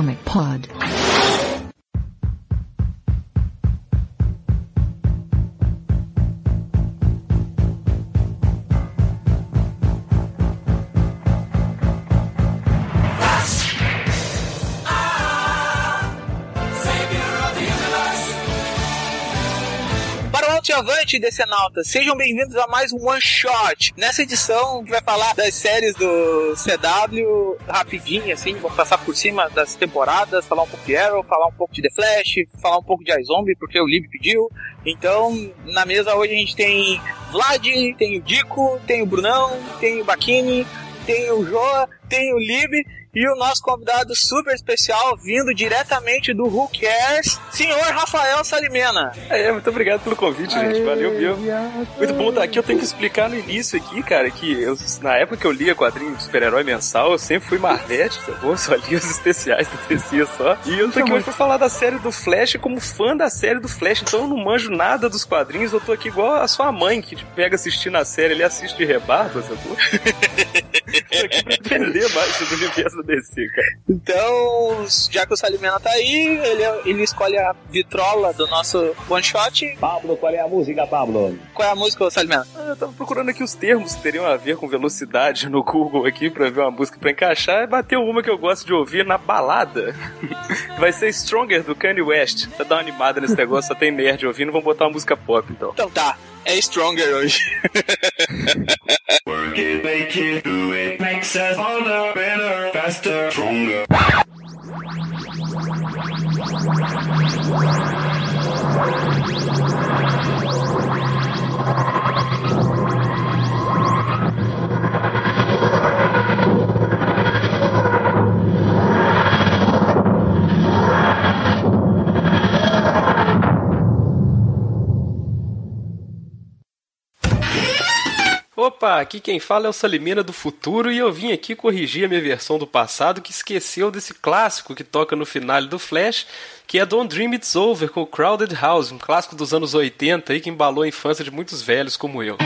Comic Pod. Avante, decenautas! Sejam bem-vindos a mais um One Shot. Nessa edição, gente vai falar das séries do CW rapidinho, assim, vamos passar por cima das temporadas, falar um pouco de Arrow, falar um pouco de The Flash, falar um pouco de iZombie, porque o Lib pediu. Então, na mesa hoje a gente tem Vlad, tem o Dico, tem o Brunão, tem o Baquini, tem o Joa, tem o Lib e o nosso convidado super especial, vindo diretamente do Who Cares, senhor Rafael Salimena. É, muito obrigado pelo convite, gente. Valeu, viu? Muito bom estar aqui. Eu tenho que explicar no início aqui, cara, que eu, na época que eu lia quadrinho de super-herói mensal, eu sempre fui Marvete, tá bom? Só lia os especiais da DC só. E eu tô aqui hoje pra falar da série do Flash como fã da série do Flash, então eu não manjo nada dos quadrinhos, eu tô aqui igual a sua mãe, que te pega assistindo a série, ele assiste de rebarba, sacou? tô aqui pra aprender mais sobre o universo da DC, cara. Então, já que o Salimena tá aí, ele, ele escolhe a vitrola do nosso one shot. Pablo, qual é a música, Pablo? Qual é a música, Salimena? Ah, eu tava procurando aqui os termos que teriam a ver com velocidade no Google aqui pra ver uma música pra encaixar e bateu uma que eu gosto de ouvir na balada. Vai ser Stronger do Kanye West. Pra dar uma animada nesse negócio, só tem nerd ouvindo, vamos botar uma música pop então. Então tá, é Stronger hoje. Work it, make it, do it, makes us harder, better, faster, stronger. Opa, aqui quem fala é o Salimena do futuro e eu vim aqui corrigir a minha versão do passado que esqueceu desse clássico que toca no final do Flash, que é Don't Dream It's Over com Crowded House, um clássico dos anos 80 aí que embalou a infância de muitos velhos como eu.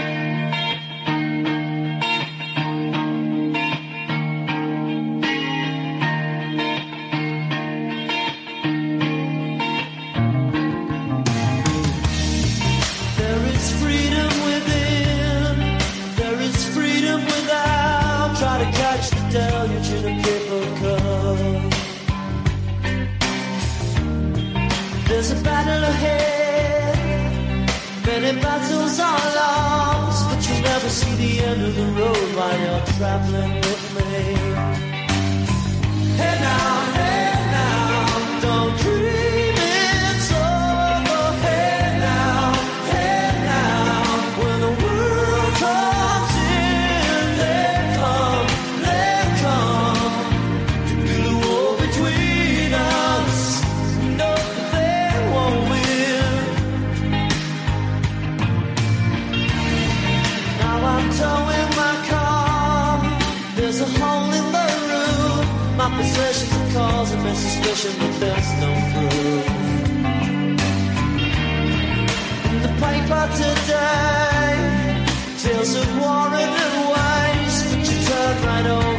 Ahead. Many battles are lost, but you'll never see the end of the road while you're traveling with me. Hey now, hey suspicion, but there's no proof. The paper today, tales of war and waste. But you turn right over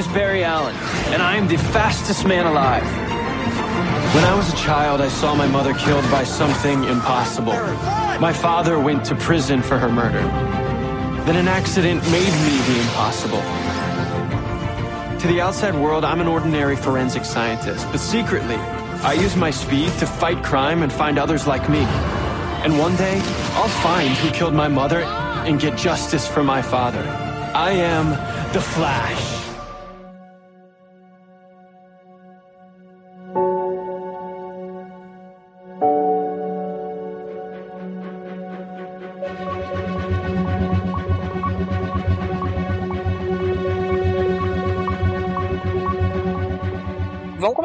is Barry Allen, and I am the fastest man alive. When I was a child, I saw my mother killed by something impossible. My father went to prison for her murder. Then an accident made me the impossible. To the outside world, I'm an ordinary forensic scientist, but secretly, I use my speed to fight crime and find others like me. And one day, I'll find who killed my mother and get justice for my father. I am the Flash.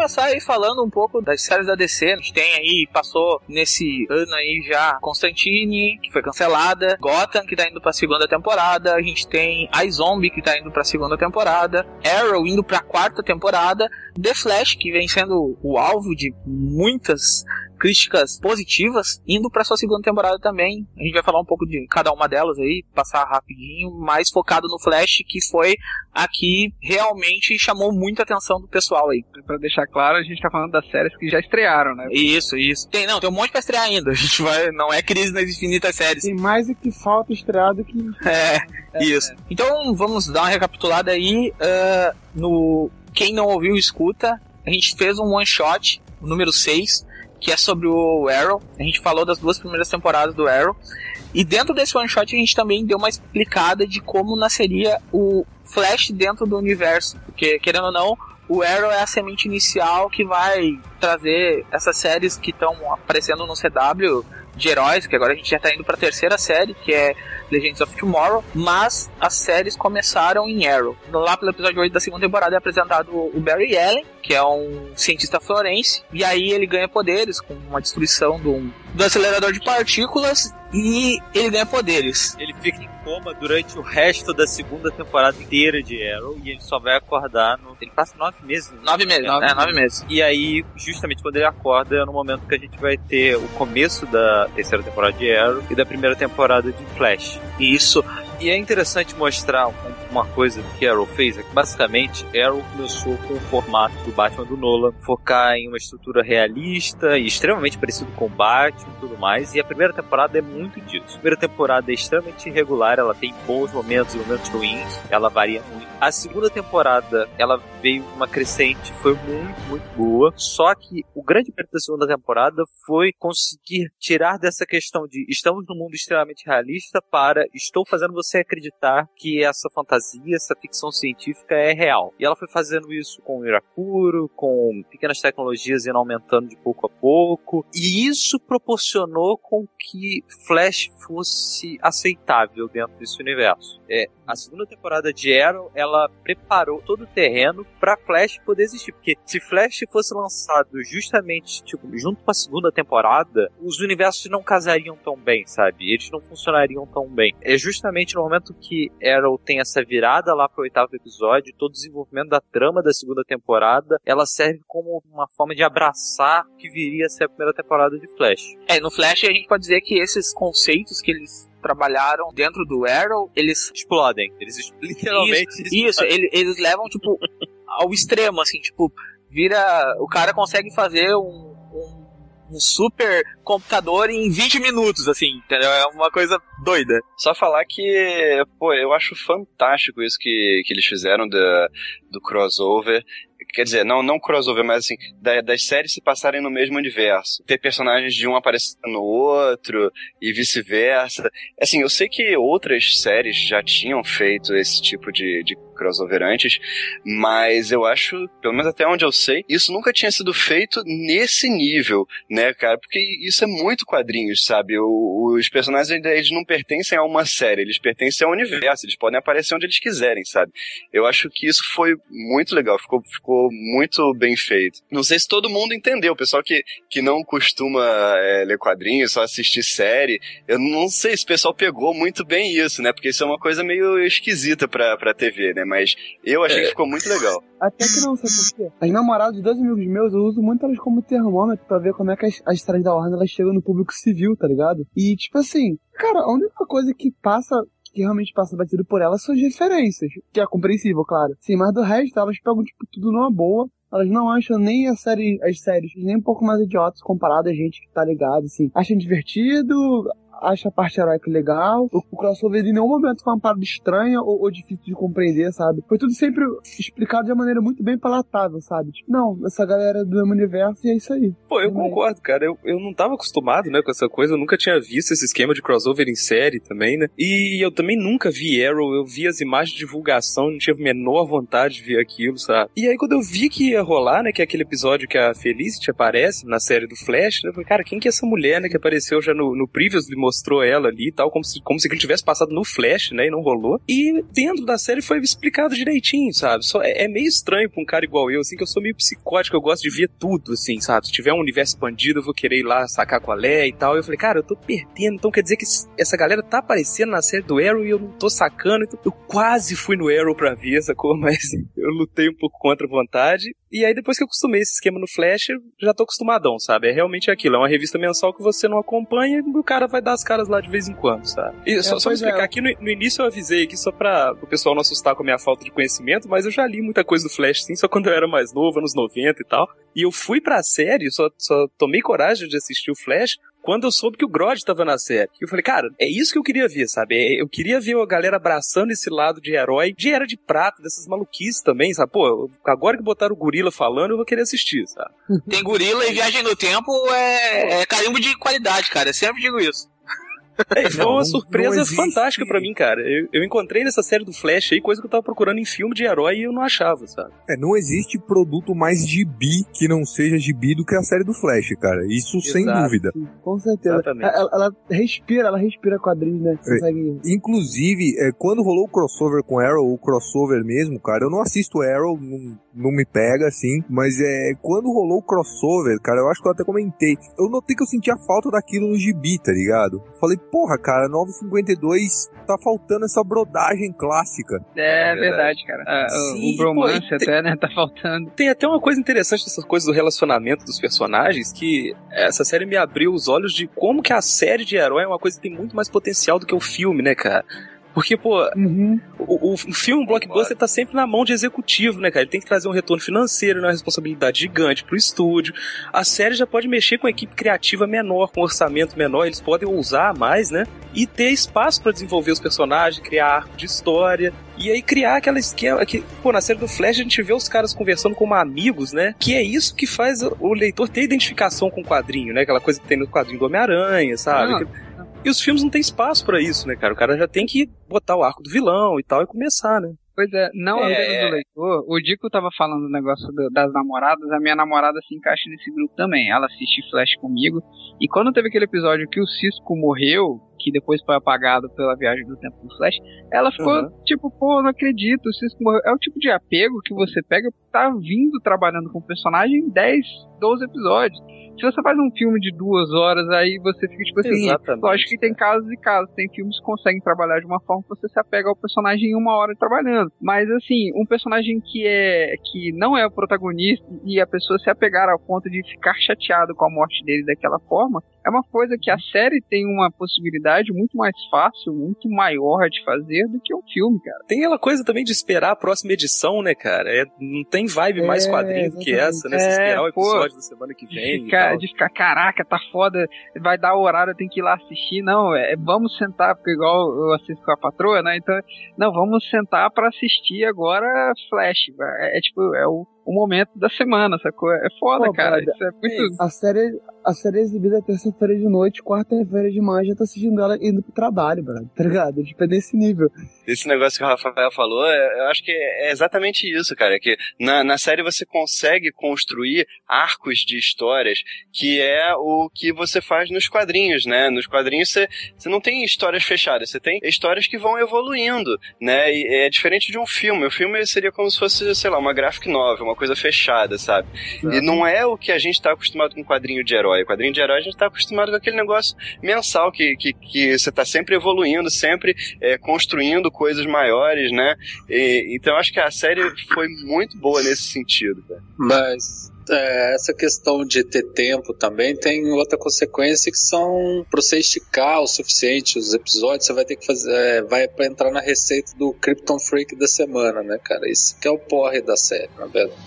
Começar aí falando um pouco das séries da DC. A gente tem aí, passou nesse ano aí já Constantine, que foi cancelada, Gotham, que tá indo pra segunda temporada, a gente tem iZombie, que tá indo pra segunda temporada, Arrow indo pra quarta temporada, The Flash, que vem sendo o alvo de muitas críticas positivas, indo pra sua segunda temporada também. A gente vai falar um pouco de cada uma delas aí, passar rapidinho, mais focado no Flash, que foi a que realmente chamou muita atenção do pessoal aí. Pra deixar claro, a gente tá falando das séries que já estrearam, né? Isso, isso. Tem, não, tem um monte pra estrear ainda. A gente vai, não é crise nas infinitas séries. Tem mais o que falta estrear do que. É, isso. Então vamos dar uma recapitulada aí. ah, no Quem não ouviu, escuta. A gente fez um one shot, o número 6, que é sobre o Arrow. A gente falou das duas primeiras temporadas do Arrow. E dentro desse one shot a gente também deu uma explicada de como nasceria o Flash dentro do universo. Porque, querendo ou não, o Arrow é a semente inicial que vai trazer essas séries que estão aparecendo no CW de heróis, que agora a gente já tá indo pra terceira série, que é Legends of Tomorrow, mas as séries começaram em Arrow. Lá pelo episódio 8 da segunda temporada é apresentado o Barry Allen, que é um cientista florense, e aí ele ganha poderes com uma destruição do, do acelerador de partículas e ele ganha poderes. Ele fica em coma durante o resto da segunda temporada inteira de Arrow e ele só vai acordar no. Ele passa nove meses. né? Nove meses, é, nove meses. E aí, justamente quando ele acorda, é no momento que a gente vai ter o começo da terceira temporada de Arrow e da primeira temporada de Flash. Isso. E é interessante mostrar um- uma coisa que Arrow fez, é que basicamente Arrow começou com o formato do Batman do Nolan, focar em uma estrutura realista e extremamente parecido com o Batman e tudo mais, e a primeira temporada é muito disso. A primeira temporada é extremamente irregular, ela tem bons momentos e momentos ruins, ela varia muito. A segunda temporada, ela veio uma crescente, foi muito, muito boa, só que o grande mérito da segunda temporada foi conseguir tirar dessa questão de estamos num mundo extremamente realista para estou fazendo você acreditar que essa fantasia, essa ficção científica é real. E ela foi fazendo isso com o Irakuro, com pequenas tecnologias indo aumentando de pouco a pouco. E isso proporcionou com que Flash fosse aceitável dentro desse universo. É, a segunda temporada de Arrow, ela preparou todo o terreno para Flash poder existir. Porque se Flash fosse lançado justamente, tipo, junto com a segunda temporada, os universos não casariam tão bem, sabe? Eles não funcionariam tão bem. É justamente no momento que Arrow tem essa virada lá pro oitavo episódio, todo o desenvolvimento da trama da segunda temporada, ela serve como uma forma de abraçar o que viria a ser a primeira temporada de Flash. É, no Flash a gente pode dizer que esses conceitos que eles trabalharam dentro do Arrow, eles Explodem. Eles es- literalmente. Isso, isso, ele- eles levam, tipo, ao extremo, assim, tipo, vira. O cara consegue fazer um, um, super computador em 20 minutos, assim, entendeu? É uma coisa doida. Só falar que, pô, eu acho fantástico isso que, que eles fizeram da, do crossover. Quer dizer, não, não crossover, mas assim, da- das séries se passarem no mesmo universo. Ter personagens de um aparecendo no outro e vice-versa. Assim, eu sei que outras séries já tinham feito esse tipo de, de crossover antes, mas eu acho, pelo menos até onde eu sei, isso nunca tinha sido feito nesse nível, né, cara? Porque isso é muito quadrinhos, sabe? O- os personagens eles não pertencem a uma série, eles pertencem ao universo, eles podem aparecer onde eles quiserem, sabe? Eu acho que isso foi muito legal, ficou, ficou muito bem feito. Não sei se todo mundo entendeu, o pessoal que, que não costuma é, ler quadrinhos, só assistir série, eu não sei se o pessoal pegou muito bem isso, né? Porque isso é uma coisa meio esquisita pra, pra TV, né? Mas eu achei que ficou muito legal. Até que não, sabe por quê? As namoradas de dois amigos meus, eu uso muito elas como termômetro pra ver como é que as, as da Warner elas chegam no público civil, tá ligado? E, tipo assim, cara, a única coisa que passa que realmente passa batido por elas são as referências, que é compreensível, claro. Sim, mas do resto, elas pegam, tipo, tudo numa boa. Elas não acham nem a série, as séries nem um pouco mais idiotas comparado a gente que tá ligado, assim. Acham divertido, acha a parte heróica legal. O, o crossover em nenhum momento foi uma parada estranha ou, ou difícil de compreender, sabe? Foi tudo sempre explicado de uma maneira muito bem palatável, sabe? Tipo, não, essa galera é do mesmo universo e é isso aí. Pô, eu Também. concordo, cara. Eu, eu não tava acostumado, né, com essa coisa. Eu nunca tinha visto esse esquema de crossover em série também, né? E eu também nunca vi Arrow. Eu vi as imagens de divulgação, não tive a menor vontade de ver aquilo, sabe? E aí quando eu vi que ia rolar, né, que é aquele episódio que a Felicity aparece na série do Flash, né, eu falei, cara, quem que é essa mulher, né, que apareceu já no, no Previously, mostrou ela ali e tal, como se, como se ele tivesse passado no Flash, né, e não rolou. E dentro da série foi explicado direitinho, sabe? Só é, é meio estranho pra um cara igual eu, assim, que eu sou meio psicótico, eu gosto de ver tudo, assim, sabe? Se tiver um universo expandido, eu vou querer ir lá sacar qual é e tal. Eu falei, cara, eu tô perdendo, então quer dizer que essa galera tá aparecendo na série do Arrow e eu não tô sacando. Então eu quase fui no Arrow pra ver, sacou? Mas eu lutei um pouco contra a vontade. E aí depois que eu acostumei esse esquema no Flash, já tô acostumadão, sabe? É realmente aquilo, é uma revista mensal que você não acompanha e o cara vai dar as caras lá de vez em quando, sabe? E só, só pois é. explicar, aqui no, no início eu avisei aqui só pra o pessoal não assustar com a minha falta de conhecimento, mas eu já li muita coisa do Flash sim, só quando eu era mais novo, anos 90 e tal. E eu fui pra série, só, só tomei coragem de assistir o Flash quando eu soube que o Grodd tava na série. E eu falei, cara, é isso que eu queria ver, sabe? É- Eu queria ver a galera abraçando esse lado de herói, de Era de Prata, dessas maluquices também, sabe? Pô, agora que botaram o gorila falando, eu vou querer assistir, sabe? Tem gorila e viagem no tempo é, é carimbo de qualidade, cara. Eu sempre digo isso. É, foi uma não surpresa fantástica pra mim, cara. Eu, eu encontrei nessa série do Flash aí coisa que eu tava procurando em filme de herói e eu não achava, sabe? É, não existe produto mais gibi que não seja gibi do que a série do Flash, cara. Isso sem Exato. dúvida. Sim, com certeza. Exatamente. Ela, ela respira, ela respira quadrinhos, né? É. Consegue. Inclusive, é, quando rolou o crossover com Arrow, o crossover mesmo, cara, eu não assisto Arrow, não, não me pega assim, mas é quando rolou o crossover, cara, eu acho que eu até comentei, eu notei que eu sentia falta daquilo no gibi, tá ligado? Falei, porra, cara, 952 tá faltando essa brodagem clássica. É Verdade. verdade, cara. Ah, o- Sim, o bromance pô, tem- até, né? Tá faltando. Tem até uma coisa interessante dessas coisas do relacionamento dos personagens, que essa série me abriu os olhos de como que a série de herói é uma coisa que tem muito mais potencial do que o filme, né, cara? Porque, pô, Uhum. o, o, filme blockbuster tá sempre na mão de executivo, né, cara? Ele tem que trazer um retorno financeiro, né, uma responsabilidade gigante pro estúdio. A série já pode mexer com a equipe criativa menor, com orçamento menor, eles podem ousar mais, né? E ter espaço pra desenvolver os personagens, criar arco de história. E aí criar aquela esquema que, pô, na série do Flash a gente vê os caras conversando como amigos, né? Que é isso que faz o leitor ter identificação com o quadrinho, né? Aquela coisa que tem no quadrinho do Homem-Aranha, sabe? Não, Que- E os filmes não tem espaço pra isso, né, cara? O cara já tem que botar o arco do vilão e tal e começar, né? Pois é, não É, apenas é. do leitor. O Dico tava falando do negócio do- das namoradas, a minha namorada se encaixa nesse grupo também. Ela assiste Flash comigo. E quando teve aquele episódio que o Cisco morreu, que depois foi apagado pela viagem do tempo do Flash, ela ficou Uhum. tipo, pô, não acredito, morreu. É o tipo de apego que você pega, tá vindo trabalhando com o personagem em 10, 12 episódios. Se você faz um filme de duas horas, aí você fica tipo assim, Exatamente, lógico que tem casos e casos, tem filmes que conseguem trabalhar de uma forma que você se apega ao personagem em uma hora trabalhando. Mas assim, um personagem que é que não é o protagonista e a pessoa se apegar ao ponto de ficar chateado com a morte dele daquela forma, é uma coisa que a série tem uma possibilidade muito mais fácil, muito maior de fazer do que um filme, cara. Tem aquela coisa também de esperar a próxima edição, né, cara? É, não tem vibe mais É, quadrinho do que essa, né? É, esperar o pô, episódio da semana que de vem. e ficar, de ficar, caraca, tá foda, vai dar o horário, eu tenho que ir lá assistir. Não, é, vamos sentar, porque igual eu assisto com a patroa, né? Então, não, vamos sentar pra assistir agora Flash. É, é tipo, é o, o momento da semana, sacou? É foda, Pô, cara. brother, Isso é muito. A série, a série é exibida terça-feira de noite, quarta-feira de manhã, já tô assistindo ela indo pro trabalho, brother, tá ligado? Tipo, é nesse nível. Esse negócio que o Rafael falou, é- eu acho que é exatamente isso, cara. Que na, na série você consegue construir arcos de histórias que é o que você faz nos quadrinhos, né? Nos quadrinhos você, você não tem histórias fechadas, você tem histórias que vão evoluindo, né? E é diferente de um filme. O filme seria como se fosse, sei lá, uma graphic novel, uma coisa fechada, sabe? E não é o que a gente tá acostumado com quadrinho de herói. Quadrinho de herói a gente tá acostumado com aquele negócio mensal que, que, que você tá sempre evoluindo, sempre é, construindo coisas maiores, né? E- então eu acho que a série foi muito boa nesse sentido, cara. Mas é, essa questão de ter tempo também tem outra consequência que são para você esticar o suficiente os episódios, você vai ter que fazer, é, vai pra entrar na receita do Krypton Freak da semana, né, cara? Isso que é o porre da série, na verdade.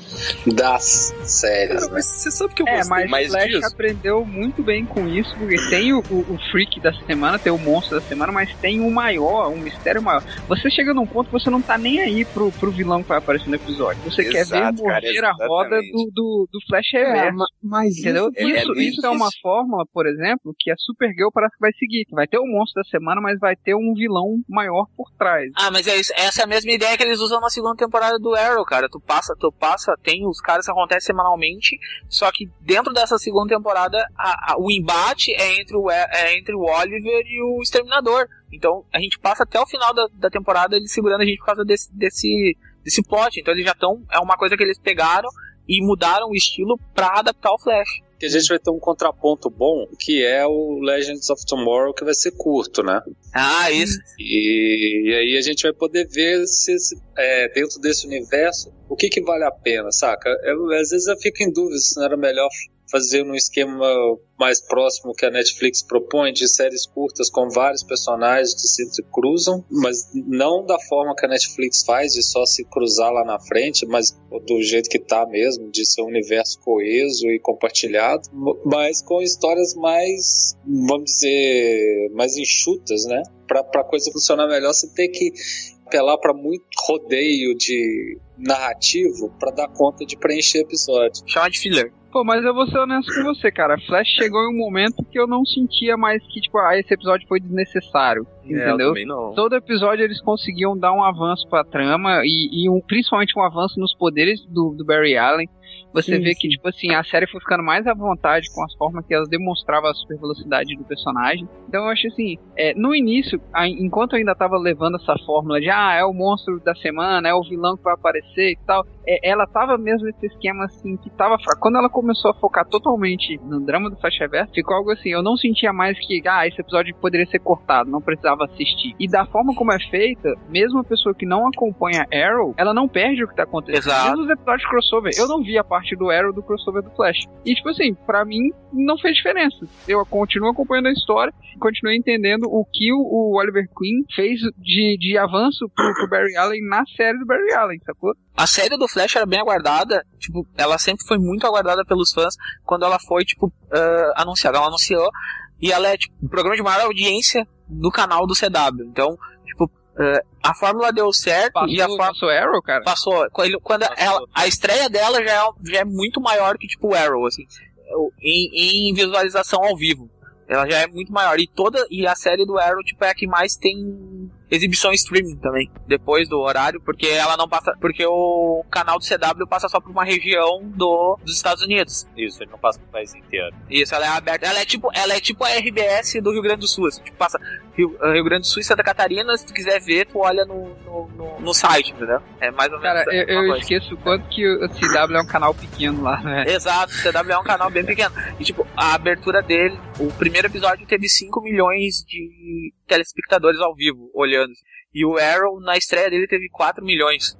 Das séries, né? Mas você sabe que eu É, gostei mas mais Flash disso? aprendeu muito bem com isso, porque tem o, o, o freak da semana, tem o monstro da semana, mas tem um maior, um mistério maior. Você chega num ponto que você não tá nem aí pro, pro vilão que vai aparecer no episódio. Você quer ver Exato, cara, morrer a roda do, do, do Flash É, Reverso. ma- mas Entendeu? isso, Isso, é isso é uma fórmula, por exemplo, que a Supergirl parece que vai seguir. Vai ter o monstro da semana, mas vai ter um vilão maior por trás. Ah, mas é isso, essa é a mesma ideia que eles usam na segunda temporada do Arrow, cara. Tu passa, tu passa, tem os caras que acontecem semanalmente, só que dentro dessa segunda temporada a- a- o embate é entre o, E- é entre o Oliver e o Exterminador. Então a gente passa até o final da, da temporada eles segurando a gente por causa desse, desse, desse plot. Então eles já estão. É uma coisa que eles pegaram e mudaram o estilo pra adaptar o Flash. Que a gente vai ter um contraponto bom, que é o Legends of Tomorrow, que vai ser curto, né? Ah, isso. E, e aí a gente vai poder ver se, se, é, dentro desse universo o que, que vale a pena, saca? Eu, às vezes eu fico em dúvida se não era melhor fazer um esquema mais próximo que a Netflix propõe de séries curtas com vários personagens que se cruzam, mas não da forma que a Netflix faz de só se cruzar lá na frente, mas do jeito que tá mesmo, de ser um universo coeso e compartilhado, mas com histórias mais, vamos dizer, mais enxutas, né? Pra, pra coisa funcionar melhor, você tem que apelar para muito rodeio de narrativo para dar conta de preencher episódiio. Chama de filler. Pô, mas eu vou ser honesto com você, cara. Flash chegou em um momento que eu não sentia mais que, tipo, ah, esse episódio foi desnecessário. É, eu Entendeu? não. Todo episódio eles conseguiam dar um avanço pra trama e, e um, principalmente um avanço nos poderes do, do Barry Allen. Você Sim, vê sim. que, tipo assim, a série foi ficando mais à vontade com as formas que elas demonstravam a super velocidade do personagem. Então eu acho assim, é, no início, a- enquanto eu ainda tava levando essa fórmula de ah, é o monstro da semana, é o vilão que vai aparecer e tal, é, ela tava mesmo nesse esquema assim que tava fraco. Quando ela começou a focar totalmente no drama do Flash Reverso, ficou algo assim, eu não sentia mais que, ah, esse episódio poderia ser cortado, não precisava assistir. E da forma como é feita, mesmo a pessoa que não acompanha Arrow, ela não perde o que tá acontecendo. Exato. Mesmo os episódios crossover, eu não vi a parte do Arrow do crossover do Flash. E tipo assim, pra mim não fez diferença. Eu continuo acompanhando a história, continuo entendendo o que o, Oliver Queen fez de, de avanço pro, pro Barry Allen na série do Barry Allen, sacou? A série do Flash era bem aguardada, tipo, ela sempre foi muito aguardada pelos fãs quando ela foi, tipo, ah, anunciada. Ela anunciou e ela é, tipo, o programa de maior audiência do canal do CW. Então, tipo, ah, a fórmula deu certo Passou, e a fórmula passou Arrow, cara? passou. Quando, quando ela, a estreia dela já é, já é muito maior que, tipo, o Arrow, assim, em, em visualização ao vivo. Ela já é muito maior. E toda. E a série do Arrow, tipo, é a que mais tem exibição streaming também, depois do horário, porque ela não passa. Porque o canal do CW passa só por uma região do, dos Estados Unidos. Isso, ele não passa pro país inteiro. Isso, ela é aberta. Ela é tipo, ela é tipo a RBS do Rio Grande do Sul. Assim, tipo, passa Rio, Rio Grande do Sul e Santa Catarina, se tu quiser ver, tu olha no, no, no, no site, entendeu? É mais ou menos. Cara, eu, eu esqueço o quanto que o CW é um canal pequeno lá, né? Exato, o CW é um canal bem pequeno. E tipo, a abertura dele, o primeiro episódio teve 5 milhões de telespectadores ao vivo olhando. E o Arrow, na estreia dele, teve 4 milhões.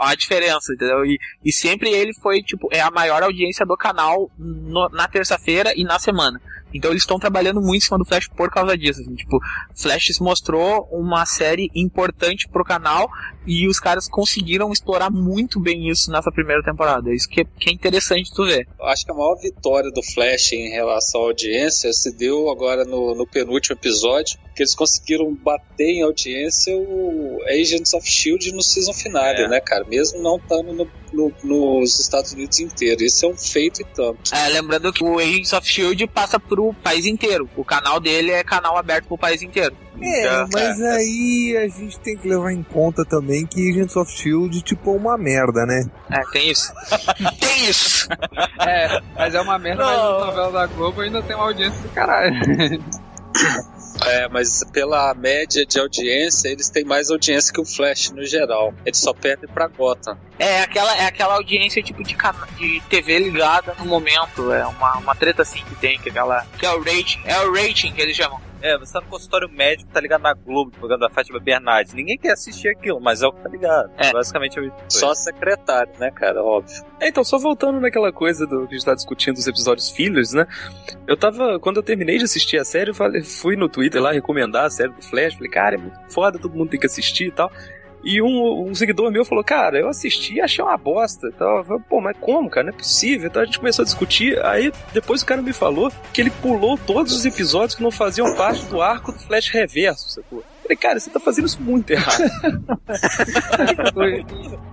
A diferença, entendeu? E, e sempre ele foi, tipo, é a maior audiência do canal no- na terça-feira e na semana. Então eles estão trabalhando muito em cima do Flash por causa disso. Assim, tipo, Flash se mostrou uma série importante pro canal e os caras conseguiram explorar muito bem isso nessa primeira temporada. Isso que é, que é interessante tu ver. Eu acho que a maior vitória do Flash em relação à audiência se deu agora no, no penúltimo episódio, que eles conseguiram bater em audiência o Agents of Shield no season finale, né, cara? Mesmo não estando no, no- nos Estados Unidos inteiro. Isso é um feito e tanto. É, lembrando que o Agents of Shield passa pro país inteiro. O canal dele é canal aberto pro país inteiro. É, Então, mas aí a gente tem que levar em conta também que Agents of Shield, tipo, é uma merda, né? É, tem isso. tem isso! É, mas é uma merda, mas a novela da Globo ainda tem uma audiência do caralho. É, mas pela média de audiência, eles têm mais audiência que o Flash no geral. Eles só perdem pra Gotham. É aquela, é aquela audiência tipo de, de TV ligada no momento. É uma, uma treta assim que tem, que, é aquela, que é o rating. É o rating que eles chamam. É, você tá no consultório médico, tá ligado na Globo, programa da Fátima Bernardes. Ninguém quer assistir aquilo, mas é o que tá ligado. É. Basicamente é. Só secretário, né, cara? Óbvio. É, então, só voltando naquela coisa do que a gente tá discutindo dos episódios fillers, né? Eu tava, quando eu terminei de assistir a série, eu falei, fui no Twitter lá recomendar a série do Flash, falei, cara, é muito foda, todo mundo tem que assistir e tal. E um, um seguidor meu falou, cara, eu assisti e achei uma bosta. Então, falei, Pô, mas como, cara? Não é possível. Então a gente começou a discutir. Aí depois o cara me falou que ele pulou todos os episódios que não faziam parte do arco do Flash Reverso, sacou? Falei, cara, você tá fazendo isso muito errado.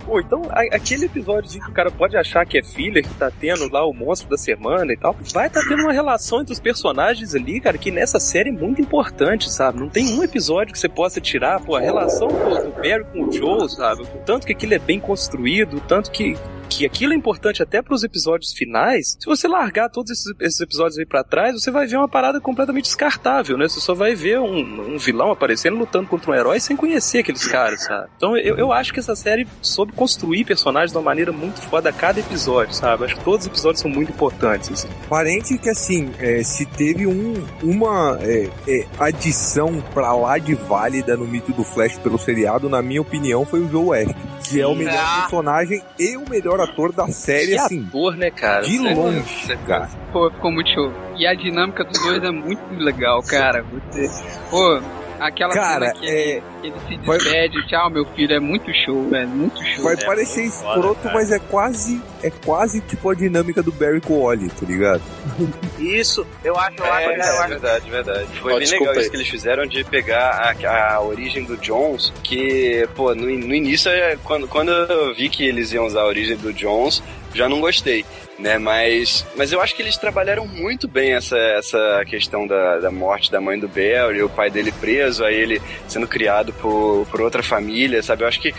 Pô, então a- aquele episódio que o cara pode achar que é filler, que tá tendo lá o monstro da semana e tal, vai tá tendo uma relação entre os personagens ali, cara, que nessa série é muito importante, sabe? Não tem um episódio que você possa tirar, pô, a relação do, do Barry com o Joe, sabe? O tanto que aquilo é bem construído, o tanto que que aquilo é importante até pros episódios finais, se você largar todos esses, esses episódios aí pra trás, você vai ver uma parada completamente descartável, né? Você só vai ver um, um vilão aparecendo lutando contra um herói sem conhecer aqueles caras, sabe? Então eu, eu acho que essa série soube construir personagens de uma maneira muito foda a cada episódio, sabe? Acho que todos os episódios são muito importantes, assim. Parente que assim, é, se teve um, uma é, é, adição pra lá de válida no mito do Flash pelo seriado, na minha opinião, foi o Joe West, que é o melhor Ah. personagem e o melhor ator da série, Que assim, ator, né, cara? de Você- longe, cara. Pô, ficou muito show. E a dinâmica dos dois é muito legal, cara. Você. Pô, aquela Cara, cena que ele, que ele se despede, tchau, meu filho, é muito show, velho. Muito show. Vai É. parecer escroto, mas é quase, é quase tipo a dinâmica do Barry com o Wally, tá ligado? Isso, eu acho, eu acho, É, eu acho. verdade, verdade. Foi Ó, bem legal aí. isso que eles fizeram de pegar a, a origem do Jones, que, pô, no, no início, é, quando, quando eu vi que eles iam usar a origem do Jones, já não gostei, né? Mas, mas eu acho que eles trabalharam muito bem essa, essa questão da, da morte da mãe do Barry, o pai dele preso, aí ele sendo criado por, por outra família, sabe? Eu acho que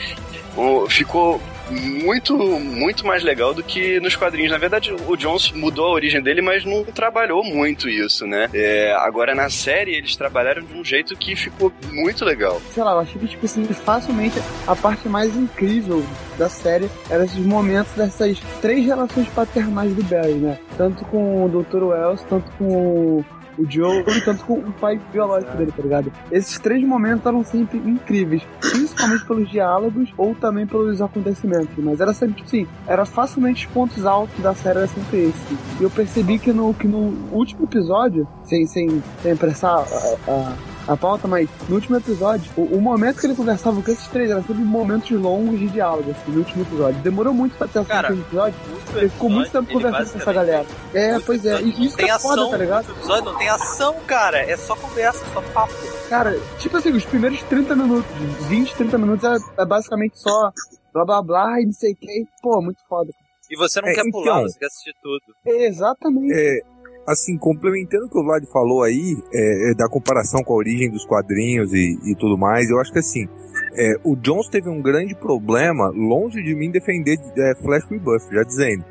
o- ficou muito, muito mais legal do que nos quadrinhos. Na verdade, o Jones mudou a origem dele, mas não trabalhou muito isso, né? É, agora na série eles trabalharam de um jeito que ficou muito legal. sei lá, eu achei que, tipo assim, facilmente a parte mais incrível da série eram esses momentos dessas três relações paternais do Barry, né? Tanto com o Dr. Wells, tanto com o- Joe, tanto com o pai biológico dele, tá ligado? Esses três momentos eram sempre incríveis, principalmente pelos diálogos ou também pelos acontecimentos, mas era sempre, tipo assim, era facilmente os pontos altos da série, era sempre esse. E eu percebi que no, que no último episódio, sem, sem, sem apressar a- a a pauta, mas no último episódio, o, o momento que ele conversava com esses três eram sempre momentos longos de diálogo, assim, no último episódio. Demorou muito pra ter esse Cara, último episódio, ele ficou muito tempo conversando com essa galera. É, pois é, e isso que tem é foda, ação, tá ligado? episódio não tem ação, cara. É só conversa, só papo. Cara, tipo assim, os primeiros 30 minutos, 20, 30 minutos é, é basicamente só blá blá blá e não sei o que. Pô, muito foda. E você não É, quer pular, então. você quer assistir tudo. Exatamente. É, Assim, complementando o que o Vlad falou aí, é, é, da comparação com a origem dos quadrinhos e, e tudo mais, eu acho que assim, é, o Jones teve um grande problema, longe de mim defender é, Flash Rebuff, já dizendo.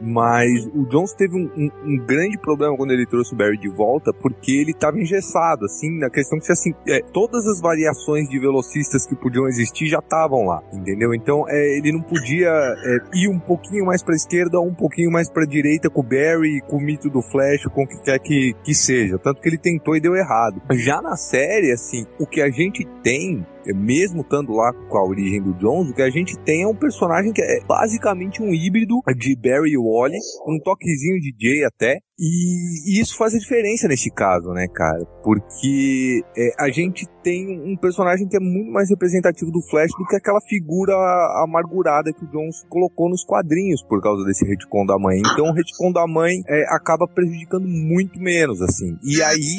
Mas o Jones teve um, um- um grande problema quando ele trouxe o Barry de volta, porque ele estava engessado, assim, na questão que assim, é, todas as variações de velocistas que podiam existir já estavam lá, entendeu? Então é, ele não podia é, ir um pouquinho mais pra esquerda ou um pouquinho mais pra direita com o Barry, com o mito do Flash, com o que quer que, que seja. Tanto que ele tentou e deu errado. Já na série, assim, o que a gente tem mesmo estando lá com a origem do Jones, o que a gente tem é um personagem que é basicamente um híbrido de Barry e Wally, com um toquezinho de Jay até. E, e isso faz a diferença nesse caso, né, cara? Porque é, a gente tem um personagem que é muito mais representativo do Flash do que aquela figura amargurada que o Jones colocou nos quadrinhos por causa desse retcon da mãe. Então o retcon da mãe é, acaba prejudicando muito menos, assim. E aí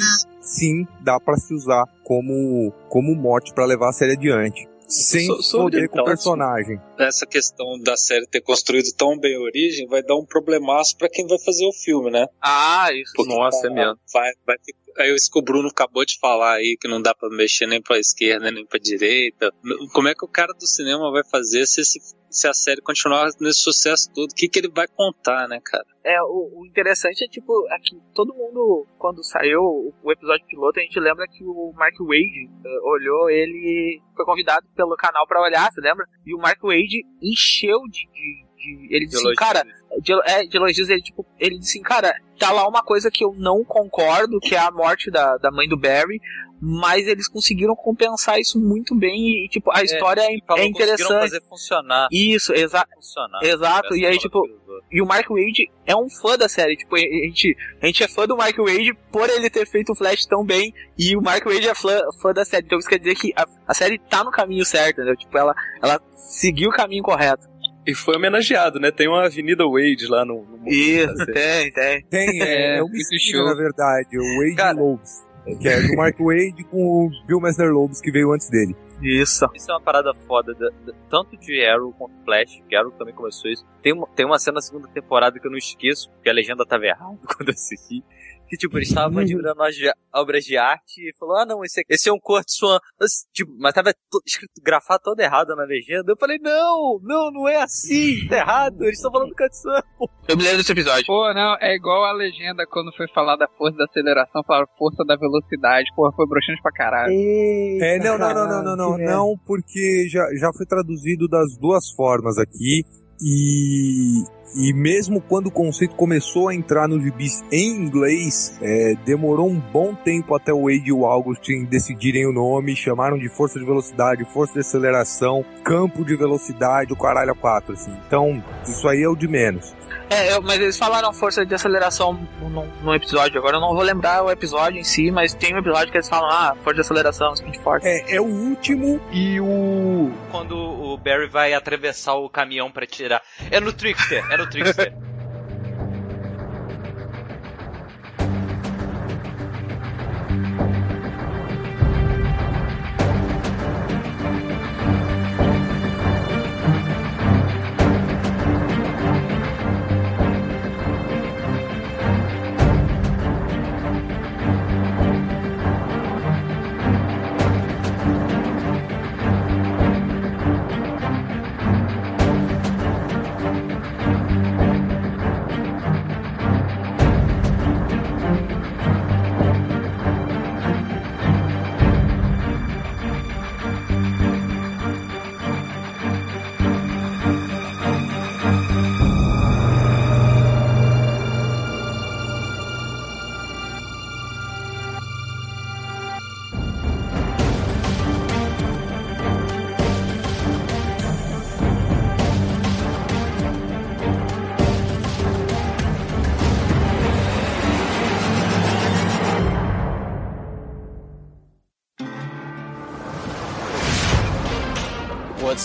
sim dá pra se usar como, como mote pra levar a série adiante. Sem So- sobre com o então, personagem. Essa questão da série ter construído tão bem a origem vai dar um problemaço pra quem vai fazer o filme, né? Ah, isso. Porque Nossa, é mesmo. Vai, vai Aí isso que o Bruno acabou de falar aí, que não dá pra mexer nem pra esquerda, nem pra direita. Como é que o cara do cinema vai fazer se, esse- se a série continuar nesse sucesso todo? O que, que ele vai contar, né, cara? É, o, o interessante é, tipo, que todo mundo, quando saiu o, o episódio piloto, a gente lembra que o Mark Wade eh, olhou ele, foi convidado pelo canal pra olhar, você lembra? E o Mark Wade encheu de. de- de- ele disse, assim, cara, de, é, de elogios, ele, tipo, ele disse assim, cara, tá lá uma coisa que eu não concordo, que é a morte da, da mãe do Barry, mas eles conseguiram compensar isso muito bem e, tipo, a história é, Falou, é conseguiram interessante. fazer funcionar. Isso, exa funcionar. exato. E aí, Essa tipo, e o Mark Wade é um fã da série. Tipo, a gente, a gente é fã do Mark Wade por ele ter feito o Flash tão bem. E o Mark Wade é fã, fã da série. Então isso quer dizer que a, a série tá no caminho certo, entendeu? Tipo, ela, ela seguiu o caminho correto. E foi homenageado, né? Tem uma Avenida Wade lá no. no Isso, tem, tem. Tem, é, é esquina, show. na verdade, o Wade Lobes. Que é do Mark Wade com o Bill Messner Lobes, que veio antes dele. Isso. Isso é uma parada foda, da- da- tanto de Arrow quanto Flash, que Arrow também começou isso. Tem uma, tem uma cena na segunda temporada que eu não esqueço, porque a legenda tava errada quando eu assisti. Que, tipo, eles estavam admirando as obras de arte e falou, ah, não, esse, aqui- esse é um Kurt Swan. Mas, Tipo, mas tava to- escrito grafado todo errado na legenda. Eu falei, não, não, não é assim, tá errado. Eles estão falando Kurt Swan, pô. Eu me lembro desse episódio. Pô, não, é igual a legenda quando foi falar da força da aceleração, falaram força da velocidade. Porra, foi broxante pra caralho. É, não, não, não, não, não, não, não, porque já, já foi traduzido das duas formas aqui e, e mesmo quando o conceito começou a entrar nos gibis em inglês, é, demorou um bom tempo até o Wade e o Augustin decidirem o nome, chamaram de força de velocidade, força de aceleração, campo de velocidade, o caralho a quatro, assim. Então, isso aí é o de menos. É, eu- mas eles falaram força de aceleração num, num episódio. Agora eu não vou lembrar o episódio em si, mas tem um episódio que eles falam, ah, força de aceleração, speed force. É, é o último e o. Quando o Barry vai atravessar o caminhão pra tirar. É no Trickster, é no Trickster.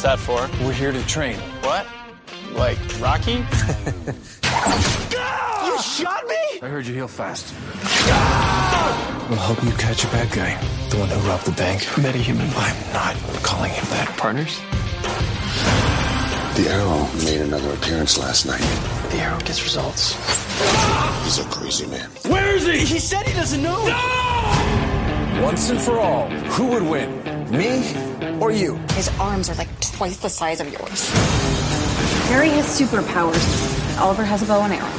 That for? We're here to train. What? Like Rocky? You shot me? I heard you heal fast. We'll help you catch a bad guy. The one who robbed the bank. Metahuman. I'm not calling him that. Partners? The Arrow made another appearance last night. The arrow gets results. He's a crazy man. Where is he? He said he doesn't know. Once and for all, who would win? Me or you? His arms are like twice the size of yours. Harry has superpowers. Oliver has a bow and arrow.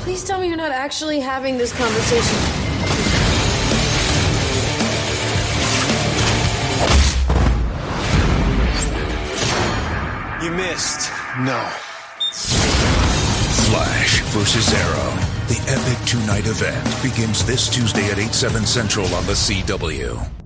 Please tell me you're not actually having this conversation. You missed. No. Flash versus Arrow. The epic two night event begins this Tuesday at 8, 7 Central on the CW.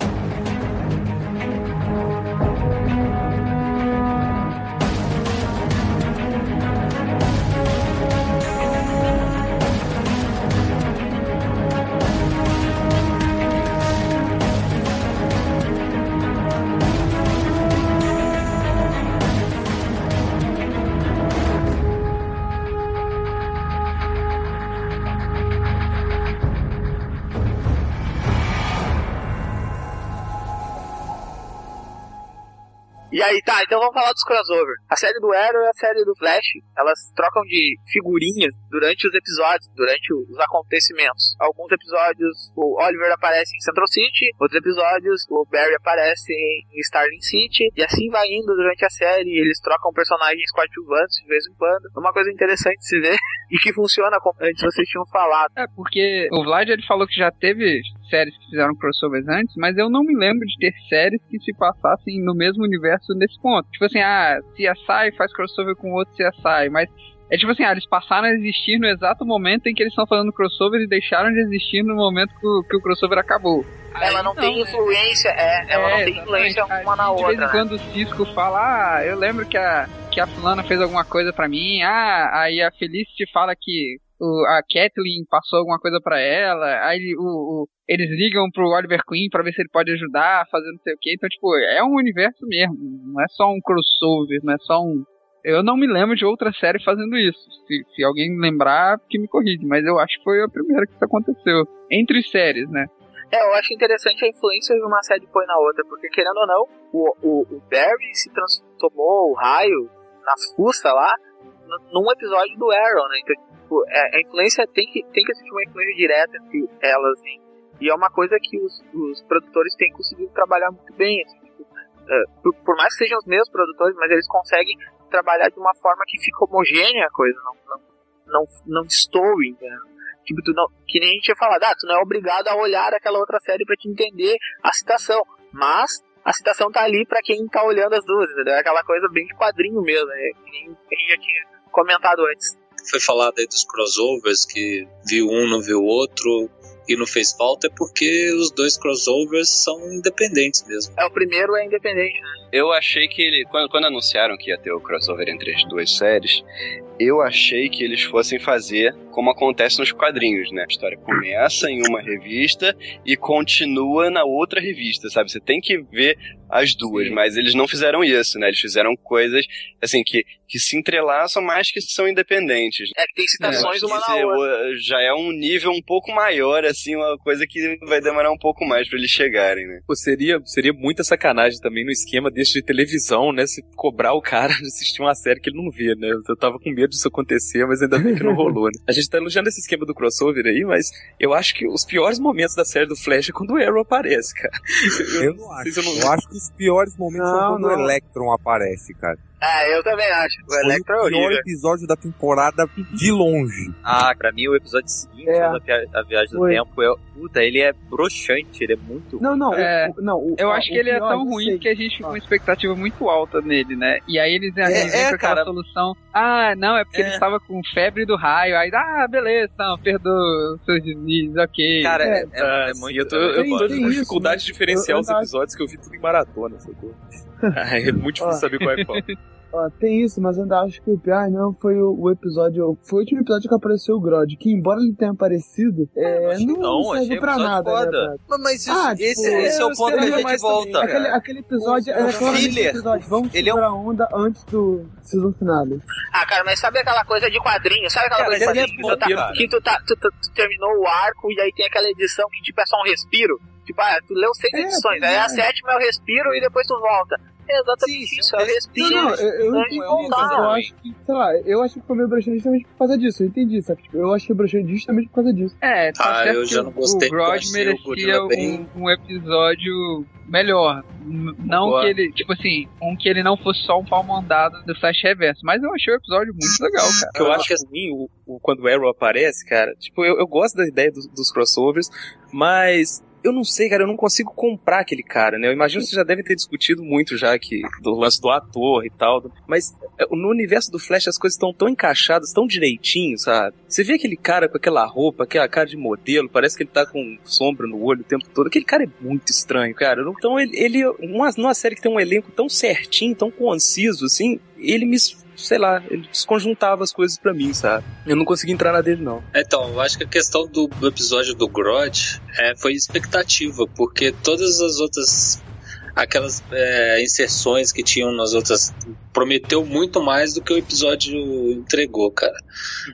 Tá, então vamos falar dos crossover. A série do Arrow e a série do Flash, elas trocam de figurinhas durante os episódios, durante os acontecimentos. Alguns episódios o Oliver aparece em Central City, outros episódios o Barry aparece em Starling City, e assim vai indo durante a série. Eles trocam personagens coadjuvantes de vez em quando. É uma coisa interessante de se ver e que funciona como antes vocês tinham falado. É, porque o Vlad ele falou que já teve séries que fizeram crossovers antes, mas eu não me lembro de ter séries que se passassem no mesmo universo nesse ponto. Tipo assim, ah, CSI faz crossover com outro CSI, mas é tipo assim, ah, eles passaram a existir no exato momento em que eles estão fazendo crossover e deixaram de existir no momento que o, que o crossover acabou. Ela não, tem influência, é, ela não tem influência uma na de outra. vez em né? quando o Cisco fala, ah, eu lembro que a, que a fulana fez alguma coisa pra mim, ah, aí a Felicity fala que o, a Kathleen passou alguma coisa pra ela, aí o, o- eles ligam pro Oliver Queen pra ver se ele pode ajudar, fazer não sei o que, então tipo, é um universo mesmo, não é só um crossover, não é só um... Eu não me lembro de outra série fazendo isso. Se, se alguém lembrar, que me corrige. Mas eu acho que foi a primeira que isso aconteceu. Entre séries, né? É, eu acho interessante a influência que uma série põe na outra, porque querendo ou não, o, o, o Barry se transformou o raio nas fuças lá num episódio do Arrow, né? Então, tipo, é, a influência tem que, tem que existir uma influência direta entre elas, assim. E é uma coisa que os, os produtores têm conseguido trabalhar muito bem, assim, tipo, é, por, por mais que sejam os mesmos produtores, mas eles conseguem trabalhar de uma forma que fica homogênea a coisa, não, não, não, não? Tipo, tu não, que nem a gente tinha falado, ah, tu não é obrigado a olhar aquela outra série pra te entender a citação, mas a citação tá ali pra quem tá olhando as duas, entendeu? É aquela coisa bem de quadrinho mesmo, né? Que nem a gente já tinha comentado antes. Foi falado aí dos crossovers, que viu um, não viu o outro, e não fez falta, é porque os dois crossovers são independentes mesmo. É, o primeiro é independente, né? Eu achei que ele. Quando, quando anunciaram que ia ter o crossover entre as duas séries, eu achei que eles fossem fazer como acontece nos quadrinhos, né? A história começa em uma revista e continua na outra revista, sabe? Você tem que ver as duas, mas eles não fizeram isso, né? Eles fizeram coisas, assim, que, que se entrelaçam, mas que são independentes. É tem citações Eu uma na outra. isso Já é um nível um pouco maior, assim, uma coisa que vai demorar um pouco mais pra eles chegarem, né? Pô, seria, seria muita sacanagem também no esquema desse de televisão, né? Se cobrar o cara de assistir uma série que ele não vê, né? Eu tava com medo disso acontecer, mas ainda bem que não rolou, né? A gente tá elogiando esse esquema do crossover aí, mas eu acho que os piores momentos da série do Flash é quando o Arrow aparece, cara. Eu não acho. Eu não- Eu acho que os piores momentos Não, são quando não. o Electron aparece, cara. É, eu também acho. O Electro é o pior horrível. episódio da temporada de longe. Ah, pra mim o episódio seguinte É. da via- a viagem do Foi. tempo é. Puta, ele é broxante, ele é muito. Não, não, É, o- não o- Eu ó, acho que ele é tão eu ruim sei. que a gente fica com uma expectativa muito alta nele, né? E aí eles É, inventam é, aquela cara. solução. Ah, não, é porque É. ele estava com febre do raio. Aí, ah, beleza, não, perdoa os seus deslizes, ok. Cara, é, é, Ah, é sim, muito. eu tô, eu tô tem com isso, dificuldade de diferenciar Eu- eu os episódios que eu vi tudo em maratona, sacou? Ah, é muito difícil saber qual é qual. Ó, tem isso, mas eu ainda acho que o pior não foi o, o episódio. Foi o último episódio que apareceu o Grod, que embora ele tenha aparecido, é, achei não, não, serve achei pra nada, foda. né? Mas, mas isso- Ah, esse, tipo, esse é o eu ponto que a gente volta. também, Aquele, aquele episódio era claramente filler. episódio. Vamos Ele é um- a onda antes do season finale. Ah, cara, mas sabe aquela coisa de quadrinho? Sabe aquela Cara, coisa de ele é quadrinho que, tu tá, que tu, tá, tu, tu- terminou o arco e aí tem aquela edição que tipo é só um respiro? Tipo, ah, tu leu seis É, edições, aí é. a sétima é o respiro e depois tu volta. É exatamente isso, é o respiro. Não, não, eu, eu entendi isso. Eu acho que, sei lá, eu acho que foi meio broxante justamente por causa disso. Eu entendi, sabe? Eu achei broxante justamente por causa disso. É, tá Ah, certo eu que já não gostei, O eu o merecia um, um episódio melhor. Não Concordo. que ele, tipo assim, um que ele não fosse só um pau mandado do Flash Reverso. Mas eu achei o episódio muito legal, cara. Que eu acho ruim o, o- quando o Arrow aparece, cara, tipo, eu, eu gosto da ideia dos, dos crossovers, mas eu não sei, cara, eu não consigo comprar aquele cara, né? Eu imagino que vocês já devem ter discutido muito já que do lance do ator e tal, mas é, no universo do Flash as coisas estão tão encaixadas, tão direitinho, sabe? Você vê aquele cara com aquela roupa, aquela cara de modelo, parece que ele tá com sombra no olho o tempo todo. Aquele cara é muito estranho, cara. Então ele, ele uma, numa série que tem um elenco tão certinho, tão conciso, assim, ele me sei lá, ele desconjuntava as coisas pra mim, sabe? Eu não consegui entrar na dele, não. Então, eu acho que a questão do, episódio do Grodd é, foi expectativa, porque todas as outras. Aquelas é, inserções que tinham nas outras prometeu muito mais do que o episódio entregou, cara.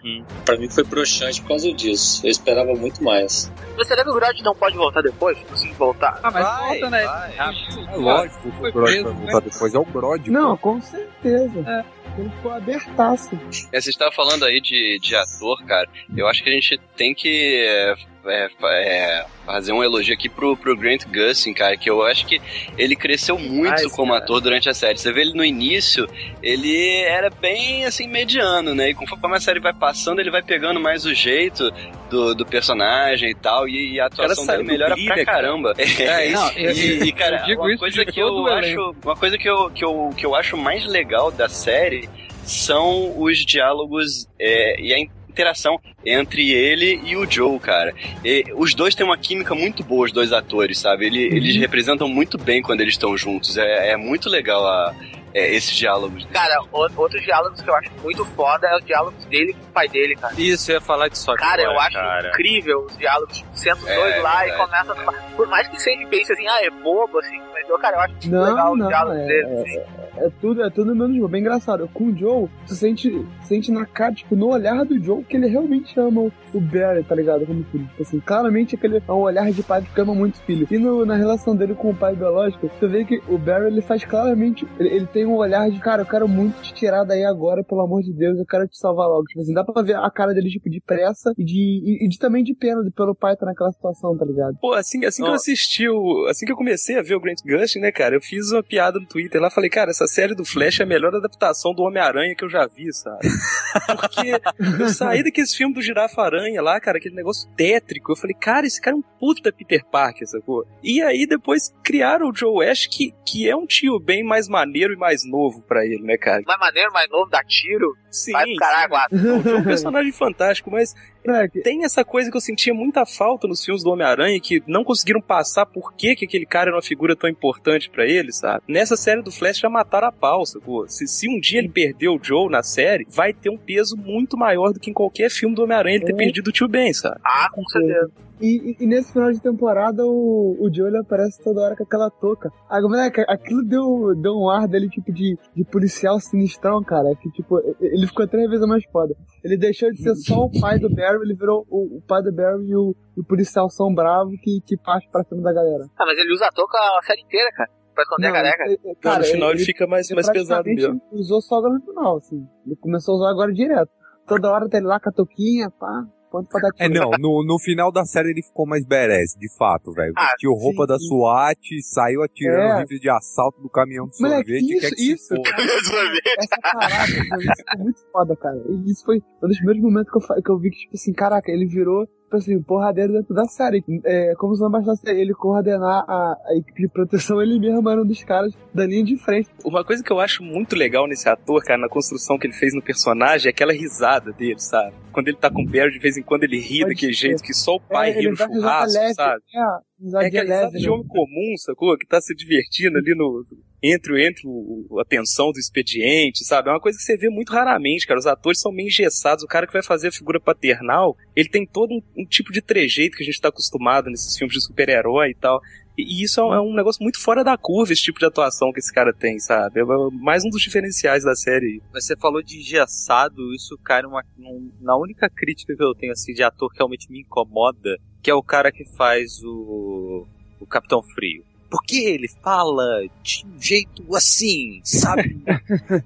Uhum. Pra mim foi broxante por causa disso. Eu esperava muito mais. Você será que o Grodd não pode voltar depois? Sim, voltar. Ah, mas Vai, volta, né? É lógico que o Grodd preso, vai né? voltar depois. É o Grodd. Não, com certeza. Ele ficou abertaço. É, você estava falando aí de, de ator, cara. Eu acho que a gente tem que é, é, é, fazer um elogio aqui pro, pro Grant Gustin, cara, que eu acho que ele cresceu muito Ah, como cara. ator durante a série. Você vê ele no início, ele era bem, assim, mediano, né? E conforme a série vai passando, ele vai pegando mais o jeito do, do personagem e tal, e, e a atuação dele melhora pra cara? caramba. É, Não, E, eu- e, cara, uma coisa que eu acho, uma coisa que eu, que eu, que eu acho mais legal da série são os diálogos é, e a interação entre ele e o Joe, cara. E os dois têm uma química muito boa, os dois atores, sabe? Ele- Uhum. Eles representam muito bem quando eles estão juntos. É, é muito legal a- é, esses diálogos. Cara, o- outros diálogos que eu acho muito foda é os diálogos dele com o pai dele, cara. Isso, eu ia falar disso agora, Cara, eu acho cara. incrível os diálogos. Tipo, senta os É, dois lá e começa numa... Por mais que seja pense assim, ah, é bobo, assim, mas eu, cara, eu acho muito legal Não, os não, diálogos é, dele. assim. é, é tudo, é tudo menos bom. Bem engraçado. Com o Joe, tu sente, sente na cara, tipo, no olhar do Joe que ele realmente ama o, o Barry, tá ligado? Como filho. Tipo assim, claramente aquele é um olhar de pai que ama muito o filho. E no- na relação dele com o pai biológico, tu vê que o Barry, ele faz claramente, ele, ele tem um olhar de, cara, eu quero muito te tirar daí agora, pelo amor de Deus, eu quero te salvar logo. Tipo assim, dá pra ver a cara dele, tipo, de pressa e de, e, e de também de pena de- pelo pai estar naquela situação, tá ligado? Pô, assim, assim que eu assisti o. Assim que eu comecei a ver o Grant Gustin, né, cara, eu fiz uma piada no Twitter lá, falei, cara, essa série do Flash é a melhor adaptação do Homem-Aranha que eu já vi, sabe? Porque eu saí daqueles filmes do Girafa-Aranha lá, cara, aquele negócio tétrico. Eu falei, cara, esse cara é um puta Peter Parker, sacou? E aí depois criaram o Joe Ash, que, que é um tio bem mais maneiro e mais novo pra ele, né, cara? Mais maneiro, mais novo, dá tiro. Sim, vai pro caralho. O Joe é um personagem fantástico, mas É, tem essa coisa que eu sentia muita falta nos filmes do Homem-Aranha, que não conseguiram passar por que, que aquele cara era uma figura tão importante pra ele, sabe? Nessa série do Flash já mataram a pau, sacou? Se, se um dia ele perdeu o Joe na série, vai ter um peso muito maior do que em qualquer filme do Homem-Aranha ele ter É. perdido o tio Ben, sabe? Ah, com certeza. E, e- e nesse final de temporada, o, o Joe ele aparece toda hora com aquela touca. Ah, moleque, aquilo deu, deu um ar dele, tipo, de, de policial sinistrão, cara. Que, tipo, ele ficou três vezes mais foda. Ele deixou de ser só o pai do Barry, ele virou o, o pai do Barry e o, o policial são bravo que, que parte pra cima da galera. Ah, mas ele usa a touca a série inteira, cara. Pra esconder a careca. é- é- cara, no final ele, fica mais, mais pesado mesmo. usou só agora no final, assim. Ele começou a usar agora direto. Toda hora tá ele lá com a touquinha, pá, ponto pra dar É, tiro. não, no, no final da série ele ficou mais badass, de fato, velho. Ah, Vestiu roupa sim, da sim. SWAT, saiu atirando É. rifle de assalto do caminhão de Moleque, sorvete. isso, quer que isso, cara. Essa parada, isso foi muito foda, cara. E isso foi um dos primeiros momentos que eu, que eu vi que, tipo assim, caraca, ele virou, tipo assim, porradeiro dentro da série. É, como se não bastasse ele coordenar a, a equipe de proteção, ele mesmo era um dos caras da linha de frente. Uma coisa que eu acho muito legal nesse ator, cara, na construção que ele fez no personagem, é aquela risada dele, sabe? Quando ele tá com o Barry, de vez em quando ele ri Pode daquele ser. jeito que só o pai É, ri no churrasco, sabe? É, É aquela leve, de homem comum, sacou? Que tá se divertindo ali no. Entre, entre o, a tensão do expediente, sabe? É uma coisa que você vê muito raramente, cara. Os atores são meio engessados. O cara que vai fazer a figura paternal, ele tem todo um, um tipo de trejeito que a gente tá acostumado nesses filmes de super-herói e tal. E, isso é um, é um negócio muito fora da curva, esse tipo de atuação que esse cara tem, sabe? É mais um dos diferenciais da série. Mas você falou de engessado, isso cai numa, num- na única crítica que eu tenho assim de ator que realmente me incomoda, que é o cara que faz o, o Capitão Frio. Porque ele fala de um jeito assim, sabe?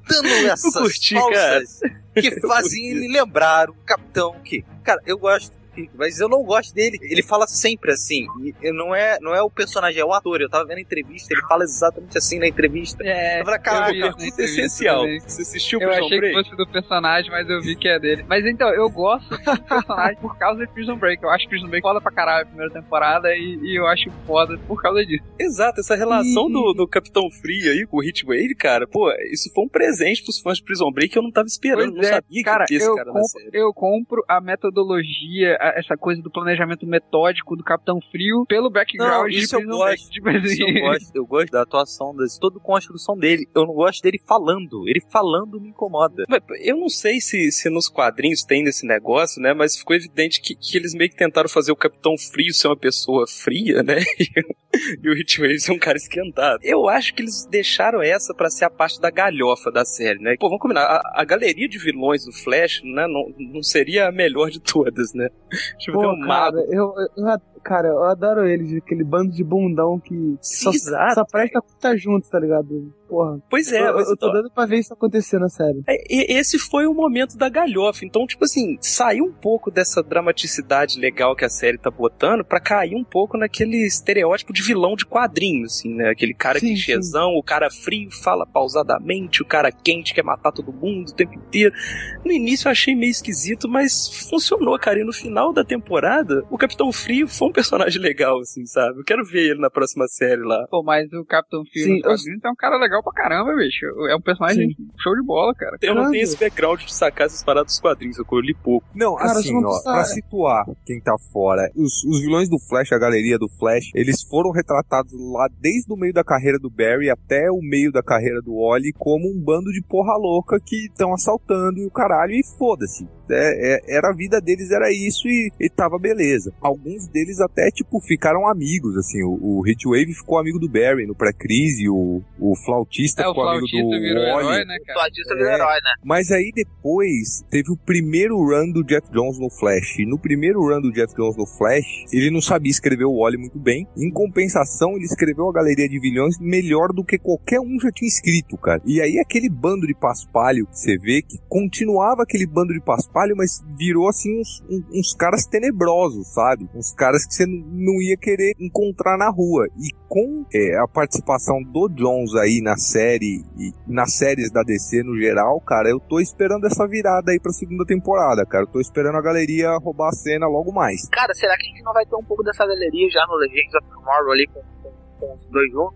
Dando essas curti, falsas que fazem ele lembrar o Capitão que... Cara, eu gosto mas eu não gosto dele. Ele fala sempre assim. E não é, não é o personagem, é o ator. Eu tava vendo a entrevista, ele fala exatamente assim na entrevista. É, eu falei, eu pergunta essencial. Você assistiu Eu Prison achei Break? que fosse do personagem, mas eu vi que é dele. Mas então, eu gosto do personagem por causa de Prison Break. Eu acho Prison Break foda pra caralho a primeira temporada e, e eu acho foda por causa disso. Exato, essa relação do, do Capitão Free aí com o Heatwave, cara, pô, isso foi um presente pros fãs de Prison Break que eu não tava esperando, Pois não é, sabia cara, que esse eu, cara na compro, eu compro a metodologia, a- essa coisa do planejamento metódico do Capitão Frio pelo background Não, de isso eu gosto. Tipo assim. Isso eu gosto. Eu gosto da atuação, de toda a construção dele. Eu não gosto dele falando. Ele falando me incomoda. Mas Eu não sei se, se nos quadrinhos tem desse negócio, né? Mas ficou evidente que, que eles meio que tentaram fazer o Capitão Frio ser uma pessoa fria, né? E, o Heatwave ser um cara esquentado. Eu acho que eles deixaram essa pra ser a parte da galhofa da série, né? Pô, vamos combinar. A, a galeria de vilões do Flash, né? Não, não seria a melhor de todas, né? Pô, um cara, mago. eu, eu- cara, eu adoro eles, aquele bando de bundão que só, exato. só presta estar junto, tá ligado? Porra. Pois é, eu, mas eu tô ó, dando pra ver isso acontecer na série. É, esse foi o momento da galhofa. Então, tipo assim, saiu um pouco dessa dramaticidade legal que a série tá botando pra cair um pouco naquele estereótipo de vilão de quadrinho, assim, né? Aquele cara clichêzão, o cara frio, fala pausadamente, o cara quente quer matar todo mundo o tempo inteiro. No início eu achei meio esquisito, mas funcionou, cara. E no final da temporada, o Capitão Frio foi um personagem legal, assim, sabe? Eu quero ver ele na próxima série lá. Pô, mas o Capitão Frio Sim, quadrinhos é um cara legal pra caramba, bicho. É um personagem show de bola, cara. Eu não tenho esse background de sacar essas paradas dos quadrinhos, eu li pouco. Não, assim, ó, pra situar quem tá fora, os, os vilões do Flash, a galeria do Flash, eles foram retratados lá desde o meio da carreira do Barry até o meio da carreira do Wally como um bando de porra louca que estão assaltando e o caralho, e foda-se. É, é- era a vida deles, era isso e, e tava beleza. Alguns deles até, tipo, ficaram amigos, assim. O, o Heatwave ficou amigo do Barry no pré-crise, o, o flautista É, o ficou amigo do flautista virou Wally. herói, né, cara? O flautista virou herói, né? Mas aí depois teve o primeiro run do Jeff Jones no Flash. E no primeiro run do Jeff Jones no Flash, ele não sabia escrever o Wally muito bem. Em compensação, ele escreveu a galeria de vilões melhor do que qualquer um já tinha escrito, cara. E aí aquele bando de paspalho que você vê, que continuava aquele bando de paspalho, mas virou assim uns, um- uns caras tenebrosos, sabe? Uns caras que você não ia querer encontrar na rua. E com é, a participação do Jones aí na série e nas séries da DC no geral, cara, eu tô esperando essa virada aí pra segunda temporada, cara. Eu tô esperando a galeria roubar a cena logo mais. Cara, será que a gente não vai ter um pouco dessa galeria já no Legends of Tomorrow ali com?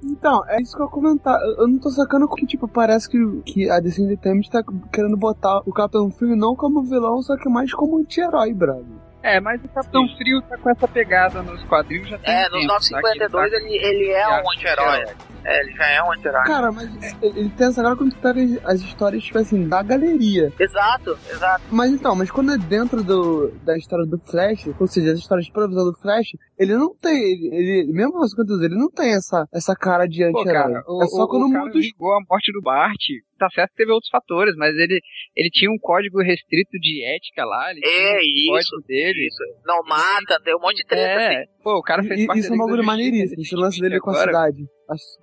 Então, é isso que eu ia comentar. Eu, eu não tô sacando que, tipo, parece que, que a DC Entertainment tá querendo botar o Capitão Frio não como vilão, só que mais como anti-herói, brother. É, mas o Capitão Frio tá com essa pegada nos quadrinhos já tem É, um nos tempo, tá? Que 952 tá- ele, ele é um anti-herói. É, ele já é um anti-herói. Cara, mas ele ele tem essa cara quando tu pega as histórias, tipo assim, da galeria. Exato, exato. Mas então, mas quando é dentro do, da história do Flash, ou seja, as histórias de provisão do Flash, ele não tem, ele, ele mesmo as contas ele não tem essa, essa cara de anti-herói. o, É só o, quando o cara muda os a morte do Bart. Tá certo que teve outros fatores, mas ele, ele tinha um código restrito de ética lá. Ele tinha É, um isso, código dele. isso. Não mata, tem um monte de treta É, assim. pô, o cara fez E- parte Isso é um bagulho maneiríssimo, esse lance dele com a cidade.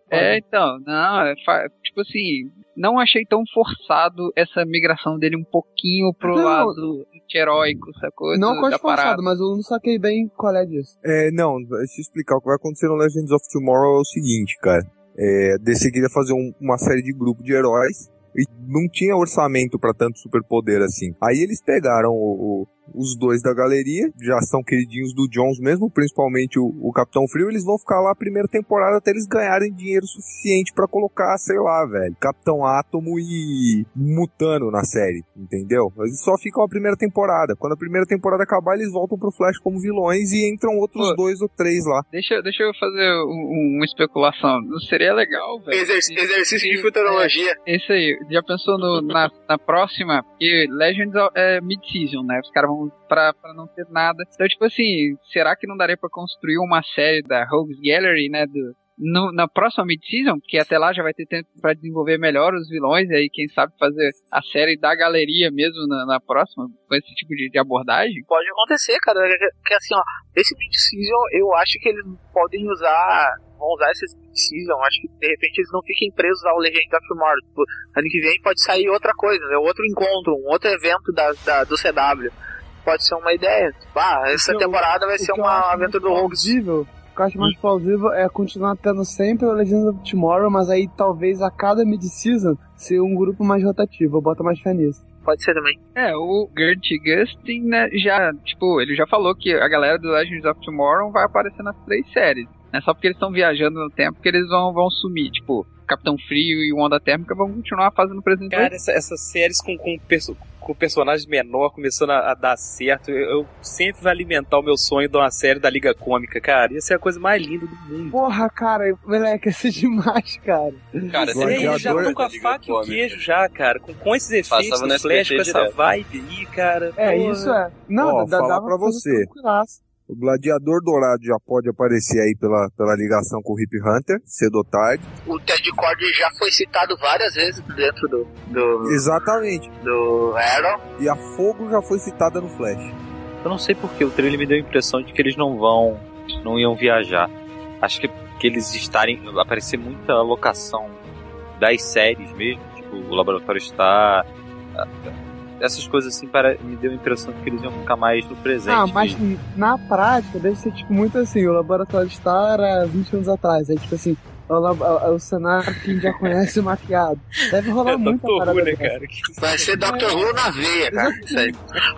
É, então, não, é tipo assim, não achei tão forçado essa migração dele um pouquinho pro Não. lado anti-heróico, sacou? Não acho forçado, parada. mas eu não saquei bem qual é disso. É, não, deixa eu explicar. O que vai acontecer no Legends of Tomorrow é o seguinte, cara. É, queria fazer um- uma série de grupo de heróis e não tinha orçamento pra tanto superpoder assim. Aí eles pegaram o- o- os dois da galeria, já são queridinhos do Jones mesmo, principalmente o, o Capitão Frio, eles vão ficar lá a primeira temporada até eles ganharem dinheiro suficiente pra colocar, sei lá, velho, Capitão Átomo e Mutano na série, entendeu? Eles só ficam a primeira temporada. Quando a primeira temporada acabar, eles voltam pro Flash como vilões e entram outros Pô. dois ou três lá. Deixa, deixa eu fazer um- uma especulação. Não seria legal, velho? Exerc- exercício de futurologia. É, isso aí. Já pensou no- na, na próxima? Porque Legends é mid-season, né? Os caras vão pra, pra não ter nada. Então, tipo assim, será que não daria pra construir uma série da Rogues Gallery, né? Do, no- na próxima mid-season, que até lá já vai ter tempo pra desenvolver melhor os vilões, e aí quem sabe fazer a série da galeria mesmo na, na próxima, com esse tipo de, de abordagem. Pode acontecer, cara. Que, que assim, ó, esse mid-season eu acho que eles podem usar. Vão usar esse mid-season. Acho que de repente eles não fiquem presos ao Legend of Tomorrow. Tipo, ano que vem pode sair outra coisa, né? Outro encontro, um outro evento da, da- do CW. Pode ser uma ideia. Tipo, ah, essa O que eu- temporada vai ser uma aventura do plausível, O que eu acho mais plausível é continuar tendo sempre o Legends of Tomorrow, mas aí talvez a cada mid-season ser um grupo mais rotativo. Eu boto mais fé nisso. Pode ser também. É, o Gert Gustin, né, já, tipo, ele já falou que a galera do Legends of Tomorrow vai aparecer nas três séries. Não é só porque eles estão viajando no tempo que eles vão, vão sumir. Tipo, Capitão Frio e o Onda Térmica vão continuar fazendo presente. Cara, essa- essas séries com, com, perso com personagens menor começando a, a dar certo, eu, eu sempre vou alimentar o meu sonho de uma série da Liga Cômica, cara. Ia ser a coisa mais linda do mundo. Porra, cara, moleque, ia ser demais, cara. Cara, eles já estão com a faca e o queijo já, cara. Com, com esses efeitos Passava do Flash, com essa direto. vibe aí, cara. É, porra. isso é. Não, Ó, dá, dava pra você. tranquilaço. O Gladiador Dourado já pode aparecer aí pela, pela ligação com o Hip Hunter, cedo ou tarde. O Ted Cord já foi citado várias vezes dentro do, do, Exatamente. do Arrow. E a Fogo já foi citada no Flash. Eu não sei porque o trailer me deu a impressão de que eles não vão, não iam viajar. Acho que, que eles estarem, aparecer muita locação das séries mesmo, tipo o Laboratório Star, essas coisas assim, para, me deu a impressão de que eles iam ficar mais no presente. Ah, mas mesmo. na prática deve ser tipo muito assim, o laboratório Star era 20 anos atrás, aí tipo assim, é o, é o cenário que a gente já conhece maquiado. Deve rolar parada Who, né, dessa. cara? Vai ser Doctor Who na veia, cara.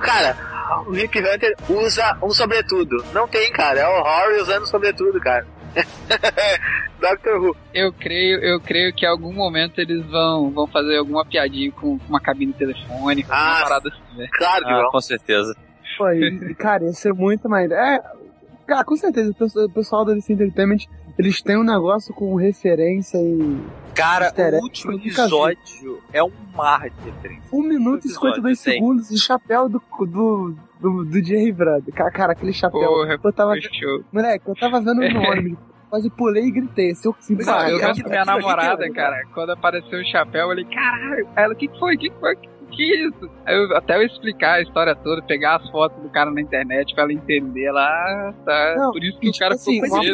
Cara, o Rip Hunter usa um sobretudo. Não tem, cara. É o Horror usando sobretudo, cara. Doctor Who. Eu creio, eu creio que em algum momento eles vão, vão fazer alguma piadinha com uma cabine telefônica, Ah, uma parada assim, né? Claro Ah, com certeza. E, cara, ia ser muito mais. É, cara, com certeza, o pessoal- do DC Entertainment, eles têm um negócio com referência e. Cara, easter o último episódio é um mar de referência. 1 minuto e episódio 52 tem. segundos de chapéu do, do, do, do Jerry Brother. Cara, aquele chapéu. Porra, eu tava, show. moleque, eu tava vendo no ônibus. Quase pulei e gritei. Se eu conseguir Não, eu lembro que minha namorada, cara, quando apareceu o chapéu, eu falei, caralho, ela, o que foi? O que que foi? Que que isso? Aí eu, até eu explicar a história toda, pegar as fotos do cara na internet pra ela entender lá, tá? Não, Por isso que o cara assim, ficou Aqui,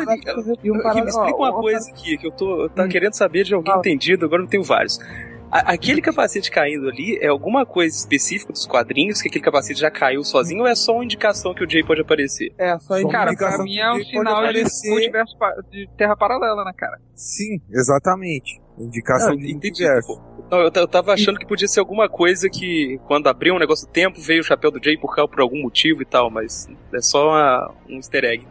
parada- me explica uma coisa aqui, que eu tô eu tava Hum. querendo saber de alguém entendido, agora eu tenho vários. A- aquele capacete caindo ali é alguma coisa específica dos quadrinhos, que aquele capacete já caiu sozinho, ou é só uma indicação que o Jay pode aparecer? É, só Só Cara, indicação pra mim é um sinal de de terra paralela, né, cara? Sim, exatamente. Indicação Não, de entendi. multiverso. Não, eu, ta- eu tava achando que podia ser alguma coisa que, quando abriu um negócio do tempo, veio o chapéu do Jay por cá por algum motivo e tal, mas é só uma- um easter egg.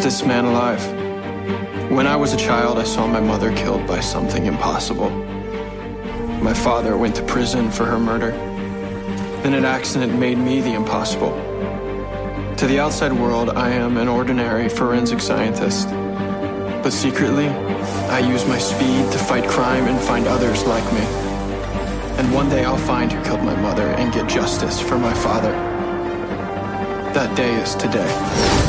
Fastest man alive. When I was a child, I saw my mother killed by something impossible. My father went to prison for her murder. Then an accident made me the impossible. To the outside world, I am an ordinary forensic scientist. But secretly, I use my speed to fight crime and find others like me. And one day I'll find who killed my mother and get justice for my father. That day is today.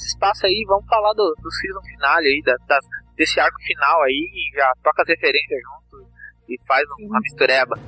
Esse espaço aí, vamos falar do, do season finale aí, da, das- desse arco final aí, e já toca as referências junto e faz um- uma mistureba.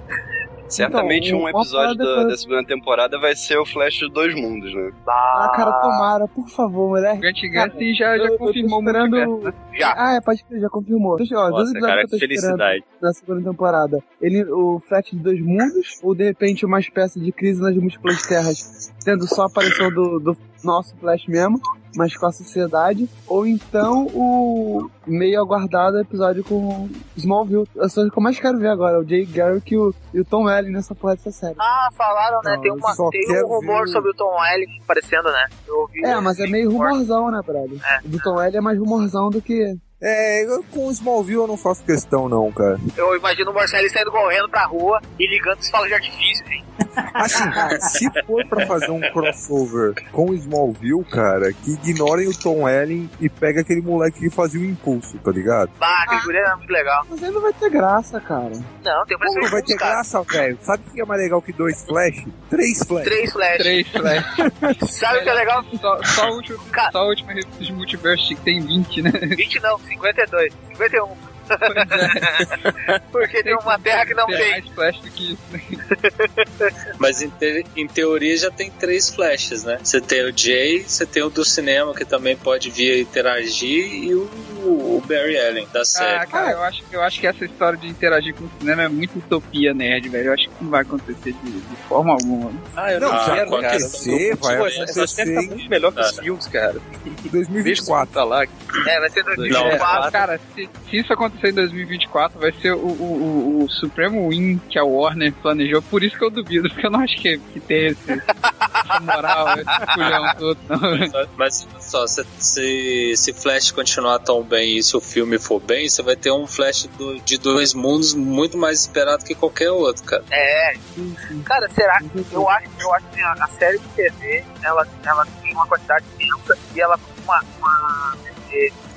Certamente Então, um episódio da, da segunda temporada vai ser o Flash dos dois mundos, né? Ah, cara, tomara, por favor, mulher. Grant Gustin já, já confirmou o esperando... né? Já. Ah, é, pode crer, já confirmou. Deixa, ó, dois Nossa, episódios cara, que eu que felicidade. na segunda temporada. Ele, o Flash de dois mundos, ou de repente uma espécie de crise nas múltiplas terras, tendo só a aparição do, do nosso Flash mesmo, mas com a sociedade, ou então o meio aguardado episódio com Smallville. Eu sou o que eu mais quero ver agora, o Jay Garrick e o, e o Tom Welling nessa porra dessa série. Ah, falaram, né? Não, tem uma, só tem um rumor ver- sobre o Tom Welling aparecendo, né? Eu ouvi. É, mas é meio rumorzão, né, brother? O do Tom Welling é mais rumorzão do que... É, eu- com o Smallville eu não faço questão, não, cara. Eu imagino o Marcelo saindo correndo pra rua e ligando os falos de artifício, hein? Assim, se for pra fazer um crossover com o Smallville, cara, que ignorem o Tom Welling e pega aquele moleque que fazia o impulso, tá ligado? Bah, aquele guri era muito legal. Mas aí não vai ter graça, cara. Não, tem Como não vai ter graça, velho? Sabe o que é mais legal que dois Flash? Três Flash. Três Flash. Três Flash. Sabe o que é legal? Só, só, o último, só a última revista de multiverso que tem 20, né? 20 não, 52, 51. Porque tem uma terra que não Tem tem. mais Flash do que isso, né? Mas em, te- em teoria já tem três flashes, né? Você tem o Jay, você tem o do cinema que também pode vir interagir e o, o Barry Allen da série. Ah, cara, eu acho, eu acho que essa história de interagir com o cinema é muito utopia nerd, velho. Eu acho que não vai acontecer de, de forma alguma. Ah, eu Não, não, vai quero, cara. acontecer, vai Pô, essa- Essa série tá acontecer. muito melhor que os filmes, cara. 2024. Tá lá. É, vai ser É, 2024. cara, se, se isso acontecer em 2024, vai ser o, o, o, o Supremo Win que a Warner planejou. Por isso que eu duvido, porque eu não acho que, que tem esse, essa moral, esse culhão todo, não. Mas olha só, se, se, se Flash continuar tão bem e se o filme for bem, você vai ter um Flash do- de dois mundos muito mais esperado que qualquer outro, cara. É. Cara, será que eu acho, eu acho que a, série de TV ela, ela tem uma quantidade imensa e ela põe uma, uma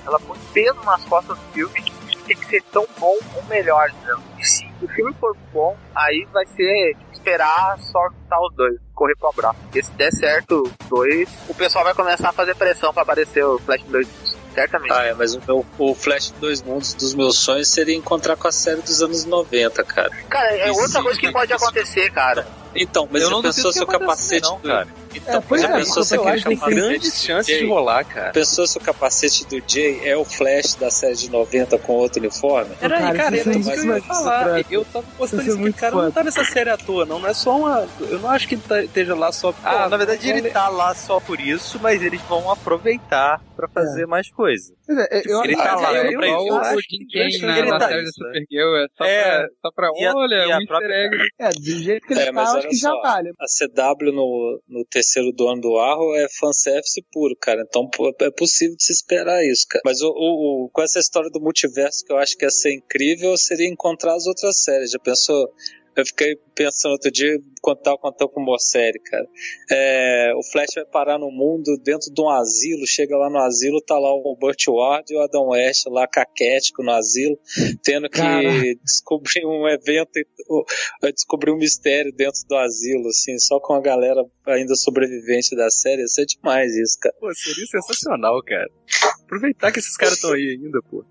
ela põe peso nas costas do filme que tem que ser tão bom ou melhor, entendeu? E se o filme for bom, aí vai ser esperar só juntar os dois, correr pro abraço. Porque se der certo os dois, o pessoal vai começar a fazer pressão pra aparecer o Flash 2. Certamente. Ah, é, mas o, meu, o Flash de Dois Mundos dos meus sonhos seria encontrar com a série dos anos 90, cara. Cara, é outra coisa que pode acontecer, cara. Então, mas Eu não pensou se o capacete não, do... cara. Então, pois você é, pensou se aquele capacete grandes chances de rolar, cara. Pensou se o capacete do Jay é o Flash da série de 90 com outro uniforme? Era aí, Cara, cara, isso era é isso que eu ia falar. Eu tava postando Isso é isso que o cara não tá nessa série à toa, não. Não é só uma. Eu não acho que ele tá- esteja lá só. Ah, Pô, na verdade ele tá lá só por isso, mas eles vão aproveitar pra fazer mais coisa. Ele tá lá, eu- é pra eu- isso. Igual acho o que Jim Kane na, tá série da né? Supergirl, é só É, pra, olha, um easter própria- egg. É, do jeito que ele É, tá, acho que já só, vale. a CW no, no terceiro dono do Arrow é fanservice puro, cara. Então é possível de se esperar isso, cara. Mas o, o- o- com essa história do multiverso que eu acho que ia ser incrível, seria encontrar as outras séries. Já pensou? Eu fiquei pensando outro dia, quando tava contando com uma série, cara. É, o Flash vai parar no mundo dentro de um asilo, chega lá no asilo, tá lá o Burt Ward e o Adam West lá caquético no asilo, tendo que Cara. descobrir um evento, o- descobrir um mistério dentro do asilo, assim, só com a galera ainda sobrevivente da série. Isso é demais isso, cara. Pô, seria sensacional, cara. Aproveitar que esses caras estão aí ainda, pô.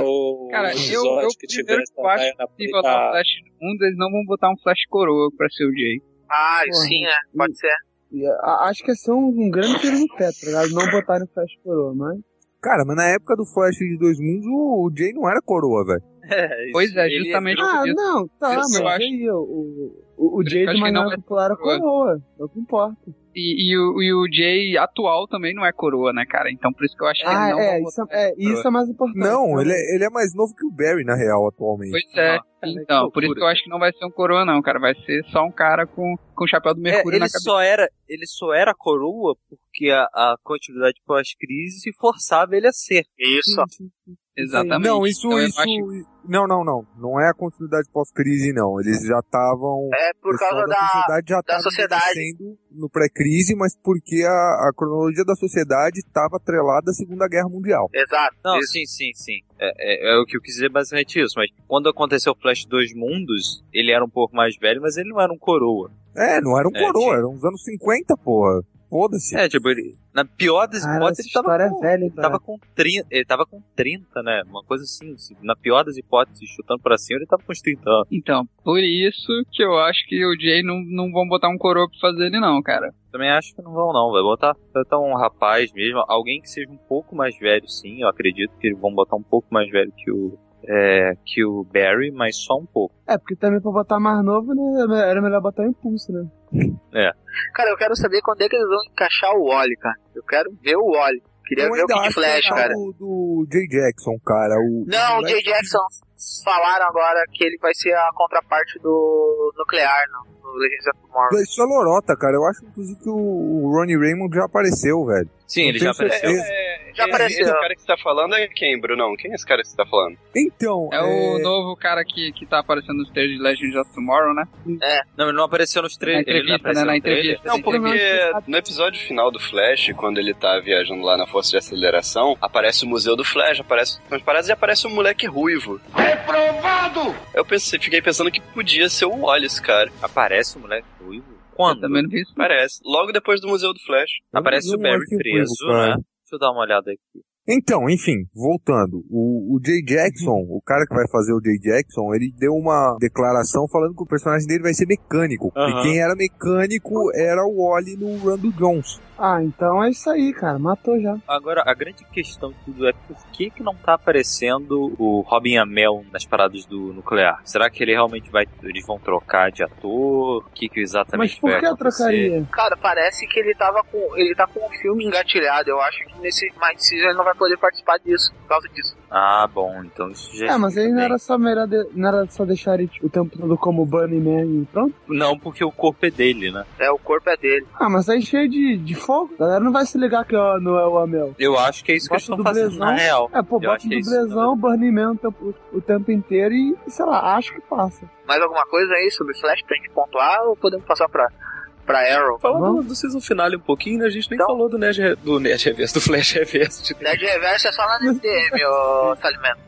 O Cara, eu, eu que primeiro que eu acho que se botar um Flash no mundo, eles não vão botar um Flash coroa pra ser o Jay. Ah, Porra. sim, né? Pode ser. E, a- Acho que é só um, um grande tiro no pé, tá ligado? Não botar no Flash coroa, mas. Cara, mas na época do Flash de Dois Mundos, o Jay não era coroa, velho. Pois é, justamente Ah, por isso. não, tá, Eu mas acho- aí, o, o, o, Jay que não popular é coroa. coroa, é o que importa. E, e o, e o Jay atual também não é coroa, né, cara? Então por isso que eu acho que Ah, eles não é, isso, é, isso é mais importante. Não, ele é, ele é mais novo que o Barry, na real, atualmente. Pois é. Ah, então, que por isso que eu acho que não vai ser um coroa, não, cara. Vai ser só um cara com, com o chapéu do É, Mercúrio ele na cabeça. só era, ele só era coroa porque a, a continuidade pós-crise forçava ele a ser. Isso. Exatamente. Não, isso, Então, isso. acho- Não, não, não. Não é a continuidade pós-crise, não. Eles já estavam. É por causa da, sociedade já da sociedade. no pré-crise, mas porque a, a cronologia da sociedade estava atrelada à Segunda Guerra Mundial. Exato. Não, isso. sim, sim, sim. É, é- é o que eu quis dizer basicamente isso. Mas quando aconteceu o Flash dos Mundos, ele era um pouco mais velho, mas ele não era um coroa. É, não era um É, coroa, tinha- era uns anos 50, porra. Foda-se. É, tipo, ele, na pior das Cara, hipóteses, ele tava história é com, velha, tava com 30, ele tava com 30, né? Uma coisa assim, assim, na pior das hipóteses, chutando pra cima, ele tava com uns 30 anos. Então, por isso que eu acho que o Jay não, não vão botar um coroa pra fazer ele não, cara. Também acho que não vão não, vai botar, vai botar um rapaz mesmo, alguém que seja um pouco mais velho, sim, eu acredito que eles vão botar um pouco mais velho que o é, que o Barry, mas só um pouco. É, porque também pra botar mais novo, né, era melhor botar o impulso, né? É. Cara, eu quero saber quando é que eles vão encaixar o Wally, cara. Eu quero ver o Wally. Queria Eu ver o Kid Flash, é cara. Do, do Jay Jackson, cara. O, Não, o Jay Jackson falaram agora que ele vai ser a contraparte do nuclear no, no Legends of Tomorrow. Isso é lorota, cara. Eu acho, inclusive, que o, Ronnie Raymond já apareceu, velho. Sim, Não ele já apareceu. certeza. Já apareceu. Esse cara que você tá falando é quem, Brunão? Quem é esse cara que você tá falando? Então, É o novo cara que, que tá aparecendo nos trailers de Legends of Tomorrow, né? É. Não, ele não apareceu nos Na trailers. Ele não entrevista, apareceu né? Na entrevista. Não, porque no episódio final do Flash, quando ele tá viajando lá na força de aceleração, aparece o museu do Flash, aparece umas paradas e aparece um moleque ruivo. Reprovado! Eu pensei, fiquei pensando que podia ser o Wallace, cara. Aparece o moleque ruivo? Quando? também não vi isso. Parece. Logo depois do museu do Flash. Aparece o Barry moleque preso, né? Deixa eu dar uma olhada aqui. Então, enfim, voltando. O, o Jay Jackson, o cara que vai fazer o Jay Jackson, ele deu uma declaração falando que o personagem dele vai ser mecânico. E quem era mecânico era o Wally no Rando Jones. Ah, então é isso aí, cara. Matou já. Agora, a grande questão de tudo é por que, que não tá aparecendo o Robin Amell nas paradas do nuclear? Será que ele realmente vai. Eles vão trocar de ator? O que, que exatamente Mas por que acontecer? trocaria? Cara, parece que ele tava com. Ele tá com o filme engatilhado. Eu acho que nesse Mind Season ele não vai poder participar disso, por causa disso. Ah, bom, então isso já É, mas aí não era só melhor de- não era só deixar ele tipo, o tempo todo como Bunny Man e pronto? Não, porque o corpo é dele, né? É, o corpo é dele. Ah, mas aí cheio de, de fogo. A galera não vai se ligar que ó, não é o Amel. Eu acho que é isso que eles Bota estão fazendo dublezão. na real. É, pô, bota acho o que é dublezão, Burning Man o tempo, o tempo inteiro e, sei lá, acho que passa. Mais alguma coisa aí sobre Flash pra gente pontuar ou podemos passar pra, pra Arrow? Falando do, do season finale um pouquinho, né? A gente nem falou do Nerd, Re- do Nerd Reverso, do Flash Reverso. Tipo, Nerd Reverso é só lá no MDM, ô Salimento.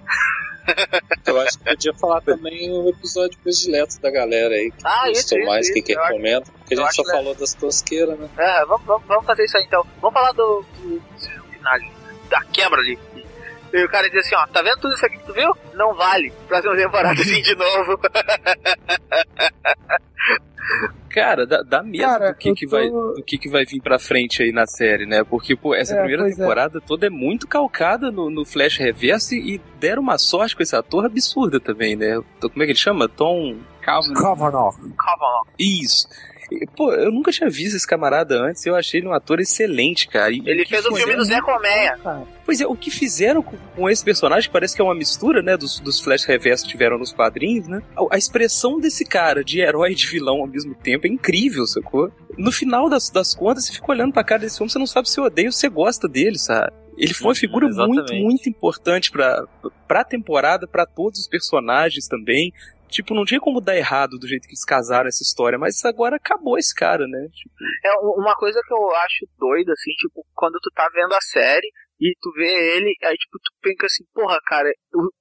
Eu acho que podia falar também o episódio predileto da galera aí. Que Ah, gostou isso, mais, isso, que, que recomenda. Porque a gente só falou das tosqueiras, né? É, vamos, vamos, vamos fazer isso aí então. Vamos falar do, do, do final, da quebra ali. E o cara diz assim, ó, tá vendo tudo isso aqui que tu viu? Não vale. Próxima temporada assim de novo. Cara, dá, dá medo Cara, do, que, que tô- vai, do que, que vai vir pra frente aí na série, né? Porque, pô, essa É, primeira é. temporada toda é muito calcada no, no Flash Reverso e, deram uma sorte com esse ator absurda também, né? Como é que ele chama? Tom. Kavanaugh. Calma, Isso. E, Pô, eu nunca tinha visto esse camarada antes, eu achei ele um ator excelente, cara. E Ele fez o filme do Zé Colmeia. Pois é, o que fizeram com, com esse personagem, que parece que é uma mistura, né, dos, dos Flash Reverso que tiveram nos quadrinhos, né? A, a expressão desse cara, de herói e de vilão ao mesmo tempo, é incrível, sacou? No final das, das contas, você fica olhando pra cara desse homem, você não sabe se você odeia ou se você gosta dele, sabe? Ele foi uma figura muito, exatamente. muito importante pra, pra temporada, pra todos os personagens também. Tipo, não tinha como dar errado do jeito que eles casaram essa história, mas agora acabou esse cara, né? Tipo, É uma coisa que eu acho doida, assim, tipo, quando tu tá vendo a série e tu vê ele, aí tipo, tu pensa assim, porra, cara,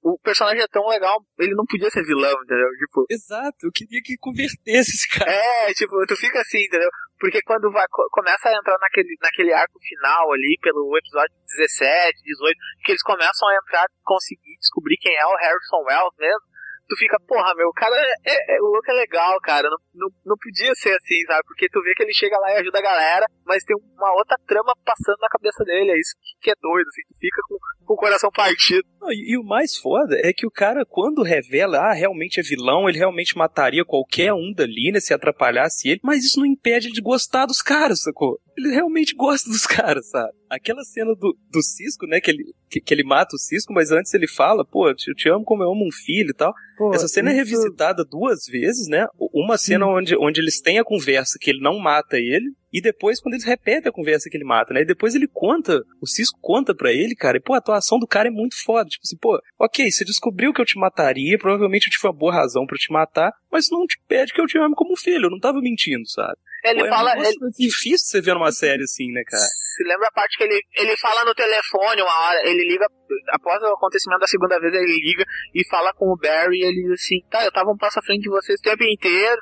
o, o personagem é tão legal, ele não podia ser vilão, entendeu? Tipo. Exato, eu queria que convertesse esse cara. É, tipo, tu fica assim, entendeu? Porque quando vai, co- começa a entrar naquele, naquele arco final ali, pelo episódio 17, 18, que eles começam a entrar, conseguir descobrir quem é o Harrison Wells mesmo, tu fica, porra, meu, o cara é, é- o louco é legal, cara. Não, não, não podia ser assim, sabe? Porque tu vê que ele chega lá e ajuda a galera, mas tem uma outra trama passando na cabeça dele. É isso que, é doido, assim, tu fica com, com o coração partido. E, e o mais foda é que o cara, quando revela, ah, realmente é vilão, ele realmente mataria qualquer um dali, né, se atrapalhasse ele, mas isso não impede ele de gostar dos caras, sacou? Ele realmente gosta dos caras, sabe? Aquela cena do, do Cisco, né, que ele, que, que ele mata o Cisco, mas antes ele fala, pô, eu te amo como eu amo um filho e tal. Pô, Essa cena é isso- revisitada duas vezes, né? Uma cena onde, onde eles têm a conversa que ele não mata ele, e depois quando eles repetem a conversa que ele mata, né? E depois ele conta, o Cisco conta pra ele, cara, e pô, a atuação do cara é muito foda. Tipo assim, pô, ok, você descobriu que eu te mataria, provavelmente eu tive uma boa razão pra te matar, mas não te pede que eu te ame como um filho, eu não tava mentindo, sabe? Ele Pô, é fala. um negócio Ele, difícil você ver numa série assim, né, cara? se lembra a parte que ele, ele fala no telefone uma hora, ele liga, após o acontecimento da segunda vez, ele liga e fala com o Barry e ele diz assim, tá, eu tava um passo à frente de vocês o tempo inteiro,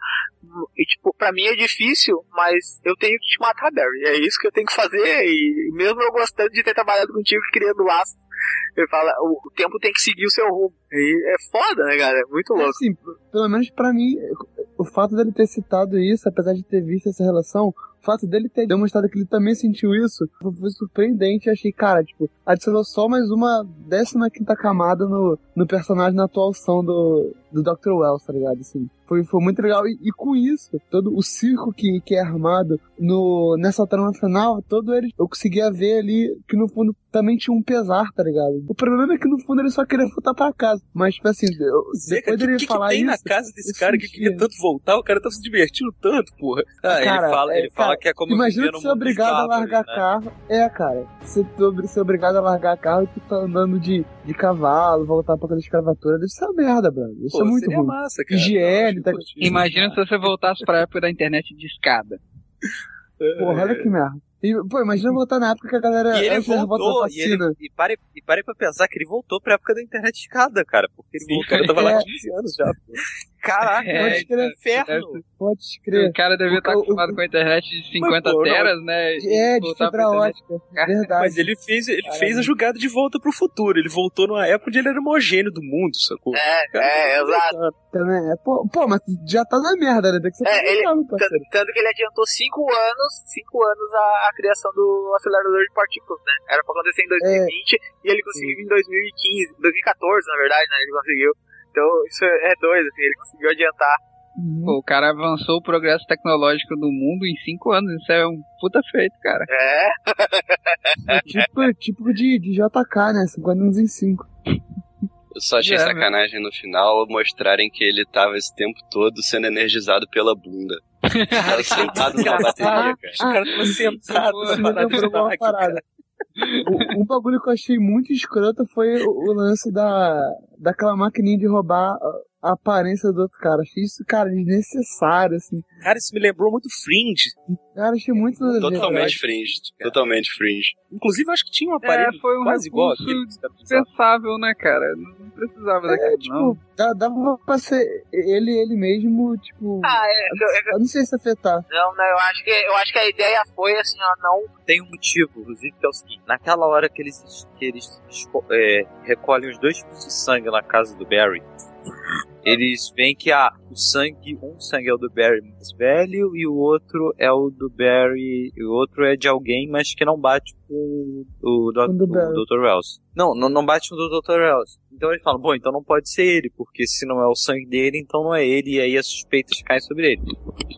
e tipo, pra mim é difícil, mas eu tenho que te matar, Barry, é isso que eu tenho que fazer, e mesmo eu gostando de ter trabalhado contigo e criando laços, ele fala, o, tempo tem que seguir o seu rumo, e é foda, né, cara, é muito louco. Assim, pelo menos pra mim, o fato dele ter citado isso, apesar de ter visto essa relação, o fato dele ter demonstrado que ele também sentiu isso, foi surpreendente. Achei, cara, tipo, adicionou só mais uma décima quinta camada no, no personagem na atuação do, do Dr. Wells, tá ligado? Assim, foi, foi muito legal. E, e com isso, todo o circo que, que é armado no, nessa trama final, todo ele, eu conseguia ver ali que no fundo também tinha um pesar, tá ligado? O problema é que no fundo ele só queria voltar pra casa. Mas, tipo assim, eu, Zé, cara, depois o dele que, que, falar tem isso. na casa desse cara que queria tanto voltar? O cara tá se divertindo tanto, porra. Ah, Cara, ele fala, é, ele fala cara, que é como Imagina ser obrigado a largar né? carro. É, cara. Você ser ser obrigado a largar carro e tu tá andando de, de cavalo, voltar pra aquela escravatura. Deve ser uma merda, brother. Isso Pô, é muito seria ruim. massa, cara. Higiene, tá... Imagina se você voltasse pra época da internet de escada. Porra, olha que merda. E, pô, imagina voltar na época que a galera. E ele voltou, e, ele, vacina. e, pare, e pare pra pensar que ele voltou pra época da internet de escada, cara. Porque ele Sim, voltou. o cara tava lá É. 15 anos já. pô. Caraca, É, Pode crer. inferno. Pode crer. O cara devia estar o- acostumado com a internet de 50 pô, não, teras, né? É, de fibra ótica. Verdade. Mas ele fez, ele fez a jogada de volta pro futuro. Ele voltou numa época onde ele era homogêneo do mundo, sacou? É, Cara, é, exato. Também é. Pô, pô, mas já tá na merda, né? Tem que ser É, ele-. Tanto, tanto que ele adiantou 5 anos, 5 anos a, a criação do acelerador de partículas, né? Era pra acontecer em 2020 e ele conseguiu em 2015, 2014, na verdade, né? Ele conseguiu. Então, isso é doido, assim, ele conseguiu adiantar. Pô, o cara avançou o progresso tecnológico do mundo em 5 anos. Isso é um puta feito, cara. É, É tipo, tipo de, de JK, né? 50 anos em 5. Eu só achei É, sacanagem no final mostrarem que ele tava esse tempo todo sendo energizado pela bunda. Tava sentado na bateria, cara. O cara tava sentado Isso na me lembrou uma parada um bagulho que eu achei muito escroto foi o lance da, daquela maquininha de roubar a, aparência do outro cara. Achei isso, cara, desnecessário, assim. Cara, isso me lembrou muito Fringe. Cara, achei muito. Totalmente fringe. Totalmente fringe. Inclusive, acho que tinha um aparelho É, foi um quase igual aquele tá. Dispensável, né, cara? Não precisava É, daquilo, tipo, não. dá- dava pra ser ele, ele mesmo, tipo. Ah, é, eu, eu- Eu não sei se afetar. não, não, eu acho que eu acho que a ideia foi assim, ó, não. Tem um motivo, inclusive, que é o seguinte: naquela hora que eles, que eles é, recolhem os dois tipos de sangue na casa do Barry, eles veem que ah, o sangue, um sangue é o do Barry mais velho e o outro é o do Barry, e o outro é de alguém, mas que não bate o, o, do o Dr. Wells. Não, não, não bate com o do Dr. Wells. Então eles falam, bom, então não pode ser ele, porque se não é o sangue dele, então não é ele, e aí as suspeitas caem sobre ele.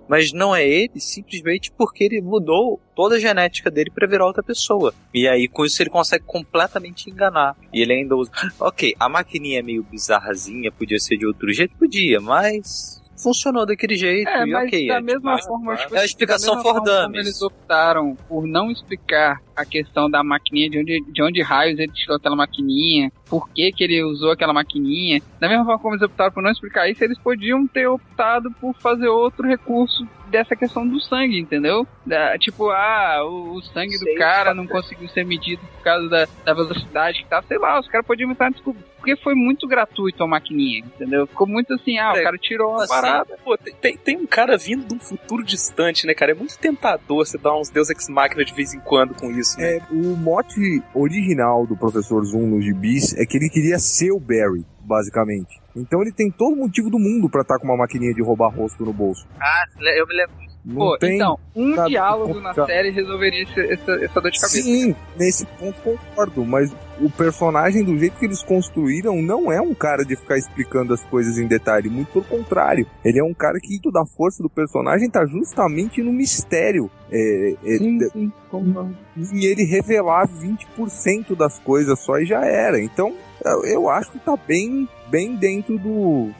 Mas não é ele simplesmente porque ele mudou toda a genética dele pra virar outra pessoa. E aí com isso ele consegue completamente enganar. E ele ainda usa. Ok, a maquininha é meio bizarrazinha, podia ser de outro jeito, podia, mas funcionou daquele jeito. É, e mas ok, da é, mesma tipo, forma, tipo, é a explicação for forma eles optaram por não explicar a questão da maquininha, de onde, de onde raios ele tirou aquela maquininha, por que, que ele usou aquela maquininha. Da mesma forma como eles optaram por não explicar isso, eles podiam ter optado por fazer outro recurso dessa questão do sangue, entendeu? Da- tipo, ah, o, o sangue do Sei, cara não conseguiu ser medido por causa da, da velocidade que tá, sei lá, os caras podiam inventar desculpa. Porque foi muito gratuito a maquininha, entendeu? Ficou muito assim, ah, o É, cara tirou uma Assim, parada. Pô, tem, tem, tem um cara vindo de um futuro distante, né, cara? É muito tentador você dar uns Deus Ex Machina de vez em quando com isso, né? É, o mote original do Professor Zoom nos gibis é que ele queria ser o Barry, basicamente. Então ele tem todo motivo do mundo pra estar com uma maquininha de roubar rosto no bolso. Ah, eu me lembro. Não Pô, tem então, um diálogo na série resolveria esse- essa, essa dor de cabeça. Sim, nesse ponto concordo, mas o personagem, do jeito que eles construíram, não é um cara de ficar explicando as coisas em detalhe, muito pelo contrário. Ele é um cara que toda a força do personagem tá justamente no mistério. É, é, Sim, de- sim, concordo. em ele revelar 20% das coisas só e já era. Então, eu- eu acho que tá bem, bem dentro do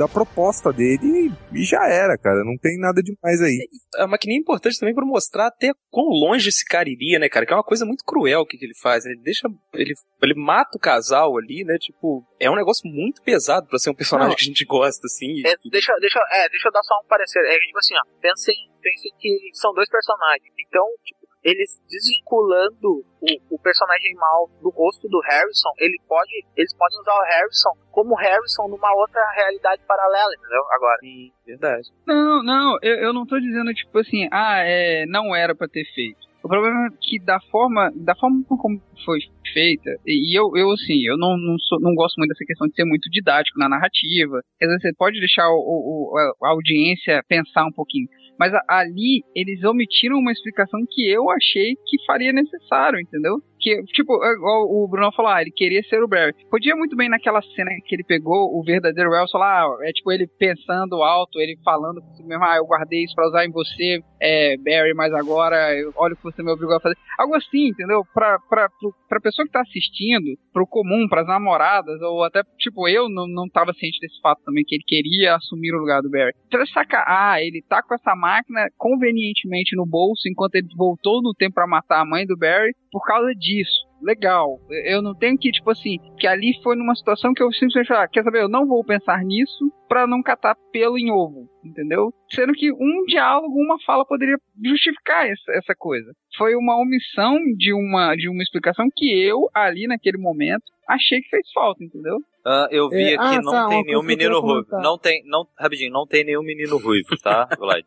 da proposta dele e, já era, cara. Não tem nada demais aí. É uma maquininha importante também pra mostrar até quão longe esse cara iria, né, cara? Que é uma coisa muito cruel o que, que ele faz. né? Ele deixa. Ele, ele mata o casal ali, né? Tipo, é um negócio muito pesado pra ser um personagem Não. que a gente gosta, assim. e- É, deixa, deixa, é, deixa eu dar só um parecer. É tipo assim, ó, pensem, pensem que são dois personagens. Então, tipo, eles desvinculando o, o personagem mal do rosto do Harrison, ele pode, eles podem usar o Harrison como Harrison numa outra realidade paralela, entendeu? Agora. Sim, verdade. Não, não, eu, eu não tô dizendo, tipo assim, ah, é, não era pra ter feito. O problema é que da forma, da forma como foi feita, e eu, eu assim, eu não, não, sou, não gosto muito dessa questão de ser muito didático na narrativa. Quer dizer, você pode deixar o, o- o- a audiência pensar um pouquinho. Mas ali, eles omitiram uma explicação que eu achei que faria necessário, entendeu? Que, tipo, é igual o Bruno falou, ah, ele queria ser o Barry. Podia muito bem naquela cena que ele pegou o verdadeiro Elson lá, ah, é tipo ele pensando alto, ele falando consigo mesmo, ah, eu guardei isso pra usar em você, é, Barry, mas agora olha o que você me obrigou a fazer. Algo assim, entendeu? Pra, pra, pra pessoa que tá assistindo, pro comum, pras namoradas, ou até, tipo, eu não, não tava ciente desse fato também, que ele queria assumir o lugar do Barry. Pra sacar, ah, ele tá com essa máquina convenientemente no bolso, enquanto ele voltou no tempo pra matar a mãe do Barry, por causa disso disso. Legal. Eu não tenho que, tipo assim, que ali foi numa situação que eu simplesmente falei, ah, quer saber, eu não vou pensar nisso pra não catar pelo em ovo, entendeu? Sendo que um diálogo, uma fala poderia justificar essa, essa coisa. Foi uma omissão de uma, de uma explicação que eu, ali naquele momento, achei que fez falta, entendeu? Ah, eu vi É, aqui, ah, não tá, tem nenhum menino ruivo. Não tem, não, rapidinho, não tem nenhum menino ruivo, tá, Vlad?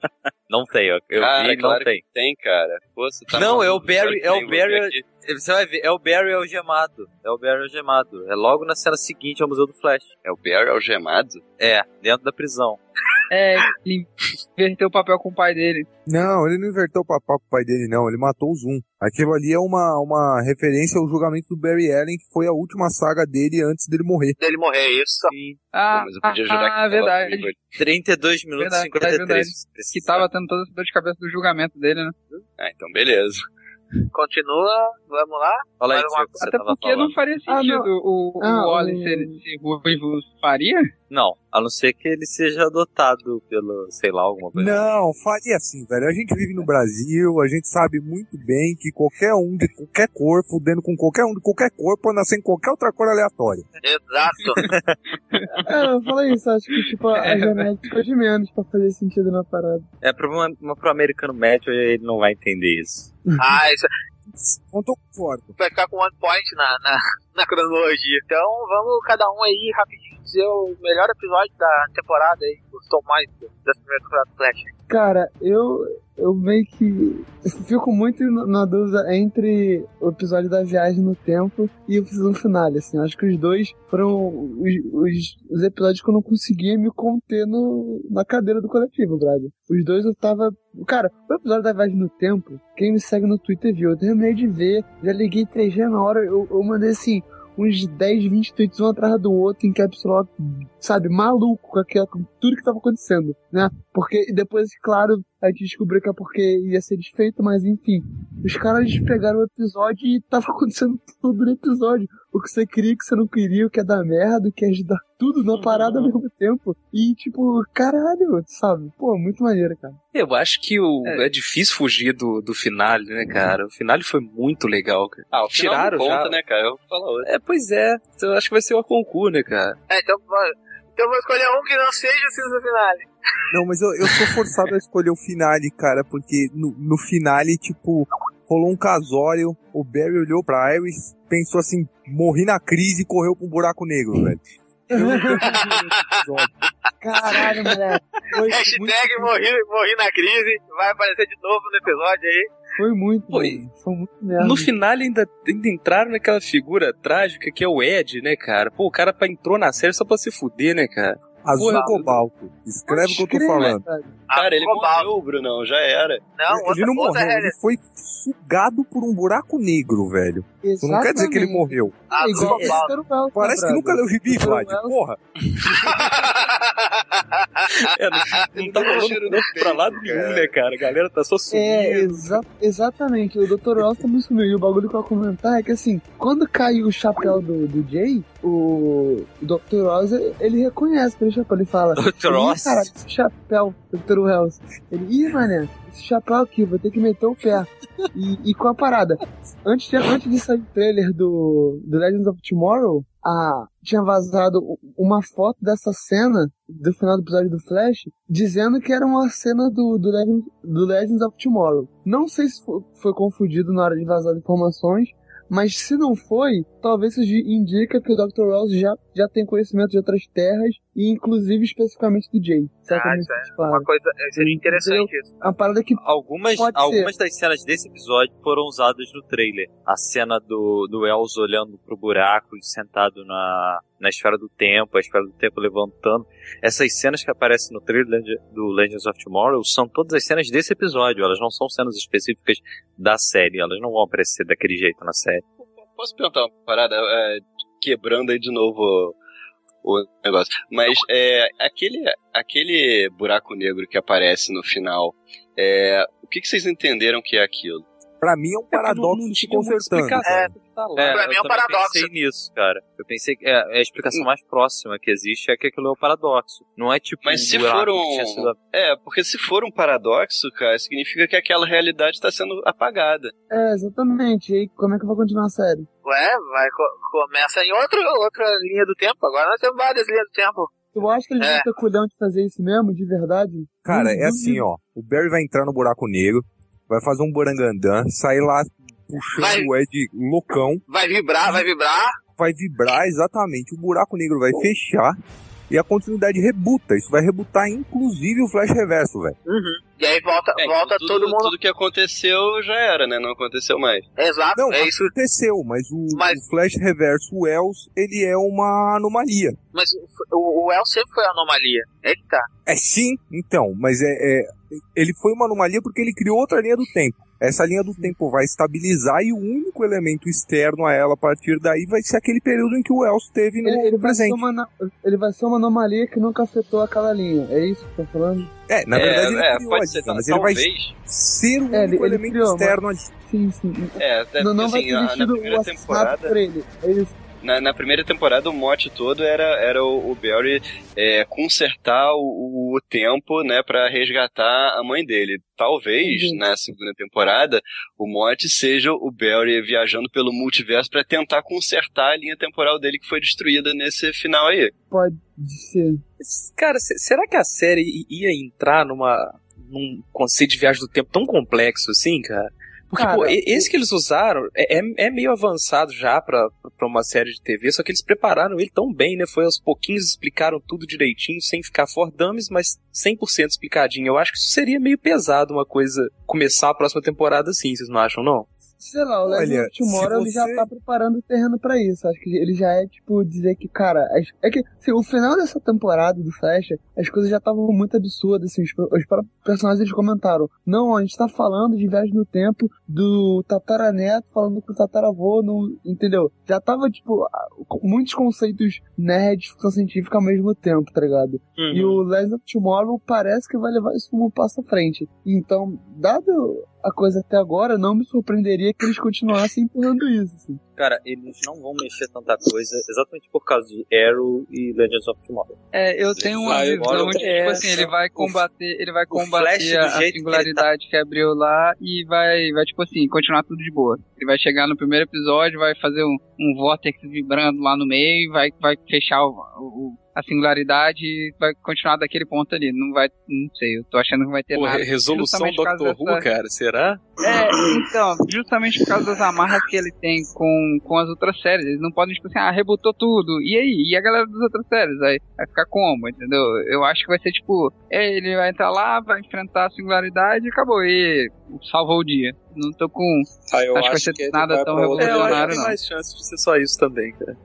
Não tem, ó. Eu Cara, vi, claro não tem. que tem, cara. Pô, você tá não, é o Barry, é o Barry, você vai ver, é o Barry algemado. É o Barry algemado. É logo na cena seguinte ao Museu do Flash. É o Barry algemado? É, dentro da prisão. É, ele inverteu o papel com o pai dele. Não, ele não inverteu o papel com o pai dele, não. Ele matou o Zoom. Aquilo ali é uma, uma referência ao julgamento do Barry Allen, que foi a última saga dele antes dele morrer. Dele morrer, isso. Ah, mas eu podia jurar que ah, tava verdade. vivo. 32 minutos e 53. verdade. Que tava tendo toda essa dor de cabeça do julgamento dele, né? Ah, então beleza. Continua, vamos lá. Fala aí, uma- Até tava porque falando. não faria Ah, sentido não. o, o Ah, Wally o- ser, ser ruivo. Faria? Não, a não ser que ele seja adotado pelo, sei lá, alguma coisa. Não, faria assim, velho. A gente vive no Brasil, a gente sabe muito bem que qualquer um de qualquer cor, fudendo com qualquer um de qualquer cor, pode nascer em qualquer outra cor aleatória. Exato. É, eu falei isso, acho que tipo, É, a genética é de menos pra fazer sentido na parada. É uma, pro americano médio, ele não vai entender isso. ah, isso Não tô concordo. vai ficar com one point na, na, na cronologia. Então vamos cada um aí rapidinho dizer o melhor episódio da temporada aí. Gostou mais do- dessa primeira temporada do Flash. Cara, eu, eu meio que fico muito na dúvida entre o episódio da viagem no tempo e o season finale, assim. Acho que os dois foram os, os, os episódios que eu não conseguia me conter no, na cadeira do coletivo, brother. Os dois eu tava... Cara, o episódio da viagem no tempo, quem me segue no Twitter viu, eu terminei de ver, já liguei 3G na hora, eu, eu mandei assim... Uns 10, 20 tweets um atrás do outro em caps lock, sabe, maluco com, aquela, com tudo que tava acontecendo, né? Porque depois, claro, a gente descobriu que é porque ia ser desfeito, mas enfim. Os caras pegaram o episódio e tava acontecendo tudo no episódio. O que você queria, o que você não queria, o que é dar merda, o que é ajudar, tudo na parada ao mesmo tempo. E tipo, caralho, sabe? Pô, muito maneiro, cara. Eu acho que o, é. difícil fugir do, do finale, né, cara? O finale foi muito legal, cara. Ah, o final Tiraram não conta, já. né, cara? Eu vou falar outro. É, pois é. Então, eu acho que vai ser o concurso, né, cara? É, então, então eu vou escolher um que não seja o season finale. Não, mas eu, eu sou forçado a escolher o finale, cara, porque no, no finale, tipo, rolou um casório, o Barry olhou pra Iris, pensou assim, morri na crise e correu pra um buraco negro, velho. Caralho, moleque. Foi Hashtag morri, morri na crise. Vai aparecer de novo no episódio aí. Foi muito, Foi. Foi muito merda. No final ainda, ainda entraram naquela figura trágica que é o Ed, né, cara? Pô, o cara entrou na série só pra se fuder, né, cara? Azul Porra, cobalto. Escreve o que eu tô falando. cara. Cara, ele Cobalto. morreu, Brunão, já era. Não, ele outra, não outra morreu, realidade. ele foi sugado por um buraco negro, velho. Isso não quer dizer que ele morreu. Ah, É igual Cobalto. Parece que nunca leu gibi, Vlad. Porra. É, não, não tá rolando corpo pra lado nenhum, né, cara? A galera tá só subindo. É, exa exatamente. O Dr. Ross também sumiu. E o bagulho que eu ia comentar é que assim, quando cai o chapéu do, do Jay, o, Dr. Ross, ele reconhece pelo chapéu. Ele fala: Dr. "Ih, Ross?" Cara, esse chapéu, Dr. Wells. Ele, ih, mané, esse chapéu aqui, vou ter que meter o pé. E, e com a parada, antes de, antes de sair o trailer do, do Legends of Tomorrow, a, tinha vazado uma foto dessa cena do final do episódio do Flash, dizendo que era uma cena do, do, Legends, do Legends of Tomorrow. Não sei se fo- foi confundido na hora de vazar informações, mas se não foi, talvez isso indica que o Dr. Ross já, já tem conhecimento de outras terras, e inclusive especificamente do Jay. Ah, isso é claro? uma coisa. Seria interessante isso. A parada que Algumas, Pode algumas ser. das cenas desse episódio foram usadas no trailer. A cena do, do Wells olhando pro buraco e sentado na, na esfera do tempo, a esfera do tempo levantando. Essas cenas que aparecem no trailer do Legends of Tomorrow são todas as cenas desse episódio. Elas não são cenas específicas da série. Elas não vão aparecer daquele jeito na série. Posso perguntar uma parada? É, quebrando aí de novo o, negócio. Mas é, aquele, aquele buraco negro que aparece no final, é, o que, que vocês entenderam que é aquilo? Pra mim é um paradoxo se consertando. É, Pra eu mim é um também paradoxo. pensei nisso, cara. Eu pensei que é, é a explicação mais próxima que existe é que aquilo é o paradoxo. Não é tipo Mas um se for tinha sido um. É, porque se for um paradoxo, cara, significa que aquela realidade está sendo apagada. É, exatamente. E aí, como é que vai continuar a série? Ué, vai, co- começa em outra, outra linha do tempo. Agora nós temos várias linhas do tempo. Tu acha que eles É. ter culhão de fazer isso mesmo, de verdade? Cara, Hum, é assim, ó. O Barry vai entrar no buraco negro, vai fazer um burangandã, sair lá puxando Vai. o Ed loucão, Vai vibrar, vai vibrar. vai vibrar exatamente, o buraco negro vai fechar e a continuidade rebuta. Isso vai rebutar inclusive o Flash Reverso, velho. E aí volta, É, volta tudo, todo mundo. Tudo que aconteceu já era, né? Não aconteceu mais. Exato, Não, é isso. aconteceu, mas o, Mas- o Flash Reverso Wells, ele é uma anomalia. Mas o, o sempre foi anomalia. É que tá. É sim, então, mas é, é- ele foi uma anomalia porque ele criou outra linha do tempo. Essa linha do tempo vai estabilizar e o único elemento externo a ela a partir daí vai ser aquele período em que o Wells teve no Ele, ele vai ser presente. uma, ele vai ser uma anomalia que nunca afetou aquela linha. É isso que eu tô falando? É, na É, verdade ele é, criou pode a ser, linha, mas ele vai ser o É, ele- único ele elemento criou, mas- externo ali. Sim, sim. É, é não não vai assim, ter existido o primeira assassinato temporada. por ele. É isso. Na, na primeira temporada, o mote todo era, era o, o Barry é, consertar o, o tempo, né, para resgatar a mãe dele. Talvez, Uhum. na segunda temporada, o mote seja o Barry viajando pelo multiverso para tentar consertar a linha temporal dele que foi destruída nesse final aí. Pode ser. Cara, se- será que a série ia entrar numa num conceito de viagem do tempo tão complexo assim, cara? Porque, Cara, pô, esse que eles usaram é, é, é meio avançado já pra, pra uma série de TV, só que eles prepararam ele tão bem, né? Foi aos pouquinhos, explicaram tudo direitinho, sem ficar for dummies, mas 100% explicadinho. Eu acho que isso seria meio pesado uma coisa começar a próxima temporada assim, vocês não acham, não? Sei lá, o Legend Olha, of Tomorrow se ele já você- tá preparando o terreno pra isso. Acho que ele já é, tipo, dizer que, cara, as- é que assim, o final dessa temporada do Flash, as coisas já estavam muito absurdas, assim, os, os personagens eles comentaram. Não, a gente tá falando de viagem no tempo do tataraneto falando com o tataravô, no, entendeu? Já tava, tipo, muitos conceitos nerds, ficção científica ao mesmo tempo, tá ligado? E o Legend of Tomorrow parece que vai levar isso um passo à frente. Então, dado a coisa até agora, não me surpreenderia que eles continuassem empurrando isso. Assim. Cara, eles não vão mexer tanta coisa exatamente por causa de Arrow e Legends of Tomorrow. É, eu tenho uma visão de, tipo é, assim, ele vai combater, ele vai combater a, a jeito que singularidade que, abriu lá e vai, vai, tipo assim, continuar tudo de boa. Ele vai chegar no primeiro episódio, vai fazer um, um vortex vibrando lá no meio, vai, vai fechar o, o- a singularidade e vai continuar daquele ponto ali. Não vai, não sei, eu tô achando que vai ter Pô, nada. resolução Doctor Who, dessa- cara, será? é, então, justamente por causa das amarras que ele tem com, com as outras séries. Eles não podem, tipo assim, ah, rebutou tudo. E aí? E a galera das outras séries? Vai, vai ficar como, entendeu? Eu acho que vai ser tipo, é, ele vai entrar lá, vai enfrentar a singularidade e acabou. E salvou o dia. Não tô com. Ah, eu acho que vai acho ser que nada vai tão outra É, eu acho revolucionário, não. mais chance de ser só isso também, cara.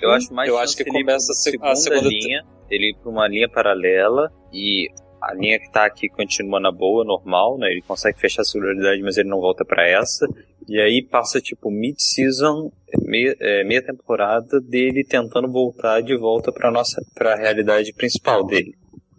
Eu acho mais Eu acho que ele começa a se- segunda a segunda linha, ele ir pra uma linha paralela e a linha que tá aqui continua na boa, normal, né? Ele consegue fechar a singularidade, mas ele não volta pra essa. E aí passa tipo mid-season, meia, é, meia temporada dele tentando voltar de volta pra nossa pra realidade principal dele.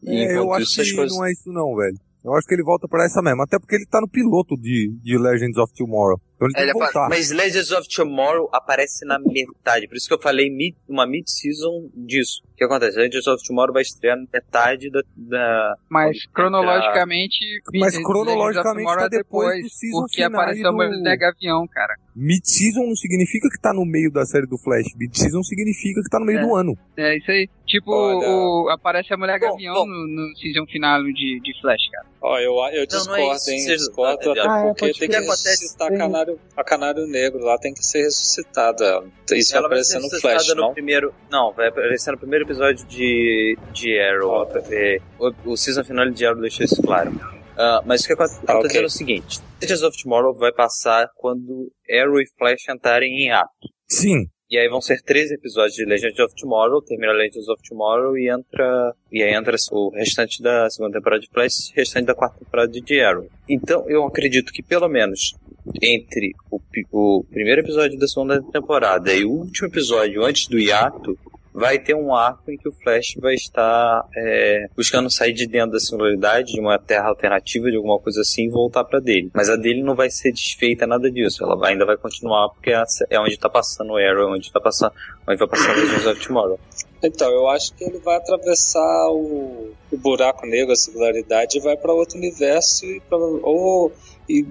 É, eu acho que as coisas- não é isso não, velho. Eu acho que ele volta pra essa mesmo, até porque ele tá no piloto de, de Legends of Tomorrow. Então ele tem Ele que apa- voltar. Mas Legends of Tomorrow aparece na metade. Por isso que eu falei mid- uma mid-season disso. O que acontece? Legends of Tomorrow vai estrear na metade da. da Mas cronologicamente. Mas Legends of cronologicamente tá é depois do season Porque apareceu do- o Mega Avião, cara. Mid-season não significa que tá no meio da série do Flash. Mid-season significa que tá no meio É. do ano. É isso aí. Tipo, o- aparece a Mulher Gavião no, no season final de, de Flash, cara. Ó, eu, eu Não, não é discordo, isso, hein? seja- Discordo, Ah, é, até porque tem crer. que ressuscitar a canário, a canário negro lá, tem que ser ressuscitada. Isso Ela vai vai ser aparecer no ressuscitada Flash, no não? primeiro. Não, vai aparecer no primeiro episódio de, de Arrow. É, o, o season final de Arrow deixou isso claro. Ah, mas o que eu, eu tô Ah, ok. dizendo é o seguinte: Legends of Tomorrow vai passar quando Arrow e Flash entrarem em ato. Sim. E aí vão ser três episódios de Legends of Tomorrow, termina Legends of Tomorrow e entra. E aí entra o restante da segunda temporada de Flash o restante da quarta temporada de Arrow. Então eu acredito que pelo menos entre o, o primeiro episódio da segunda temporada e o último episódio antes do hiato, vai ter um arco em que o Flash vai estar é, buscando sair de dentro da singularidade, de uma terra alternativa, de alguma coisa assim, e voltar pra dele. Mas a dele não vai ser desfeita nada disso. Ela ainda vai continuar porque é é onde tá passando o Arrow, onde tá passando, onde vai passar Legends of Tomorrow. Então, eu acho que ele vai atravessar o, o buraco negro, a singularidade, e vai para outro universo, e pra, ou e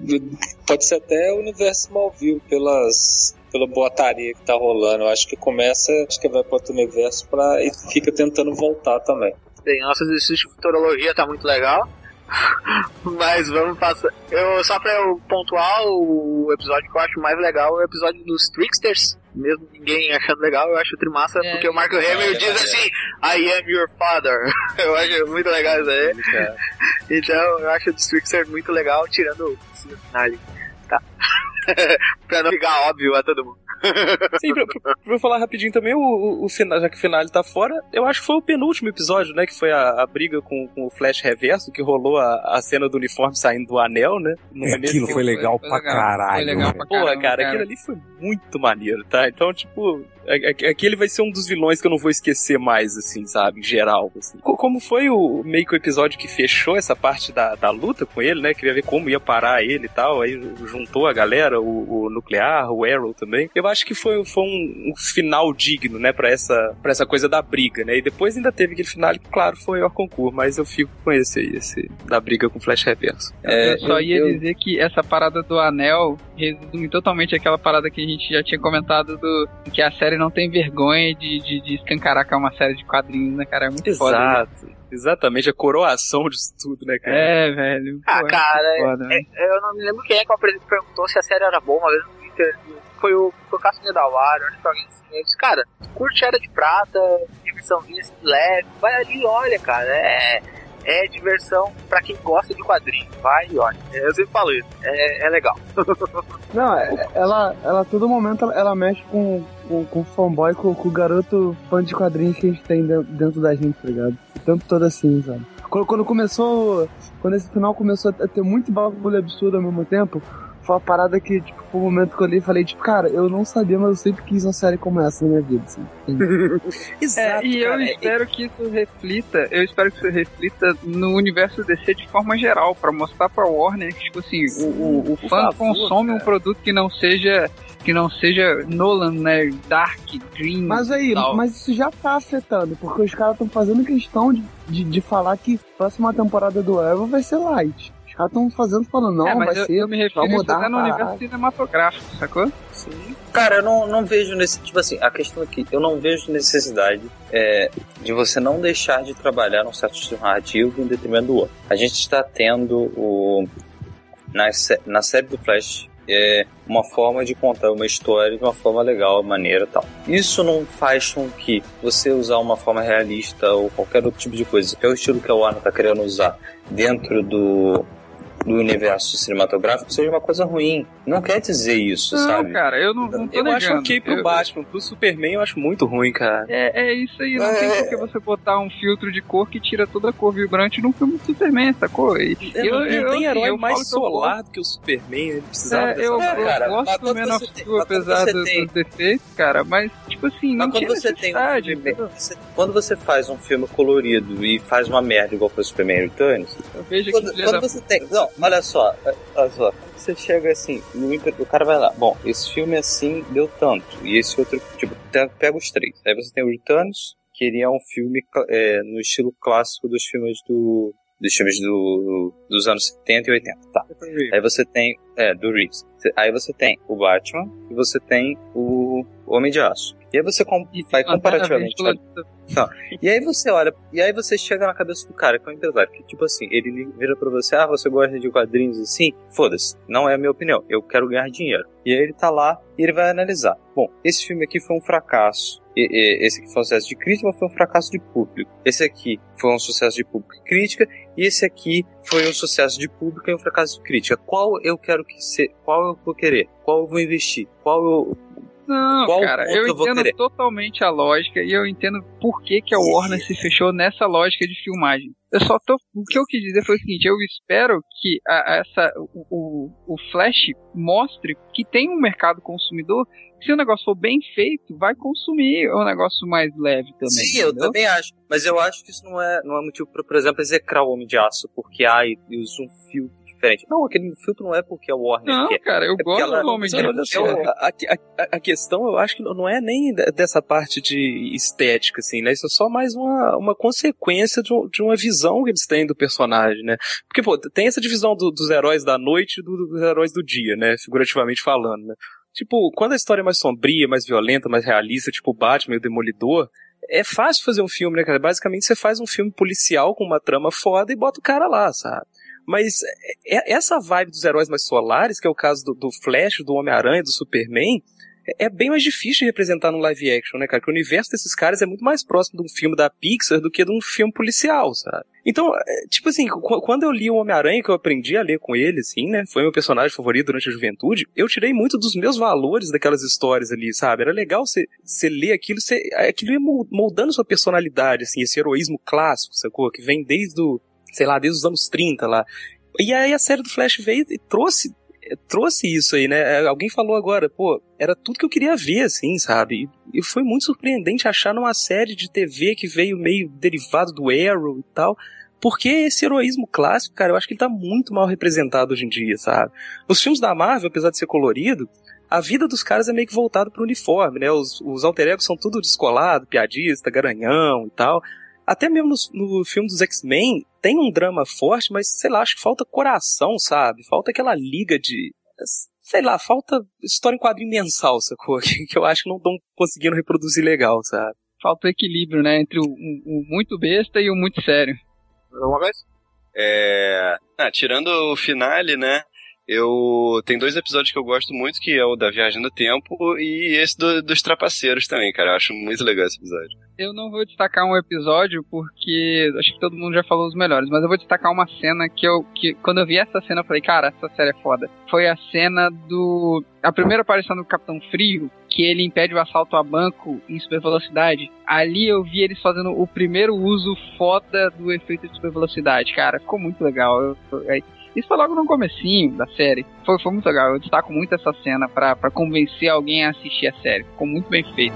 pode ser até o universo Smallville, pelas, pela boataria que tá rolando. Eu acho que começa, acho que vai para outro universo pra, e fica tentando voltar também. Bem, nosso exercício de futurologia tá muito legal. Mas vamos passar. Eu, só pra eu pontuar, o episódio que eu acho mais legal é o episódio dos Tricksters. Mesmo ninguém achando legal, eu acho trimassa, É, porque o Marco Hamill diz assim: I am your father. eu acho muito legal isso aí. Então, eu acho o dos Tricksters muito legal, tirando o finale. Tá? pra não ficar óbvio a todo mundo. Sim, pra, pra- pra eu falar rapidinho também, o, o, o final, já que o final tá fora, eu acho que foi o penúltimo episódio, né? Que foi a, a briga com, com o Flash Reverso, que rolou a, a cena do uniforme saindo do anel, né? No É, aquilo foi legal foi pra legal. caralho. Foi legal pra Porra, caramba, cara, cara. aquilo ali foi muito maneiro, tá? Então, tipo, a- a- aquele vai ser um dos vilões que eu não vou esquecer mais, assim, sabe? Em geral, assim. Co- Como foi o meio que o episódio que fechou essa parte da, da luta com ele, né? Queria ver como ia parar ele e tal. Aí juntou a galera, o, o Nuclear, o Arrow também. Eu acho que foi, foi um, um final digno, né? Pra essa, pra essa coisa da briga, né? E depois ainda teve aquele final que, claro, foi o concurso, mas eu fico com esse aí, esse da briga com o Flash Reverso. É, eu só ia eu- dizer que essa parada do anel resume totalmente aquela parada que a gente já tinha comentado do que a série não tem vergonha de, de, de escancarar que é uma série de quadrinhos, né, cara? É muito foda. Exato. Exatamente, a coroação disso tudo, né, cara? É, velho. Ah, Pô, é cara, muito foda, é- velho. é- eu não me lembro quem é que perguntou se a série era boa uma vez no Twitter. Foi o, foi o Cássio Nedawari, acho que alguém assim. Ele disse, cara, curte Era de Prata, diversãozinha assim, leve, vai ali olha, cara, é, é diversão pra quem gosta de quadrinhos, vai e olha. Eu sempre falo isso, é, é legal. Não, é- ela, ela a todo momento ela, mexe com, com, com o fanboy, com, com o garoto fã de quadrinhos que a gente tem dentro da gente, tá ligado? O tempo todo assim, sabe? Quando, quando começou. Quando esse final começou a ter muito bagulho absurdo ao mesmo tempo, foi uma parada que, tipo, foi um momento que eu olhei e falei, tipo, cara, eu não sabia, mas eu sempre quis uma série como essa na minha vida, assim. É, e eu espero que isso reflita, eu espero que isso reflita no universo DC de forma geral, pra mostrar pra Warner que, tipo assim, o, o, o Por fã favor, consome um cara. produto que não seja que não seja Nolan, né, Dark, Green. Mas aí, tal. mas isso já tá afetando, porque os caras estão fazendo questão de, de, de falar que a próxima temporada do Arrow vai ser light. Os caras estão fazendo, falando, não, é, mas vai eu, ser. eu me refiro vai mudar até no universo cinematográfico, sacou? Sim. Cara, eu não, não vejo nesse. Tipo assim, a questão aqui, eu não vejo necessidade é, de você não deixar de trabalhar num certo estilo narrativo em detrimento do outro. A gente está tendo o. Na, na série do Flash. É uma forma de contar uma história de uma forma legal, maneira e tal. Isso não faz com que você usar uma forma realista ou qualquer outro tipo de coisa, que é o estilo que a Warner está querendo usar dentro do, do universo cinematográfico, seja uma coisa ruim. Não quer dizer isso, Não, sabe? cara, eu não, não tô Eu acho negando. ok pro Eu- Batman, pro Superman eu acho muito ruim, cara. É, é isso aí, não tem por que você botar um filtro de cor que tira toda a cor vibrante num filme do Superman, sacou? E, É, eu, não, eu, não tem assim, herói eu mais que eu solar do que o Superman, ele precisava É, dessa eu, eu cara, mas gosto do Man of tem- Steel, apesar dos, tem- dos defeitos, cara, mas, tipo assim, não Mas quando você tem um filme, você- quando você faz um filme colorido e faz uma merda igual foi o Superman Returns, Eu vejo que quando, filha quando você tem, não, olha só, olha só, quando você chega assim, no inter- o cara vai lá, bom, esse filme assim deu tanto e esse outro, tipo, pega os três, aí você tem o Returns, que ele é um filme é, no estilo clássico dos filmes do dos filmes do, dos anos 70 e 80, tá. Aí você tem, é, do Reeves. Aí você tem o Batman e você tem o Homem de Aço. E aí você com- vai comparativamente. Não. E aí você olha, e aí você chega na cabeça do cara, que é um empresário, que tipo assim, ele vira pra você, ah, você gosta de quadrinhos assim? Foda-se, não é a minha opinião, eu quero ganhar dinheiro. E aí ele tá lá e ele vai analisar. Bom, esse filme aqui foi um fracasso. E- e- esse aqui foi um sucesso de crítica, mas foi um fracasso de público. Esse aqui foi um sucesso de público e crítica, e esse aqui foi um sucesso de público e um fracasso de crítica. Qual eu quero que ser, qual eu vou querer? Qual eu vou investir? Qual eu Não, Qual cara, eu eu entendo totalmente a lógica e eu entendo por que, que a Warner se fechou nessa lógica de filmagem. Eu só tô. O que eu quis dizer foi o seguinte: eu espero que a- essa, o, o, o Flash mostre que tem um mercado consumidor. Se o negócio for bem feito, vai consumir um negócio mais leve também. Sim, eu entendeu? também acho. Mas eu acho que isso não é, não é motivo pra, por exemplo, execrar o Homem de Aço, porque ai, eu uso um filtro diferente. Não, aquele filtro não é porque a Warner Não, quer. cara, eu É gosto ela- do Homem de Mas olha Aço. só, a, a- a- questão eu acho que não é nem de- dessa parte de estética, assim, né? Isso é só mais uma, uma consequência de, um- de uma visão que eles têm do personagem, né? Porque, pô, tem essa divisão do- dos heróis da noite e do- dos heróis do dia, né? Figurativamente falando, né? Tipo, quando a história é mais sombria, mais violenta, mais realista, tipo o Batman e o Demolidor, é fácil fazer um filme, né, cara? Basicamente você faz um filme policial com uma trama foda e bota o cara lá, sabe? Mas é- essa vibe dos heróis mais solares, que é o caso do, do Flash, do Homem-Aranha, do Superman, é, é bem mais difícil de representar no live action, né, cara? Porque o universo desses caras é muito mais próximo de um filme da Pixar do que de um filme policial, sabe? Então, é, tipo assim, qu- quando eu li o Homem-Aranha, que eu aprendi a ler com ele, assim, né? Foi meu personagem favorito durante a juventude, eu tirei muito dos meus valores daquelas histórias ali, sabe? Era legal você ler aquilo, você, aquilo ia mol- moldando sua personalidade, assim, esse heroísmo clássico, sacou? Que vem desde o, sei lá, desde os anos 30 lá. E aí a série do Flash veio e trouxe trouxe isso aí, né? Alguém falou agora, pô, era tudo que eu queria ver, assim, sabe? E e foi muito surpreendente achar numa série de TV que veio meio derivado do Arrow e tal. Porque esse heroísmo clássico, cara, eu acho que ele tá muito mal representado hoje em dia, sabe? Nos filmes da Marvel, apesar de ser colorido, a vida dos caras é meio que voltada pro uniforme, né? Os, os alter egos são tudo descolado, piadista, garanhão e tal. Até mesmo no, no filme dos X-Men tem um drama forte, mas sei lá, acho que falta coração, sabe? Falta aquela liga de. Sei lá, falta história em quadrinho mensal, sacou? Que, que eu acho que não estão conseguindo reproduzir legal, sabe? Falta o equilíbrio, né? Entre o, o- o muito besta e o muito sério. Uma vez? É. Ah, tirando o finale, né? Eu. Tem dois episódios que eu gosto muito, que é o da Viagem no Tempo e esse do- dos Trapaceiros também, cara. Eu acho muito legal esse episódio. Eu não vou destacar um episódio porque acho que todo mundo já falou os melhores, mas eu vou destacar uma cena que eu que quando eu vi essa cena eu falei, cara, essa série é foda. Foi a cena do a primeira aparição do Capitão Frio, que ele impede o assalto a banco em super velocidade. Ali eu vi eles fazendo o primeiro uso foda do efeito de super velocidade, cara, ficou muito legal. Eu- eu- é- isso foi logo no comecinho da série. Foi, foi muito legal. Eu destaco muito essa cena pra pra convencer alguém a assistir a série. Ficou muito bem feito.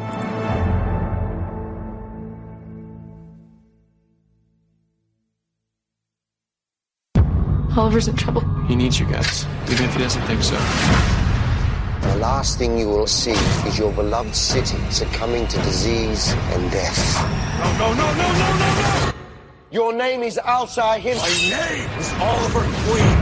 Oliver's in trouble. He needs you guys, even if he doesn't think so. The last thing you will see is your beloved city succumbing to disease and death. No, no, no, no, no, no, no! Your name is Alshai Him. My name is Oliver Queen.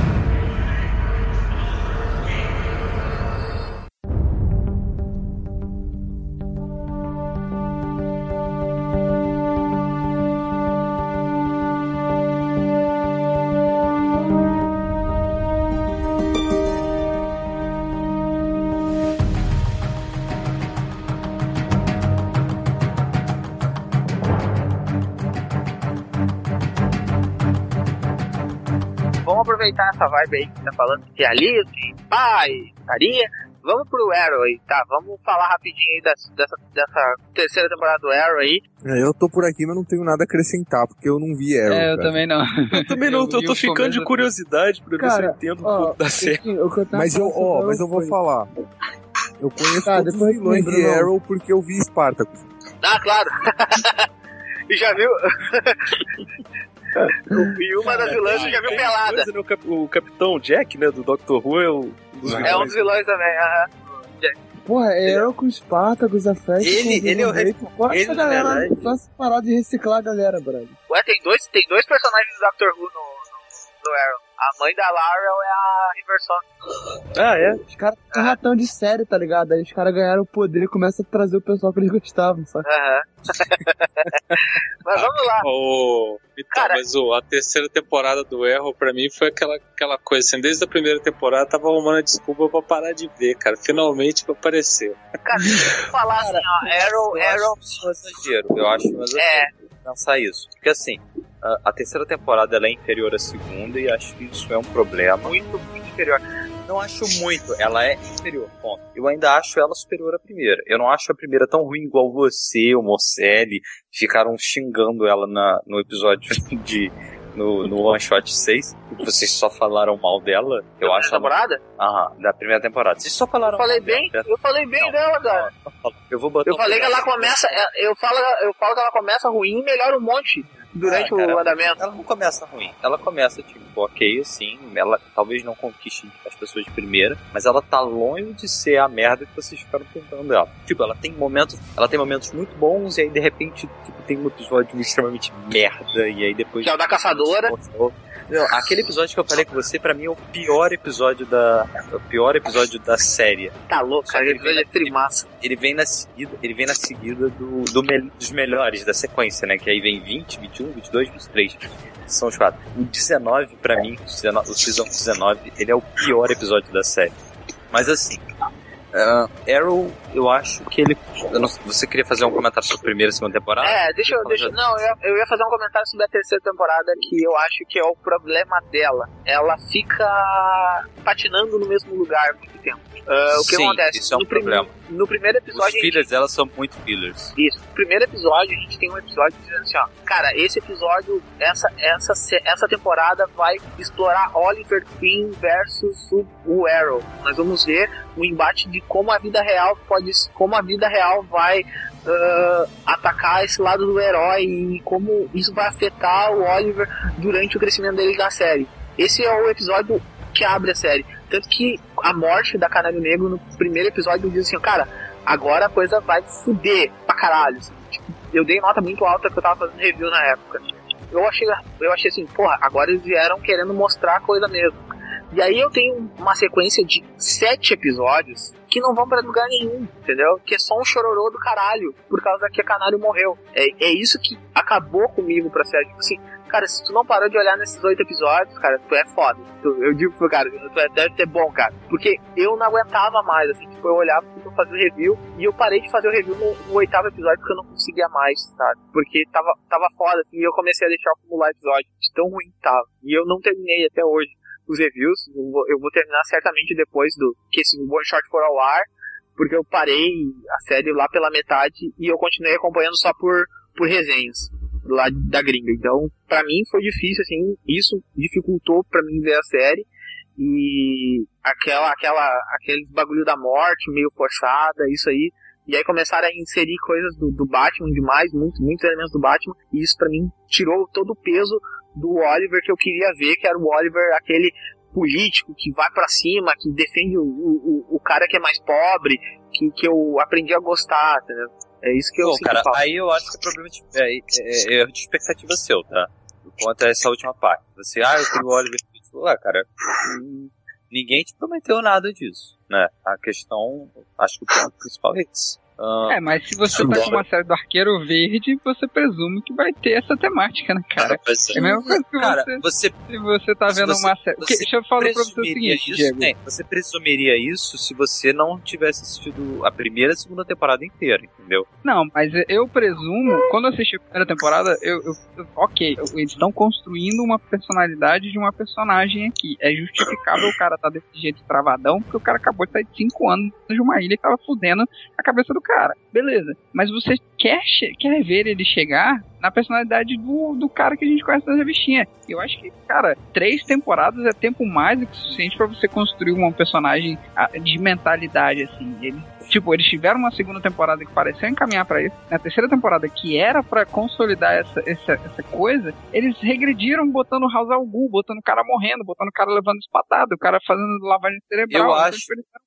Aproveitar essa vibe aí que tá falando de realismo, de pai, carinha. Vamos pro Arrow aí, tá? Vamos falar rapidinho aí dessa, dessa, dessa terceira temporada do Arrow aí. É, Eu tô por aqui, mas não tenho nada a acrescentar, porque eu não vi Arrow. É, eu cara. também não. Eu também não, eu, tô- eu tô ficando de curiosidade pra ver se eu entendo um ó, pouco da série. o que Mas eu, ó, mas eu vou foi- falar. Eu conheço Tá, todos os depois vilões de não. Arrow porque eu vi Spartacus. Ah, claro. e já viu? E uma das vilãs já viu pelada. coisa, né? o, cap- o Capitão Jack, né, do Doctor Who, é um dos É um vilões. dos vilões também. aham. Porra, é eu com Spartacus, a Fest. Ele- ele é o rei- Gosta ele, essa na galera, verdade- só essa parada de reciclar a galera, brother. Ué, tem dois, tem dois personagens do Doctor Who no, no, no Arrow. A mãe da Laurel é a Riverson. Ah, é? Os caras são ratão de série, tá ligado? Aí os caras ganharam o poder e começam a trazer o pessoal que eles gostavam, sabe? Aham. Mas vamos lá. O... Então, Cara- mas o, a terceira temporada do Arrow, pra mim, foi aquela, aquela coisa assim, desde a primeira temporada tava arrumando a desculpa pra parar de ver, cara. Finalmente apareceu. Cara, eu falar assim, ó. Arrow, eu Arrow. acho um exagero. Eu acho um exagero É. pensar isso. Porque assim, a, a terceira temporada ela é inferior à segunda e acho que isso é um problema. Muito, muito inferior. Não acho muito, ela é inferior, ponto. Eu ainda acho ela superior à primeira. Eu não acho a primeira tão ruim igual você, o Mocelli, ficaram xingando ela na, no episódio de. No, no One Shot 6, que vocês só falaram mal dela. Eu acho ela. temporada? Aham, da primeira temporada. Vocês só falaram Eu falei mal dela. bem, eu falei bem dela, cara. Eu vou botar Eu falei que ela começa, é, eu falo, eu falo que ela começa ruim e melhora um monte durante Ah, cara, o andamento. Ela não começa ruim. Ela começa, tipo, ok, assim. Ela talvez não conquiste as pessoas de primeira, mas ela tá longe de ser a merda que vocês ficaram tentando ela. Tipo, ela tem momentos. Ela tem momentos muito bons e aí de repente, tipo, tem um episódio extremamente merda. E aí depois. Que é o da caçadora. Não, aquele episódio que eu falei com você, pra mim, é o pior episódio da. O pior episódio da série. Tá louco, cara, ele episódio é trimassa. Ele vem na seguida, ele vem na seguida do, do mel- dos melhores da sequência, né? Que aí vem 20, 21, 22, 23. São os quatro. O 19, pra mim, o 19 o season 19, ele é o pior episódio da série. Mas assim, ah, Arrow, eu acho que ele. não- você queria fazer um comentário sobre a primeira e segunda temporada? É, deixa eu. Deixa, não, eu ia, eu ia fazer um comentário sobre a terceira temporada que eu acho que é o problema dela. Ela fica patinando no mesmo lugar há muito tempo. Ah, o que Sim, acontece? isso é um no, prim- problema. no primeiro Os episódio. gente- fillers dela são muito fillers. Isso. No primeiro episódio, a gente tem um episódio dizendo assim, ó. Cara, esse episódio, essa, essa, essa temporada vai explorar Oliver Queen versus o, o Arrow. Nós vamos ver o embate de como a vida real pode. como a vida real vai ah, atacar esse lado do herói e como isso vai afetar o Oliver durante o crescimento dele da série. Esse é o episódio que abre a série. Tanto que a morte da Canário Negro no primeiro episódio diz assim, cara, agora a coisa vai fuder pra caralho. Tipo, eu dei nota muito alta que eu tava fazendo review na época. Eu achei, eu achei assim, porra, agora eles vieram querendo mostrar a coisa mesmo. E aí eu tenho uma sequência de sete episódios que não vão pra lugar nenhum, entendeu? Que é só um chororô do caralho, por causa que a Canário morreu. É, é isso que acabou comigo pra série. Tipo assim, cara, se tu não parou de olhar nesses oito episódios, cara, tu é foda. Tu- eu digo pro cara, tu é- deve ser bom, cara. Porque eu não aguentava mais, assim, tipo, eu olhava pra fazer o review e eu parei de fazer o review no, no oitavo episódio porque eu não conseguia mais, sabe? Porque tava, tava foda, assim, e eu comecei a deixar acumular episódio de tão ruim que tava. E eu não terminei até hoje os reviews. Eu vou, eu vou terminar certamente depois do que esse One Shot for ao ar, porque eu parei a série lá pela metade e eu continuei acompanhando só por, por resenhas lá da gringa. Então, pra mim foi difícil, assim, isso dificultou pra mim ver a série e aquela, aquela, aquele bagulho da morte meio forçada, isso aí. E aí começaram a inserir coisas do, do Batman demais, muito, muitos elementos do Batman, e isso pra mim tirou todo o peso do Oliver que eu queria ver, que era o Oliver, aquele político que vai pra cima, que defende o, o, o cara que é mais pobre, que, que eu aprendi a gostar, entendeu? É isso que eu sinto cara, falta. aí eu acho que é problema de, é, é, é de expectativa seu, tá? Quanto a essa última parte. Você, ah, eu queria o Oliver. Ah, cara, hum, ninguém te prometeu nada disso, né? A questão, acho que o ponto principal é esse. Ah, É, mas se você tá com uma série do Arqueiro Verde, você presume que vai ter essa temática, né, cara? É a mesma coisa que Cara, você, você se você tá vendo você- uma série. Você deixa eu falar pra você o seguinte, isso, Diego. né? Você presumiria isso se você não tivesse assistido a primeira e a segunda temporada inteira, entendeu? Não, mas eu presumo, quando eu assisti a primeira temporada, eu, eu- ok, eles estão construindo uma personalidade de uma personagem aqui. É justificável o cara tá desse jeito travadão, porque o cara acabou de sair de 5 anos de uma ilha que tava fudendo a cabeça do cara, beleza. Mas você quer, quer ver ele chegar na personalidade do, do cara que a gente conhece nas revistinhas. Eu acho que, cara, três temporadas é tempo mais do que suficiente pra você construir uma personagem ah, de mentalidade, assim. Ele, tipo, eles tiveram uma segunda temporada que pareceu encaminhar pra isso. Na terceira temporada, que era pra consolidar essa, essa, essa coisa, eles regrediram botando House al Ghul, botando o cara morrendo, botando o cara levando espadada, o cara fazendo lavagem cerebral. Eu acho,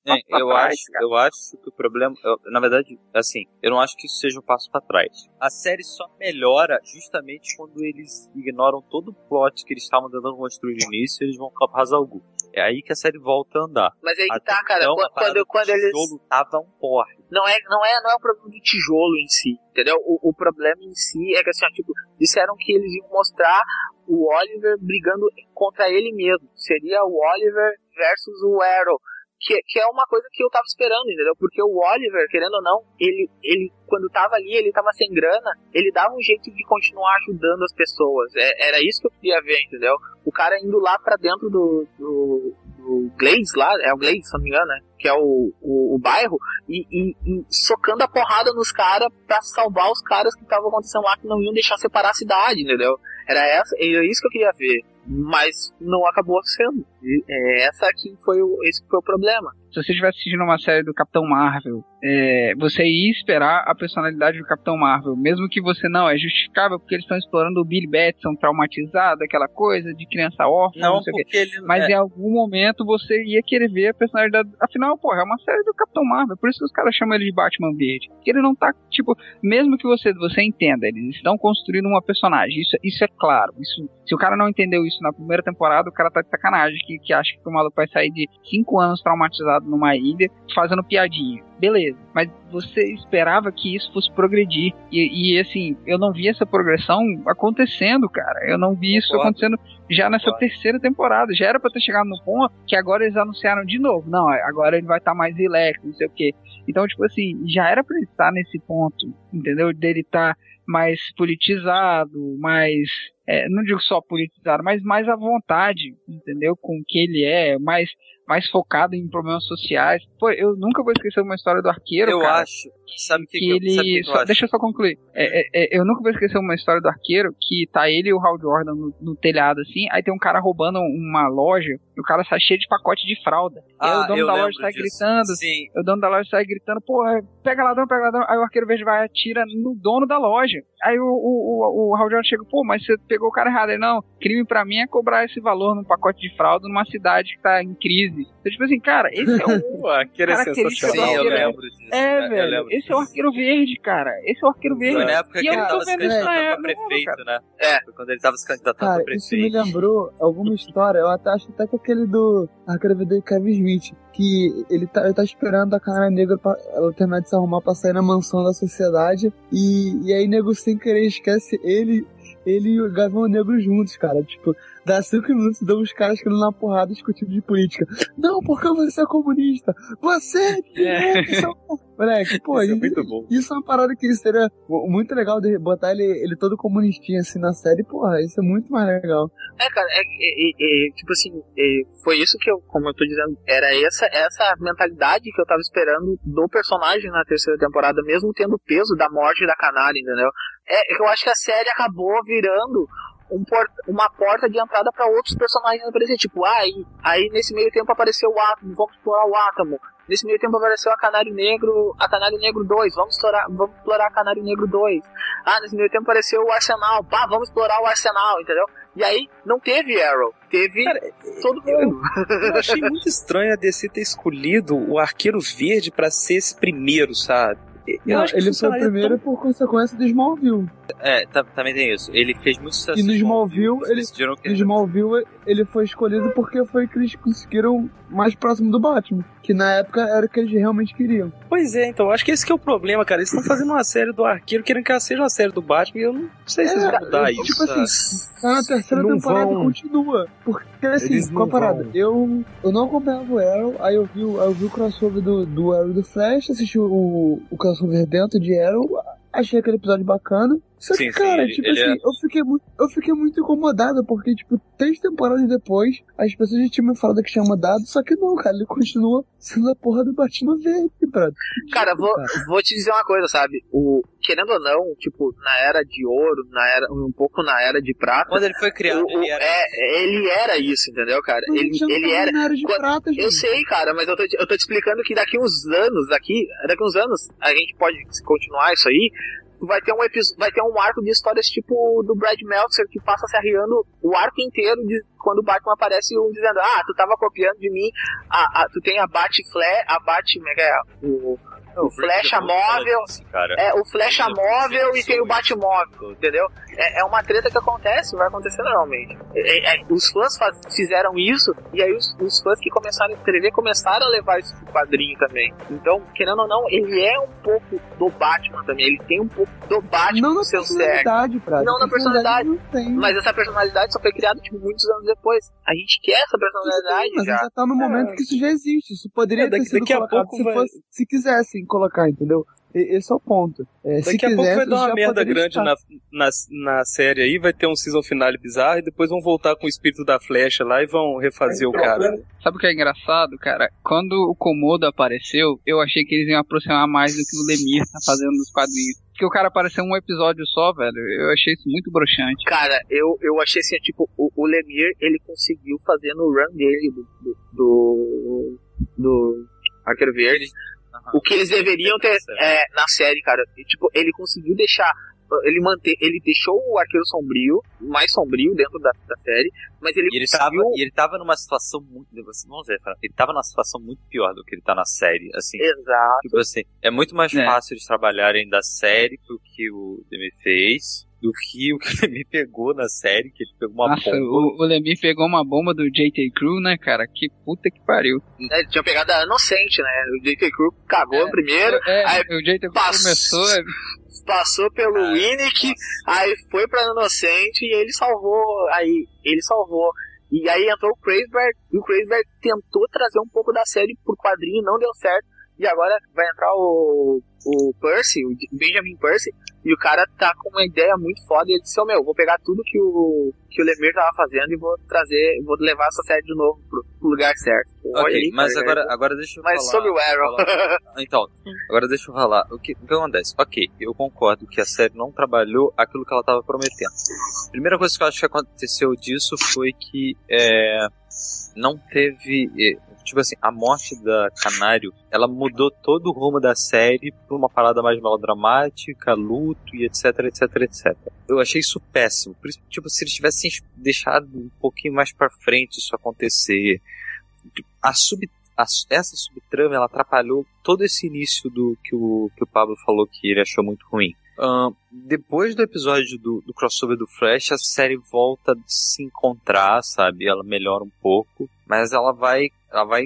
é, eu trás, acho, eu acho que o problema, eu- na verdade, assim, eu não acho que isso seja um passo pra trás. A série só melhora justamente quando eles ignoram todo o plot que eles estavam tentando construir no início, e eles vão para Hazal Ghul. É aí que a série volta a andar. Mas aí que tá, cara, então, quando- quando- quando do eles- tijolo tava um porre. Não é, não é, não é o problema do tijolo em si, entendeu? O, o problema em si é que assim, ó, tipo, disseram que eles iam mostrar o Oliver brigando contra ele mesmo. Seria o Oliver versus o Arrow. Que, que é uma coisa que eu tava esperando, entendeu? Porque o Oliver, querendo ou não, ele, ele quando tava ali, ele tava sem grana, ele dava um jeito de continuar ajudando as pessoas. É- era isso que eu queria ver, entendeu? O cara indo lá pra dentro do, do, do Glaze lá, é o Glaze, se não me engano, né? Que é o, o, o bairro, e, e- e socando a porrada nos caras pra salvar os caras que estavam acontecendo lá, que não iam deixar separar a cidade, entendeu? Era, essa, era isso que eu queria ver. Mas não acabou sendo. É, essa aqui foi o, esse que foi o problema. se você estivesse assistindo uma série do Capitão Marvel, é, você ia esperar a personalidade do Capitão Marvel, mesmo que você não, é justificável porque eles estão explorando o Billy Batson traumatizado, aquela coisa de criança órfã, não, Não, sei o quê. porque ele Mas é- em algum momento você ia querer ver a personalidade. Afinal, pô, é uma série do Capitão Marvel, por isso que os caras chamam ele de Batman Verde. Porque ele não tá, tipo, mesmo que você, você entenda, eles estão construindo uma personagem, isso, isso é claro. Isso, se o cara não entendeu isso na primeira temporada, o cara tá de sacanagem, que, que acha que o maluco vai sair de cinco anos traumatizado numa ilha fazendo piadinha. Beleza, mas você esperava que isso fosse progredir. E, e, assim, eu não vi essa progressão acontecendo, cara. Eu não vi isso Concordo. acontecendo já nessa terceira temporada. Já era pra ter chegado no ponto que agora eles anunciaram de novo. Não, agora ele vai estar mais relax, não sei o quê. Então, tipo assim, já era pra ele estar nesse ponto, entendeu? Dele estar mais politizado, mais. É, não digo só politizado, mas mais à vontade, entendeu? Com o que ele é, mais, mais focado em problemas sociais. Pô, eu nunca vou esquecer uma história do arqueiro. Eu cara, acho. Sabe que, que ele. sabe que só- deixa eu só concluir. É, é, é, eu nunca vou esquecer uma história do arqueiro que tá ele e o Hal Jordan no, no telhado, assim. Aí tem um cara roubando uma loja e o cara sai cheio de pacote de fralda. e aí Ah, o dono eu da loja sai disso. gritando. Sim. O dono da loja sai gritando, porra, pega ladrão, pega ladrão. Aí o arqueiro verde vai e atira no dono da loja. Aí o, o, o, o Hal Jordan chega, pô, mas você pegou o cara errado. Ele, não, crime pra mim é cobrar esse valor num pacote de fralda numa cidade que tá em crise. Então, tipo assim, cara, esse é o. Arqueiro é sensacional. Sim, eu arqueiro. lembro disso. É, eu velho. esse é o arqueiro verde, cara. Esse é o arqueiro verde. Foi na época E que ele tava se candidatando pra prefeito, né? É. Foi quando ele tava se candidatando Cara, pra isso me prefeito. lembrou alguma história, eu até acho até que aquele do Arqueiro do Kevin Smith, que ele tá, ele tá esperando a Canara Negra pra ela terminar de se arrumar pra sair na mansão da sociedade, e, e aí nego sem querer esquece ele, ele e o Gavião Negro juntos, cara, tipo, dá cinco minutos, dão os caras querendo na porrada discutindo de política. Não, porque você é comunista! Você é seu Moleque, pô, Isso é muito bom. isso é uma parada que seria muito legal de botar ele, ele todo comunistinho assim na série, porra, isso é muito mais legal. É, cara, é, é- é- é, tipo assim, é, foi isso que eu, como eu tô dizendo, era essa, essa mentalidade que eu tava esperando do personagem na terceira temporada, mesmo tendo o peso da morte da canária, entendeu? É, eu acho que a série acabou virando um por- uma porta de entrada pra outros personagens aparecer, tipo, ah, aí, aí nesse meio tempo apareceu o Átomo, vamos explorar o Átomo. Nesse meio tempo apareceu a Canário Negro, a Canário Negro 2, vamos explorar, vamos explorar a Canário Negro 2. Ah, nesse meio tempo apareceu o Arsenal, pá, vamos explorar o Arsenal, entendeu? E aí não teve Arrow, teve todo mundo. Eu achei muito estranho a DC ter escolhido o Arqueiro Verde pra ser esse primeiro, sabe? Eu Não, acho que ele foi o primeiro por consequência do Smallville. É, tá- também tem isso. Ele fez muito sucesso. E no em Smallville, ele, no Smallville, ele foi escolhido porque foi que eles conseguiram mais próximo do Batman. Que na época era o que eles realmente queriam. Pois é, então, acho que esse que é o problema, cara. Eles estão fazendo uma série do Arqueiro querendo que ela seja uma série do Batman e eu não sei se eles vão mudar isso. Tipo assim, tá na terceira Não temporada vão. continua. Porque assim, Eles qual a parada? vão. Eu, eu não acompanhava o Arrow, aí eu vi, eu vi o crossover do, do Arrow e do Flash, assisti o, o crossover dentro de Arrow, achei aquele episódio bacana. Só que, cara, tipo assim, eu, fiquei muito, eu fiquei muito incomodado, porque, tipo, três temporadas depois, as pessoas já tinham me falado que tinha mudado, só que não, cara, ele continua sendo a porra do Batman verde, brother. Cara, vou, vou te dizer uma coisa, sabe? O, querendo ou não, tipo, na era de ouro, na era, um pouco na era de prata. Quando ele foi criado, o- o- ele era- É, ele era isso, entendeu, cara? Mas Ele, ele era. na era de Quando- prata, eu sei, cara, mas eu tô, te- eu tô te explicando que daqui uns anos, daqui, daqui uns anos, a gente pode continuar isso aí. Vai ter um episódio, vai ter um arco de histórias tipo do Brad Meltzer que passa se arriando o arco inteiro de quando o Batman aparece um dizendo, ah, tu tava copiando de mim, a, a- tu tem a Bat-Flash, a Bat, é é? O, o Flecha móvel, cara. é, o Flecha móvel e tem o Batmóvel, entendeu? É, é uma treta que acontece, vai acontecer normalmente. É, é, os fãs faz- fizeram isso, e aí os, os fãs que começaram a escrever começaram a levar isso pro quadrinho também. Então, querendo ou não, ele é um pouco do Batman também, ele tem um pouco do Batman Não no na seu personalidade, Prado. Não na personalidade. Não tem. Mas essa personalidade só foi criada tipo, muitos anos depois. A gente quer essa personalidade Mas já. já tá no momento que isso já existe. Isso poderia É, daqui- ter sido daqui a colocado pouco se, vai- fosse- se quisessem colocar, entendeu? Esse é o ponto. É, se Daqui a pouco quisesse, vai dar uma merda grande na, na, na série aí, vai ter um season finale bizarro e depois vão voltar com o espírito da flecha lá e vão refazer o cara. Sabe o que é engraçado, cara? Quando o Komodo apareceu, eu achei que eles iam aproximar mais do que o Lemir tá fazendo nos quadrinhos. Porque o cara apareceu um episódio só, velho. Eu achei isso muito broxante. Cara, eu, eu achei assim, tipo, o, o Lemir, ele conseguiu fazer no run dele do, do, do, do Arqueiro Verde, o que eles deveriam ter é, na série, cara. E, tipo, ele conseguiu deixar, ele manter, ele deixou o Arqueiro Sombrio, mais sombrio dentro da, da série, mas ele E ele, tava, conseguiu... e ele tava numa situação muito. Vamos ver, ele tava numa situação muito pior do que ele tá na série. Assim, Exato. Tipo assim, é muito mais É. fácil eles trabalharem da série pro que o Demi fez do que o que o Demi pegou na série, que ele pegou uma Nossa, bomba. o, o Lemir pegou uma bomba do JT Crew, né, cara? Que puta que pariu. né, ele tinha pegado a Inocente, né? O J.K. Crew cagou primeiro, É, aí o JT Crew pass- começou. é, passou pelo Winnick, aí foi pra Inocente e ele salvou, aí ele salvou. E aí entrou o Kreisberg, e o Kreisberg tentou trazer um pouco da série por quadrinho, não deu certo. E agora vai entrar o, o Percy, o Benjamin Percy, e o cara tá com uma ideia muito foda. E ele disse: Ô meu, vou pegar tudo que o, que o Lemir tava fazendo e vou trazer, vou levar essa série de novo pro, pro lugar certo. Ok, aí, mas cara, agora, né? agora deixa eu Mas falar. sobre o Arrow. falar- Então, agora deixa eu falar. O que, o que acontece? Ok, eu concordo que a série não trabalhou aquilo que ela estava prometendo. Primeira coisa que eu acho que aconteceu disso foi que é, não teve. Tipo assim, a morte da Canário, ela mudou todo o rumo da série pra uma parada mais melodramática, luto e etc, etc, etc. Eu achei isso péssimo. Por isso, tipo, se eles tivessem deixado um pouquinho mais pra frente isso acontecer, a sub a- essa subtrama ela atrapalhou todo esse início do que o, que o Pablo falou que ele achou muito ruim. Ahn, depois do episódio do, do crossover do Flash, a série volta a se encontrar, sabe? Ela melhora um pouco, mas ela vai, ela vai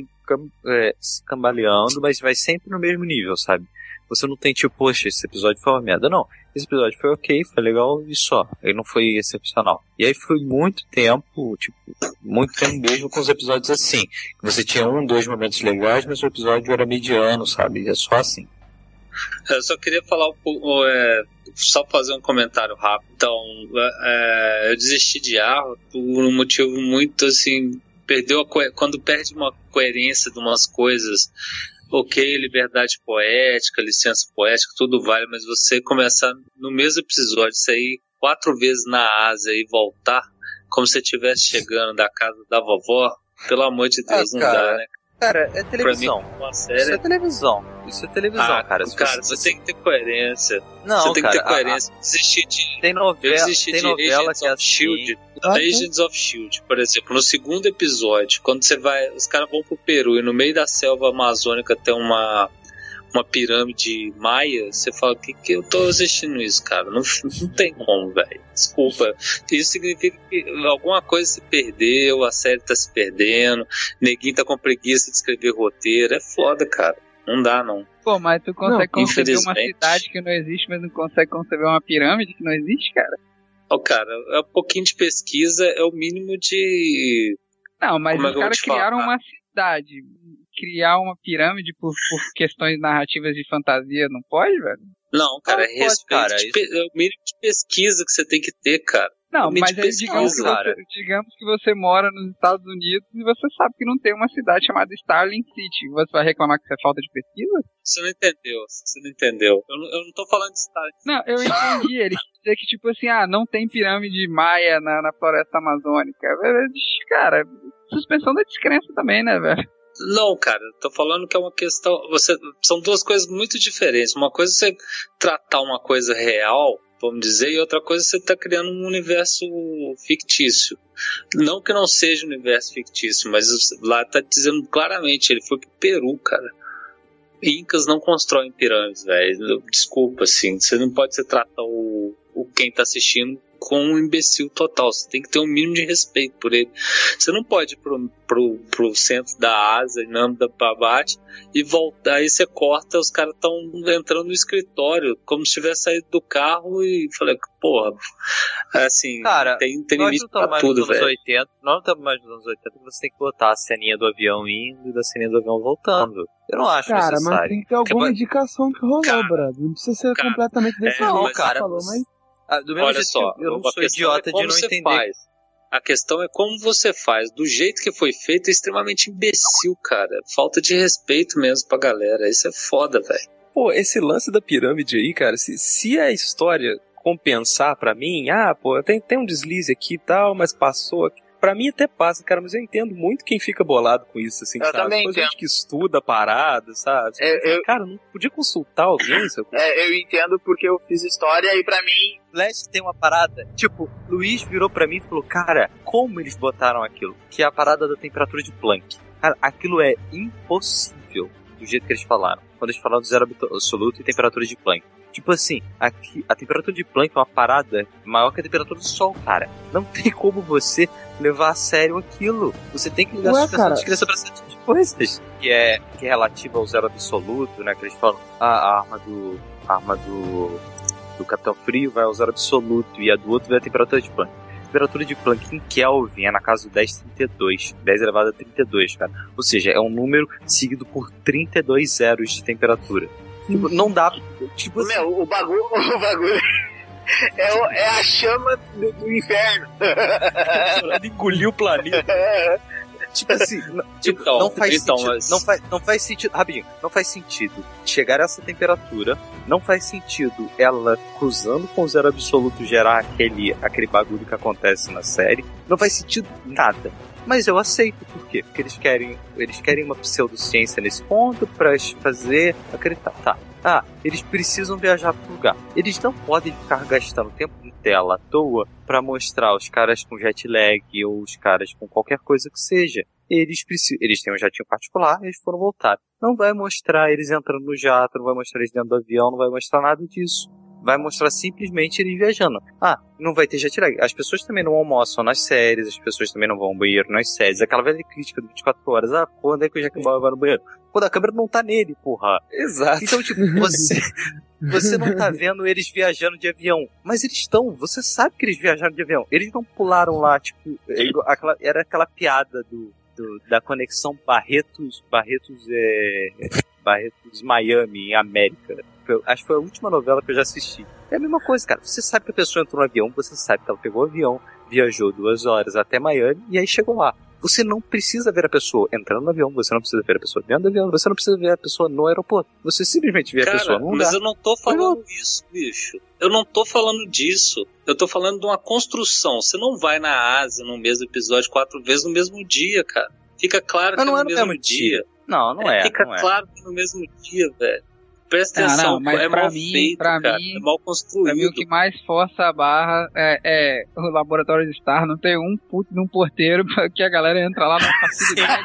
é, cambaleando, mas vai sempre no mesmo nível, sabe? Você não tem tipo, poxa, esse episódio foi uma merda. Não, esse episódio foi ok, foi legal e só. Ele não foi excepcional. E aí foi muito tempo, tipo, muito tempo mesmo com os episódios assim. Você tinha um, dois momentos legais, mas o episódio era mediano, sabe? É só assim. Eu só queria falar um pouco, é, só fazer um comentário rápido. Então, é, eu desisti de Arrow por um motivo muito assim, perdeu a quando perde uma coerência de umas coisas. Ok, liberdade poética, licença poética, tudo vale, mas você começar no mesmo episódio, sair quatro vezes na Ásia e voltar como se estivesse chegando da casa da vovó, pelo amor de Deus, Ah, não cara, dá, né? Cara, é televisão. Mim, uma Isso série é televisão. Isso é televisão, ah, cara. Se cara, você- você tem que ter coerência. Não, você tem cara, que ter coerência. Desistir de. Tem novela, desisti tem de novela Agents que é of Shield. assim. Ah, tá. Agents of Shield, por exemplo, no segundo episódio, quando você vai. Os caras vão pro Peru e no meio da selva amazônica tem uma. Uma pirâmide maia, você fala, que que eu tô assistindo isso, cara? Não, não tem como, velho. Desculpa. Isso significa que alguma coisa se perdeu, a série tá se perdendo, neguinho tá com preguiça de escrever roteiro. É foda, cara. Não dá, não. Pô, mas tu consegue Não, conceber uma cidade que não existe, mas não consegue conceber uma pirâmide que não existe, cara? Ó, cara, é um pouquinho de pesquisa, é o mínimo de. Não, mas Como é os caras criaram falar? uma cidade. Criar uma pirâmide por, por questões narrativas de fantasia, não pode, velho? Não, cara, Não é pode, respeito. cara, de isso- é o mínimo de pesquisa que você tem que ter, cara. Não, Limite mas aí digamos que, você, digamos que você mora nos Estados Unidos e você sabe que não tem uma cidade chamada Starling City. Você vai reclamar que isso é falta de pesquisa? Você não entendeu, você não entendeu. Eu não, eu não tô falando de Star. Não, eu entendi. Ele quis dizer que, tipo assim, ah, não tem pirâmide maia na, na floresta amazônica. Cara, suspensão da descrença também, né, velho? Não, cara, tô falando que é uma questão. Você, são duas coisas muito diferentes. Uma coisa é você tratar uma coisa real, vamos dizer, e outra coisa é você tá criando um universo fictício. Não que não seja um universo fictício, mas lá tá dizendo claramente, ele foi pro Peru, cara. Incas não constroem pirâmides, velho. Desculpa, assim. Você não pode se tratar o, o quem tá assistindo como um imbecil total. Você tem que ter um mínimo de respeito por ele. Você não pode ir pro, pro, pro centro da Ásia, Namo da Babate, e voltar. Aí você corta, os caras estão entrando no escritório, como se tivesse saído do carro e falei, porra, assim, Cara, tem, tem nós limite não estamos pra mais tudo, velho. 80. Nós não estamos mais nos anos 80 que você tem que botar a ceninha do avião indo e da ceninha do avião voltando. Eu não acho Cara, necessário. mas tem que ter alguma indicação que rolou, brother. Não precisa ser completamente desse é, jeito cara, você falou, mas... Ah, do mesmo Olha jeito só, que eu não a sou questão idiota é de como não você entender. Faz. A questão é como você faz. Do jeito que foi feito, é extremamente imbecil, cara. Falta de respeito mesmo pra galera. Isso é foda, velho. Pô, esse lance da pirâmide aí, cara, se, se a história compensar pra mim, ah, pô, tem, tem um deslize aqui e tal, mas passou aqui. Pra mim até passa, cara, mas eu entendo muito quem fica bolado com isso, assim, Eu sabe? também Depois gente que estuda a parada, sabe? É, eu- Cara, não podia consultar alguém, sabe? É, eu entendo porque eu fiz história e pra mim. Flash tem uma parada. Tipo, Luiz virou pra mim e falou: Cara, como eles botaram aquilo? Que é a parada da temperatura de Planck. Cara, aquilo é impossível do jeito que eles falaram. Quando eles falaram do zero absoluto e temperatura de Planck. Tipo assim, aqui, a temperatura de Planck é uma parada maior que a temperatura do Sol, cara. Não tem como você levar a sério aquilo. Você tem que ligar Ué, a suspensão de descrença pra esse tipo de coisas. Que é, que é relativa ao zero absoluto, né? Que eles falam, a, a arma do. A arma do. Do Capitão Frio vai ao zero absoluto e a do outro vai a temperatura de Planck. A temperatura de Planck em Kelvin é na casa do 1032. 10 elevado a 32, cara. Ou seja, é um número seguido por 32 zeros de temperatura. Tipo, não dá. Tipo assim, Meu, o bagulho. O bagulho. É, o- é a chama do, do inferno. engoliu o planeta. Tipo assim, não, tipo, Então, não faz então, sentido. mas- Não, faz, não faz sentido. Rapidinho, não faz sentido chegar a essa temperatura. Não faz sentido ela cruzando com o zero absoluto gerar aquele, aquele bagulho que acontece na série. Não faz sentido nada. Mas eu aceito, por quê? Porque eles querem, eles querem uma pseudociência nesse ponto pra fazer acreditar. Tá. Ah, eles precisam viajar pro lugar. Eles não podem ficar gastando tempo de tela à toa pra mostrar os caras com jet lag ou os caras com qualquer coisa que seja. Eles precisam, eles têm um jatinho particular, eles foram voltar. Não vai mostrar eles entrando no jato, não vai mostrar eles dentro do avião, não vai mostrar nada disso. Vai mostrar simplesmente eles viajando. Ah, não vai ter jet lag. As pessoas também não almoçam nas séries, as pessoas também não vão ao banheiro nas séries. Aquela velha crítica de 24 horas. Ah, quando é que o Jack Bauer vai no banheiro? Quando a câmera não tá nele, porra. Exato. Então, tipo, você, você não tá vendo eles viajando de avião. Mas eles estão, você sabe que eles viajaram de avião. Eles não pularam lá, tipo, é era aquela piada do, do- da conexão Barretos, Barretos, é, Barretos Miami, em América. Acho que foi a última novela que eu já assisti. É a mesma coisa, cara. Você sabe que a pessoa entrou no avião, você sabe que ela pegou o avião, viajou duas horas até Miami e aí chegou lá. Você não precisa ver a pessoa entrando no avião, você não precisa ver a pessoa dentro do avião, você não precisa ver a pessoa no aeroporto. Você simplesmente vê a Cara, pessoa num mas lugar. eu não tô falando isso, bicho. Eu não tô falando disso. Eu tô falando de uma construção. Você não vai na Ásia no mesmo episódio quatro vezes no mesmo dia, cara. Fica claro Mas que não é é no no mesmo mesmo dia. dia. Não, não é, Fica não é. claro que é no mesmo dia, velho. Presta Ah, atenção, não, mas é pra mal mim- feito, pra cara. mim- é mal construído. Pra mim, o que mais força a barra é, é o laboratório de Star não ter um puto de um porteiro pra que a galera entra lá na facilidade.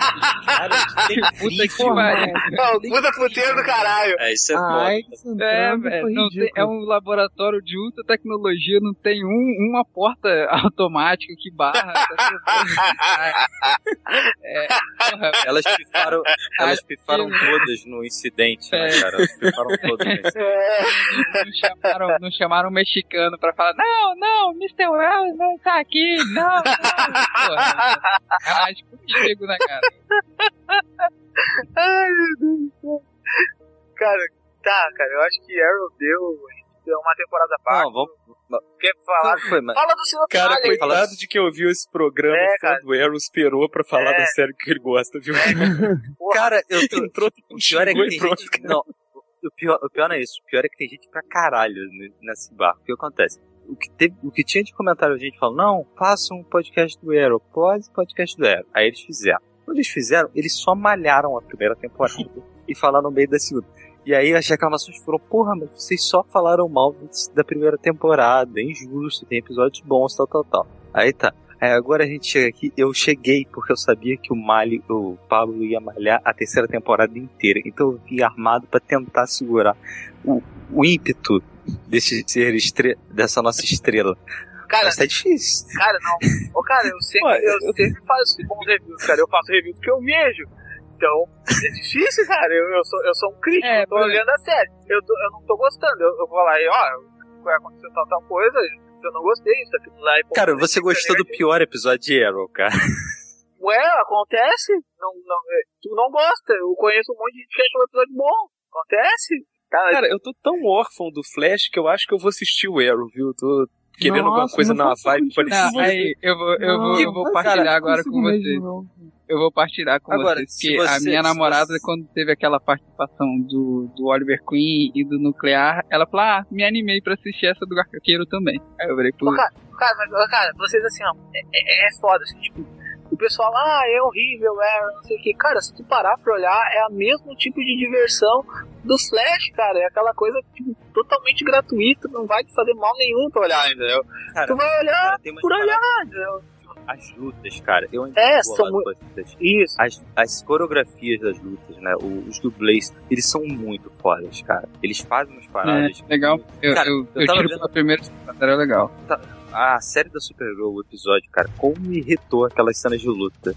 puta que pariu. Não, puta puteiro do caralho. É, isso é Ah, foda. É, velho, tem- é um laboratório de ultra tecnologia, não tem um, uma porta automática que barra. é, porra, Elas pifaram, elas pifaram todas no incidente, né, É. cara? Todas no incidente. não, chamaram, não chamaram um mexicano pra falar, não, não, Mr. Wells não tá aqui, não, não. Porra, sacanagem comigo, né, cara? Ai, meu Deus do céu. Cara, Tá, cara, eu acho que Arrow deu, deu uma temporada parte. Não, vamos. Quer falar? Foi, mas- Fala do seu Cara, detalhe. coitado de quem ouviu esse programa, É, o fã cara. do Arrow esperou pra falar É. da série que ele gosta, viu? Cara, eu tô. Entrou, O pior é que tem pronto, gente. Não, o pior, o pior não é isso. O pior é que tem gente pra caralho ne- nesse barco. O que acontece? O que, teve, o que tinha de comentário, a gente falou, não, faça um podcast do Arrow, pode podcast do Arrow. Aí eles fizeram. Quando eles fizeram, eles só malharam a primeira temporada e falaram no meio da segunda. E aí as reclamações foram, porra, mas vocês só falaram mal da primeira temporada, é injusto, tem episódios bons, tal, tal, tal. Aí tá. Aí agora a gente chega aqui, eu cheguei porque eu sabia que o Mali, o Pablo ia malhar a terceira temporada inteira. Então eu vim armado pra tentar segurar o, o ímpeto desse ser estre dessa nossa estrela. Cara, Mas tá difícil. Cara, não. Ô, cara, eu sempre, eu sempre faço bons reviews, cara. Eu faço review porque eu vejo. Então, é difícil, cara. Eu, eu, sou, eu sou um crítico, É, eu tô olhando a série. Eu, tô- eu não tô gostando. Eu, eu vou lá e, ó, vai acontecer tal, tal coisa. Eu não gostei, isso aquilo lá. Cara, você gostou do pior episódio de Arrow, cara. Ué, acontece. Não, não, é, tu não gosta. Eu conheço um monte de gente que achou o episódio bom. Acontece. Cara, Cara, eu tô tão órfão do Flash que eu acho que eu vou assistir o Arrow, viu? Tô querendo alguma Nossa, coisa não na vibe parecida. Não, aí, eu vou, eu vou, eu vou Não, partilhar agora com vocês. mesmo, não. Eu vou partilhar com Agora, vocês. Que a você- minha se namorada, você- quando teve aquela participação do, do Oliver Queen e do Nuclear, ela falou: Ah, me animei pra assistir essa do Arqueiro também. Aí eu falei, pô. cara, cara, cara, vocês assim, ó, é, é, é foda, assim, tipo, o pessoal, ah, é horrível, é, não sei o que. Cara, se tu parar pra olhar, é o mesmo tipo de diversão do Flash, cara. É aquela coisa, tipo, totalmente gratuita, não vai te fazer mal nenhum pra olhar, entendeu? Cara, tu vai olhar cara, por olhar, entendeu? As lutas, cara, eu ainda É, são muito- Isso. As, as coreografias das lutas, né? Os dublês, eles são muito fodas, cara. Eles fazem umas paradas. É, legal. Eu, Cara, eu, eu eu tava tiro vendo- pela primeira era legal. Tá- A série da Supergirl, o episódio, cara, como me irritou aquelas cenas de luta.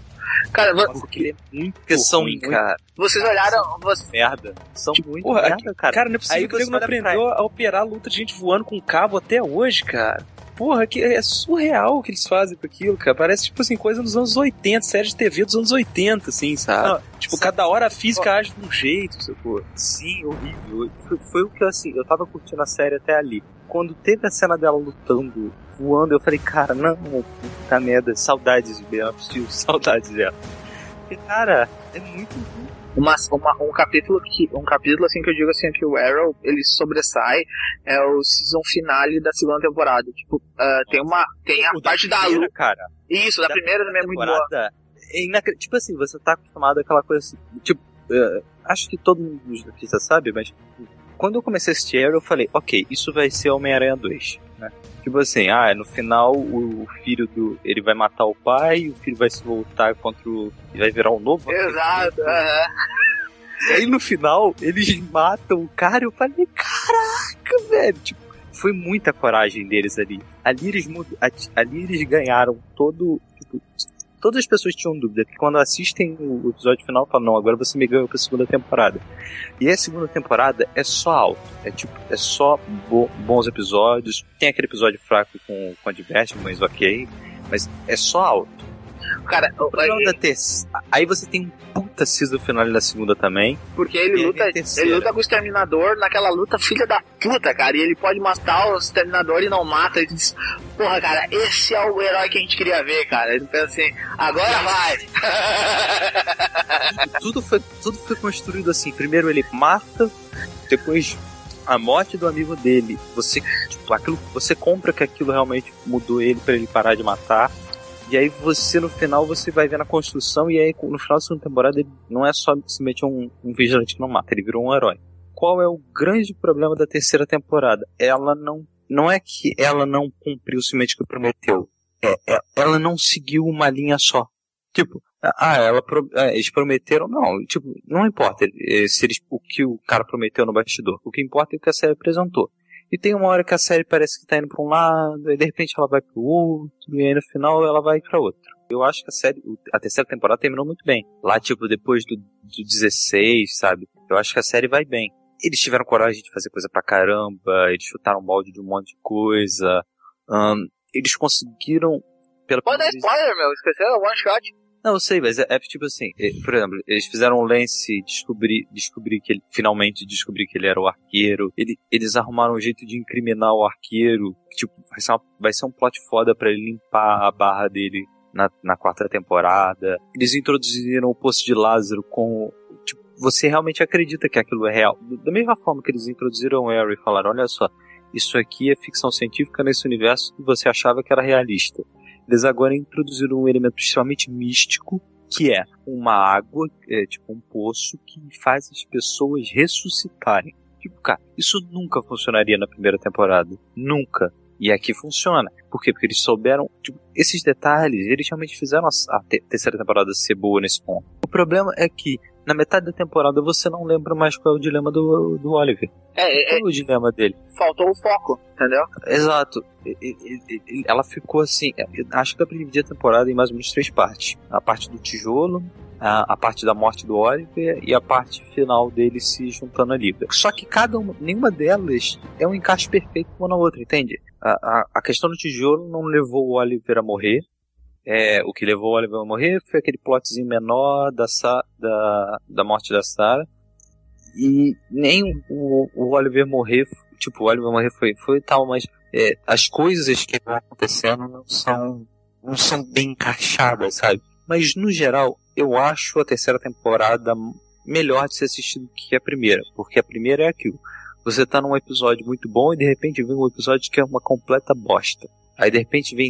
Cara, Nossa, que é muito Porque são, ruim, cara, vocês olharam, vocês, merda. São muito Porra, merda, cara. Cara, não é possível Aí que o nego você não olha pra- aprendeu a operar a luta de gente voando com cabo até hoje, cara. Porra, que é surreal o que eles fazem com aquilo, cara. Parece, tipo assim, coisa dos anos 80, série de TV dos anos 80, assim, sabe? Não, tipo, sabe- cada hora a física age de um jeito, sacou? Sim, horrível. Foi, foi o que assim, eu tava curtindo a série até ali. Quando teve a cena dela lutando, voando, eu falei, cara, não, puta merda, saudades de Ben of Steel, saudades dela. Porque, cara, é muito ruim. Uma, uma- um capítulo que um capítulo assim que eu digo assim que o Arrow ele sobressai é o season finale da segunda temporada tipo ah, tem uma tem a O da parte da primeira, luta cara. isso da, primeira também é muito boa é Tipo assim, você tá acostumado àquela coisa assim. Tipo, eh, acho que todo mundo artistas sabe, mas quando eu comecei a assistir Arrow, eu falei, ok, isso vai ser Homem-Aranha 2, né? Tipo assim, ah, no final o, o filho do. Ele vai matar o pai, o filho vai se voltar contra o. e vai virar um novo. exato aham. E aí no final, eles matam o cara e eu falei, caraca, velho. Tipo, foi muita coragem deles ali. Ali eles, ali eles ganharam todo. Tipo, todas as pessoas tinham dúvida que quando assistem o episódio final falam, não, agora você me ganhou pra segunda temporada. E a segunda temporada é só alto. É tipo, é só bo- bons episódios. Tem aquele episódio fraco com, com a mas ok. Mas é só alto. Cara O da. Aí você tem um puta season final na segunda também. porque ele E luta ele luta com o exterminador naquela luta filha da puta cara e ele pode matar o exterminador e não mata ele diz porra cara esse é o herói que a gente queria ver cara ele pensa assim agora vai tudo foi, tudo foi construído assim. Primeiro ele mata, depois a morte do amigo dele. Você, tipo, aquilo, você compra que aquilo realmente mudou ele pra ele parar de matar. E aí você no final você vai ver na construção e aí no final da segunda temporada ele não é só simplesmente um, um vigilante que não mata, ele virou um herói. Qual é o grande problema da terceira temporada? Ela não não é que ela não cumpriu o que prometeu. É, é- ela não seguiu uma linha só. Tipo, ah, ela pro- é, eles prometeram, não, tipo, não importa eh, se eles, o que o cara prometeu no bastidor. O que importa é o que a série apresentou. E tem uma hora que a série parece que tá indo pra um lado, e de repente ela vai pro outro, e aí no final ela vai pra outro. Eu acho que a série, o- a terceira temporada terminou muito bem. Lá, tipo, depois do, do 16, sabe? Eu acho que a série vai bem. Eles tiveram coragem de fazer coisa pra caramba, eles chutaram balde de um monte de coisa. ahn, eles conseguiram, pela pode dar spoiler meu esqueceram one shot Não, eu sei, mas é, é tipo assim, por exemplo, eles fizeram o Lance descobrir, descobrir que ele, finalmente descobrir que ele era o arqueiro, ele, eles arrumaram um jeito de incriminar o arqueiro, tipo, vai ser, uma- vai ser um plot foda pra ele limpar a barra dele na, na quarta temporada. Eles introduziram o Poço de Lázaro com, tipo, você realmente acredita que aquilo é real. Da mesma forma que eles introduziram o Harry e falaram, olha só, isso aqui é ficção científica nesse universo que você achava que era realista. Eles agora introduziram um elemento extremamente místico, que é uma água, é, tipo um poço, que faz as pessoas ressuscitarem. Tipo, cara, isso nunca funcionaria na primeira temporada. Nunca. E aqui funciona. Por quê? Porque eles souberam. Tipo, esses detalhes, eles realmente fizeram a, a te- terceira temporada ser boa nesse ponto. O problema é que, na metade da temporada, você não lembra mais qual é o dilema do, do Oliver. É, é, Qual é o dilema dele? faltou o foco, entendeu? Exato. Ela ficou assim. eu Acho que a temporada em mais ou menos três partes: a parte do tijolo, a, a parte da morte do Oliver e a parte final dele se juntando à Liga. Só que cada uma, nenhuma delas é um encaixe perfeito uma na outra, entende? A, a, a questão do tijolo não levou o Oliver a morrer. É, o que levou o Oliver a morrer foi aquele plotzinho menor da, Sa- da, da morte da Sarah. E nem o, o Oliver morrer, tipo, o Oliver morrer foi, foi tal, mas é, as coisas que vão acontecendo não são, não são bem encaixadas, sabe? Mas no geral, eu acho a terceira temporada melhor de ser assistido que a primeira, porque a primeira é aquilo. Você tá num episódio muito bom e de repente vem um episódio que é uma completa bosta. Aí de repente vem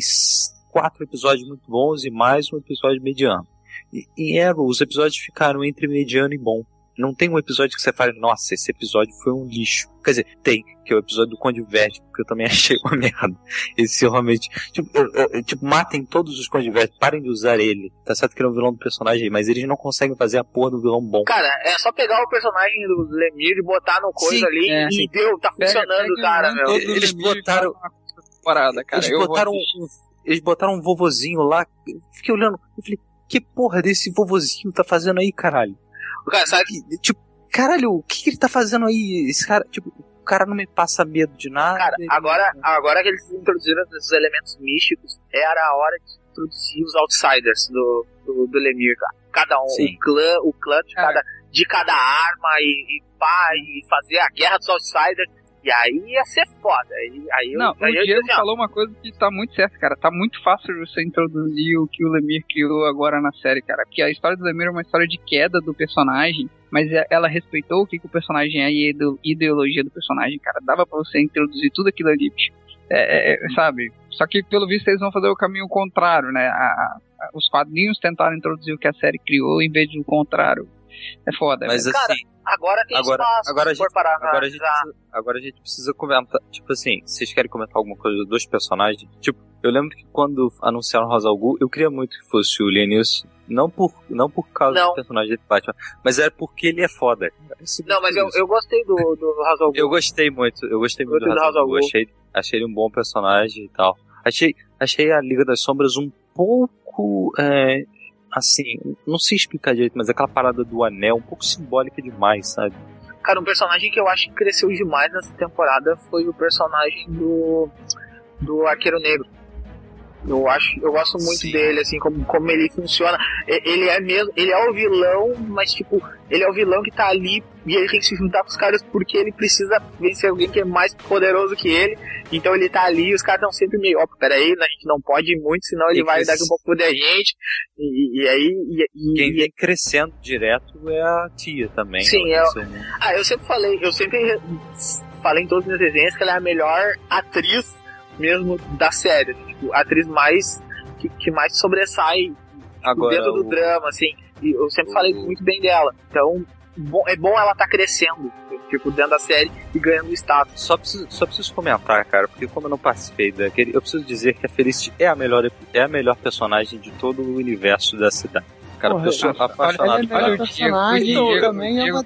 quatro episódios muito bons e mais um episódio mediano. E em Arrow, os episódios ficaram entre mediano e bom. Não tem um episódio que você fale, nossa, esse episódio foi um lixo. Quer dizer, tem, que é o episódio do Conde Verde, porque eu também achei uma merda. Esse realmente. Tipo, eu- eu- tipo, matem todos os Conde Verde, parem de usar ele. Tá certo que ele é um vilão do personagem, mas eles não conseguem fazer a porra do vilão bom. Cara, é só pegar o personagem do Lemir e botar no coisa Sim, ali é. e deu, tá funcionando, cara, meu. Eles botaram. Parada, cara. eles eu vou botaram um, eles botaram um vovozinho lá. Eu fiquei olhando, eu falei, que porra desse vovozinho tá fazendo aí, caralho? Cara, sabe que, tipo, caralho, o que, que ele tá fazendo aí? Esse cara, tipo, o cara não me passa medo de nada. Cara, agora, agora que eles introduziram esses elementos místicos, era a hora de introduzir os outsiders do, do, do Lemir, cara. Cada um, Sim. o clã, o clã de cada, de cada arma e, e pá, e fazer a guerra dos outsiders. E aí ia ser foda. Aí, aí eu, Não, aí o Diego ó, falou uma coisa que tá muito certa, cara. Tá muito fácil você introduzir o que o Lemir criou agora na série, cara. Porque a história do Lemir é uma história de queda do personagem, mas é- ela respeitou o que, que o personagem é e a ide- ideologia do personagem, cara. Dava pra você introduzir tudo aquilo ali. É, é, é, sabe? Só que pelo visto eles vão fazer o caminho contrário, né? A- a- os quadrinhos tentaram introduzir o que a série criou em vez do contrário. É foda. Mas velho. assim, agora tem agora, espaço agora, a gente, parar agora, a gente precisa, agora a gente precisa comentar. Tipo assim, vocês querem comentar alguma coisa dos personagens? Tipo, eu lembro que quando anunciaram Rosa al Ghul, eu queria muito que fosse o Lianilson. Não por, não por causa Não. do personagem de Batman, mas era porque ele é foda. Não, mas eu, eu gostei do, do Hazal Eu gostei muito, eu gostei muito Gostei do Ghul. achei, achei ele um bom personagem e tal. Achei, achei a Liga das Sombras um pouco, é, assim, não sei explicar direito, mas aquela parada do anel um pouco simbólica demais, sabe? Cara, um personagem que eu acho que cresceu demais nessa temporada foi o personagem do do Arqueiro Negro. Eu acho, eu gosto muito dele, assim, como, como ele funciona. Ele é mesmo, ele é o vilão, mas tipo, ele é o vilão que tá ali e ele tem que se juntar com os caras porque ele precisa vencer alguém que é mais poderoso que ele. Então ele tá ali e os caras estão sempre meio, ó, peraí, a gente não pode ir muito, senão ele E vai daqui a pouco a gente. E, e aí, e, e- Quem vem crescendo direto é a tia também. Sim, eu- cresceu muito. Ah, eu sempre falei, eu sempre falei em todas as minhas resenhas que ela é a melhor atriz mesmo da série. Tipo, a atriz mais que, que mais sobressai Agora, dentro do o- drama, assim. E eu sempre falei muito bem dela. Então, bom- é bom ela tá crescendo, tipo, dentro da série e ganhando status. Só preciso, só preciso comentar, cara, porque como eu não participei daquele, eu preciso dizer que a Felicity é a melhor, é a melhor personagem de todo o universo da cidade. Cara, Porra, eu sou olha, apaixonado é por melhor ela. personagem, Então, eu também é Diego o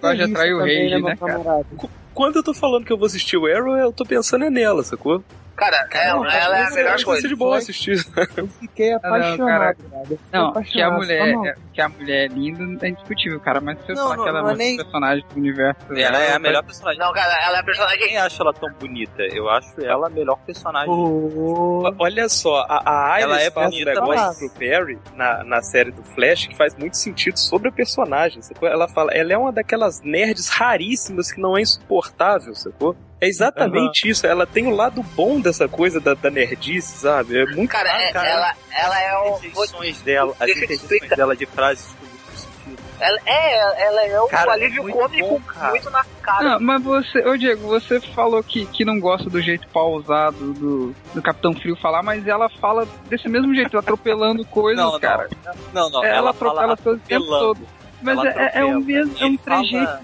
né, meu cara? camarada? Quando eu tô falando que eu vou assistir o Arrow, eu tô pensando é nela, sacou? Cara, ela, ela é a melhor Vai coisa. ser de boa assistir. Eu fiquei apaixonado, cara. Fiquei Não, que a mulher, tá é, que a mulher é linda é indiscutível, cara. Mas se eu Não, falar não, que ela não é é um nem- personagem do universo. Ela é a melhor personagem. Não, cara, ela é a personagem. Eu nem acho ela tão bonita. Eu acho ela a melhor personagem. Olha só, a, a Iris Ela é faz um bonita, negócio mas- pro Perry na, na série do Flash que faz muito sentido sobre a personagem. Sacou? Ela fala, ela é uma daquelas nerds raríssimas que não é insuportável, sacou? É exatamente isso. Ela tem o lado bom dessa coisa da, da nerdice, sabe? É muito Cara, é- ela, ela é o. As interjeições dela, as interjeições dela de frases com duplo sentido. Ela é, ela é um Cara, alívio é muito cômico bom, cara. muito na cara. Não, mas você, ô Diego, você falou que, que não gosta do jeito pausado do, do Capitão Frio falar, mas ela fala desse mesmo jeito, atropelando coisas, Não, não. cara. Não, não, ela, ela atropela coisas o tempo todo. Mas é, é, é um mesmo, é um Ele fala- trejeito.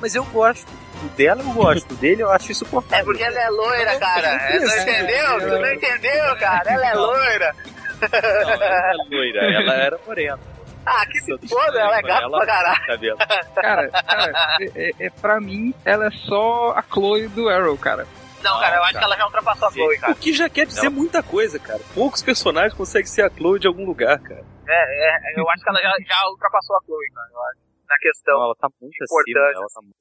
Mas eu gosto. O dela eu gosto, o dele eu acho insuportável. É porque ela é loira, cara. Não entendeu? Tu não entendeu, cara? Ela é loira. Não, ela é loira, ela era morena. Ah, que se foda, ela é gata pra caralho. Cabelo. Cara, cara é, é, é, pra mim, ela é só a Chloe do Arrow, cara. Não, cara, eu acho que ela já ultrapassou a Chloe, cara. O que já quer dizer muita coisa, cara. Poucos personagens conseguem ser a Chloe de algum lugar, cara. É, é, eu acho que ela já, já ultrapassou a Chloe, cara. Eu acho. Na questão. Não, ela tá muito Importante, acima, ela tá muito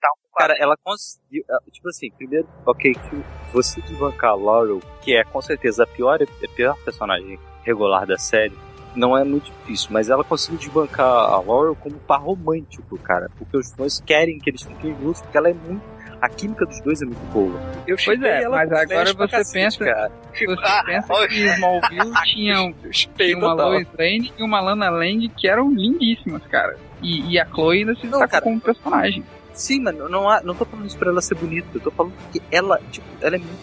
Tá um Cara, ela conseguiu. Tipo assim, primeiro, ok, que você desbancar a Laurel, que é com certeza a pior, a pior personagem regular da série, não é muito difícil, mas ela conseguiu desbancar a Laurel como par romântico, cara. Porque os fãs querem que eles fiquem juntos, porque ela é muito. A química dos dois é muito boa. Eu Pois é, ela mas agora você cacete, pensa, cara. você Ah, pensa que Smallville tinha, um- tinha uma total. Lois Lane e uma Lana Lang que eram lindíssimas, cara. E, e a Chloe ainda se destaca como personagem. Sim, mano, não, há- não tô falando isso pra ela ser bonita, eu tô falando que ela, tipo, ela é muito.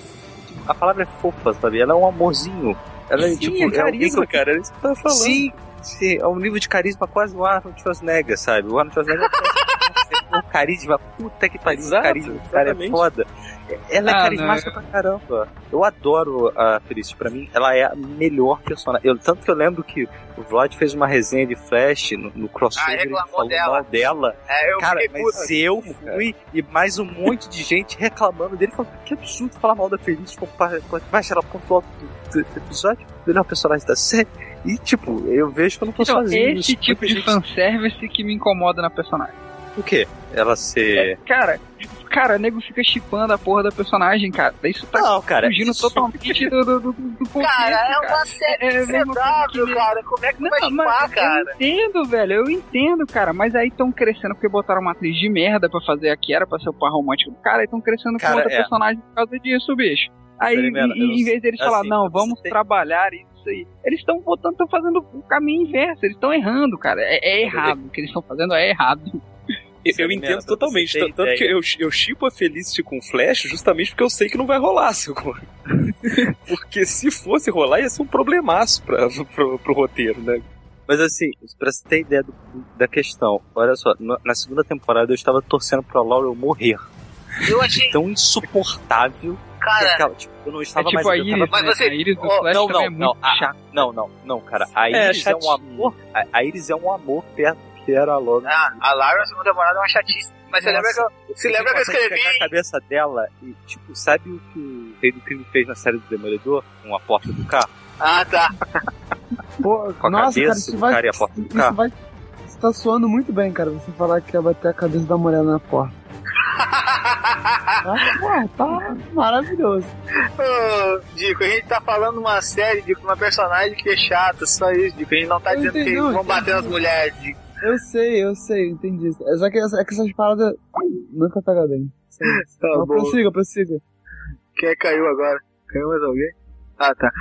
tipo, a palavra é fofa, sabe? Ela é um amorzinho. Ela é, Sim, tipo, é alguém carisma, eu- cara. É isso que eu tava falando. Sim, sim, é um nível de carisma quase o Arnold Schwarzenegger, sabe? O Arnold Schwarzenegger tem um carisma, puta que pariu, Exato, carisma, cara é foda. Ela é Ah, carismática pra caramba. Eu adoro a Felicity, pra mim, ela é a melhor personagem. Eu, tanto que eu lembro que o Vlad fez uma resenha de Flash no, no crossover Ah, reclamou falou dela. mal dela. É, eu Cara, mas eu fui e mais um monte de gente reclamando dele, falando que absurdo falar mal da Felicity, baixa ela alto do, do episódio, melhor personagem da série. E tipo, eu vejo que eu não tô Então, sozinho. esse tipo de gente- fanservice que me incomoda na personagem. O quê? Ela ser. Cara, cara, o nego fica chipando a porra da personagem, cara. Isso tá Não, cara, fugindo isso- totalmente do, do, do, do contexto, Cara, é uma série É, é coisa CW, que- cara. Como é que vai Não, chupar, mas cara? eu entendo, velho, eu entendo, cara. Mas aí estão crescendo porque botaram uma atriz de merda pra fazer a que era pra ser o par romântico do cara, e estão crescendo Cara, com outra é. personagem por causa disso, bicho. Aí, em, em vez deles assim, falar, não, vamos tem- trabalhar isso aí, eles estão botando, estão fazendo o caminho inverso, eles estão errando, cara. É, é errado. O que eles estão fazendo é errado. Eu, eu Experimenta, entendo totalmente. você Tanto tanto que ideia. eu, eu chipo a Felicity com Flash justamente porque eu sei que não vai rolar, sacou? porque se fosse rolar, ia ser um problemaço pra, pro, pro roteiro, né? Mas assim, pra você ter ideia do- da questão, olha só, na, segunda temporada eu estava torcendo pra Laurel morrer. Eu achei. Tão insuportável. Cara, que aquela, tipo, eu não estava É tipo mais. a Iris, tava- né? A Iris do Oh, Flash não, também não, é não, a- não, não, não, cara. A É, Iris é, um chatinho. amor. A, a Iris é um amor perto do que era a Laurel. Ah, a Lara na segunda temporada é uma chatice. Mas você lembra que eu. Você lembra que eu escrevi? pegar a cabeça dela e, tipo, sabe o que o Rei do Crime fez na série do Demolidor? Com a porta do carro? Ah, tá. Pô, Com a nossa, cabeça cara, isso do vai. cara e a porta do carro? vai. Isso tá soando muito bem, cara. Você falar que ia bater a cabeça da mulher na porta. Ah, pô, tá maravilhoso. Ô, Dico, a gente tá falando uma série de uma personagem que é chata, só isso, Dico. A gente não tá Eu dizendo entendi, que vão bater nas mulheres, Dico. Eu sei, eu sei, entendi. É só que, é que essas paradas nunca pega bem. Tá Mas bom. prossiga, prossiga. Quem é caiu agora? Caiu mais alguém? Ah, tá.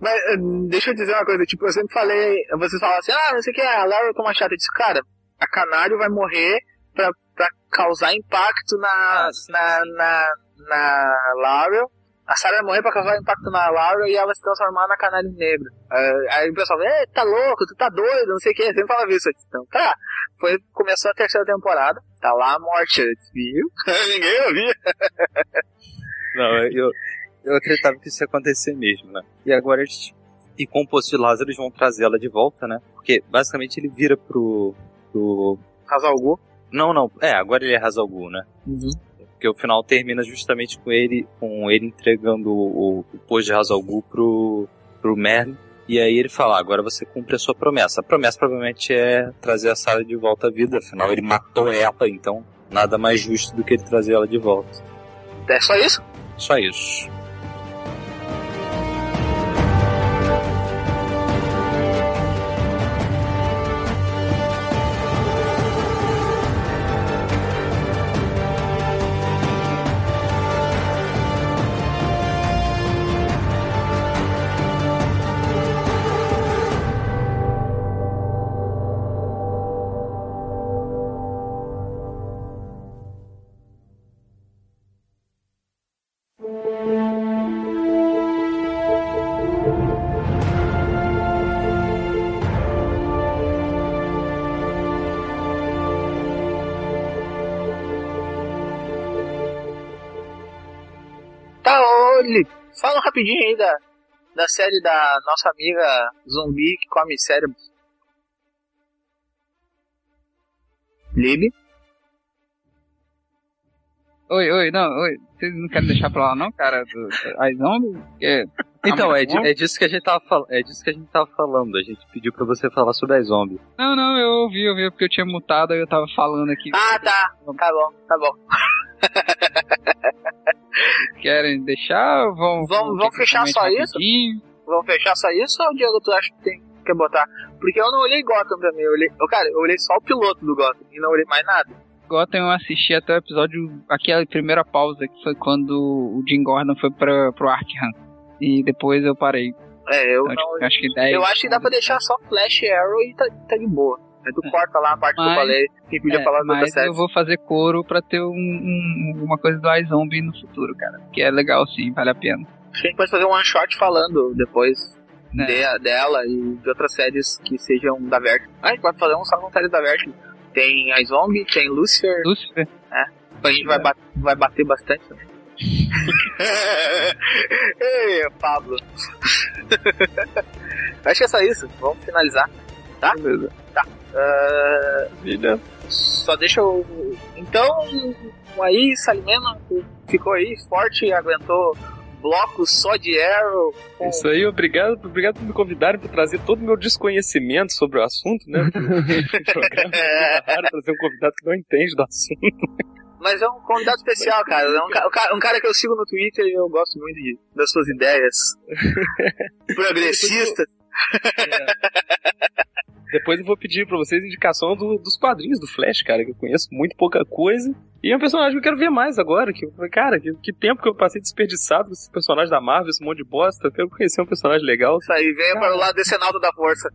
Mas eh, deixa eu dizer uma coisa, tipo, eu sempre falei, vocês falam assim, ah, não sei o que, a Laura toma chata. Eu disse, cara, a Canário vai morrer pra, pra causar impacto na, na, na, na Laurel. A Sarah morrer pra causar impacto na Laurel e ela se transformar na Canário Negro. Eh, aí o pessoal, Ei, tá louco, tu tá doido, não sei o que, sempre falava isso. Então, tá. Foi, começou a terceira temporada, tá lá a morte, viu? Ninguém ouvia. Não, eu, eu acreditava que isso ia acontecer mesmo, né? E agora eles. E com o posto de Lázaro eles vão trazer ela de volta, né? Porque basicamente ele vira pro. pro. Hazalgu. Não, não. É, agora ele é Hazalgu, né? Porque o final termina justamente com ele, com ele entregando o, o posto de Hazal Ghul pro, pro Merlin. E aí ele fala, "Ah, agora você cumpre a sua promessa. A promessa provavelmente é trazer a Sarah de volta à vida, afinal ele matou ela, então nada mais justo do que ele trazer ela de volta. É só isso? Só isso. Fala rapidinho aí da, da série da nossa amiga zumbi que come cérebros. Lib? Oi, oi, não, oi. Vocês não querem deixar pra lá não, cara? Do, iZombie? Porque Então, tá é, di- bom. é disso que a gente tava falando. É disso que a gente tava falando. A gente pediu pra você falar sobre a zombie. Não, não, eu ouvi, eu ouvi, porque eu tinha mutado, aí eu tava falando aqui. Ah, tá. Tá bom, tá bom. Querem deixar? ou Vão, Vamos, vamos fechar só isso? Vamos fechar só isso ou, Diego, tu acha que tem que botar? Porque eu não olhei Gotham também. Eu olhei, eu, cara, eu olhei só o piloto do Gotham e não olhei mais nada. Gotham eu assisti até o episódio, aquela primeira pausa, que foi quando o Jim Gordon foi pra, pro Arkham. E depois eu parei. É, eu Então, não. acho que 10. eu acho que dá pra deixar só Flash e Arrow e tá, tá de boa. Aí tu corta lá a parte que eu Mas- falei, quem podia É, falar outras mas eu vou fazer coro pra ter um, um- uma coisa do iZombie no futuro, cara. Que é legal sim, vale a pena. Acho que a gente pode fazer um one shot falando depois É. de- dela e de outras séries que sejam da Vertigo. Ah, a gente pode fazer um só com séries da Vertigo. Tem a Zombie, tem Lucifer. Lucifer. É. A gente vai, ba- vai bater bastante também. Ei, Pablo. Acho que é só isso. Vamos finalizar. Tá? Beleza. Tá. Ah, Vida. só deixa eu. Então, aí, Salimena ficou aí forte, aguentou blocos só de Arrow. com- Isso aí, obrigado, obrigado por me convidarem para trazer todo o meu desconhecimento sobre o assunto, né? Programa. É raro trazer um convidado que não entende do assunto. Mas é um convidado especial, cara. É um, ca- um ca- cara que eu sigo no Twitter e eu gosto muito de, das suas ideias progressistas. Depois eu vou pedir pra vocês indicação do- dos quadrinhos do Flash, cara, que eu conheço muito pouca coisa. E é um personagem que eu quero ver mais agora. Que cara, que, que tempo que eu passei desperdiçado com esse personagem da Marvel, esse monte de bosta. Eu quero conhecer um personagem legal. Isso aí, venha para o lado desse Senaldo da Força.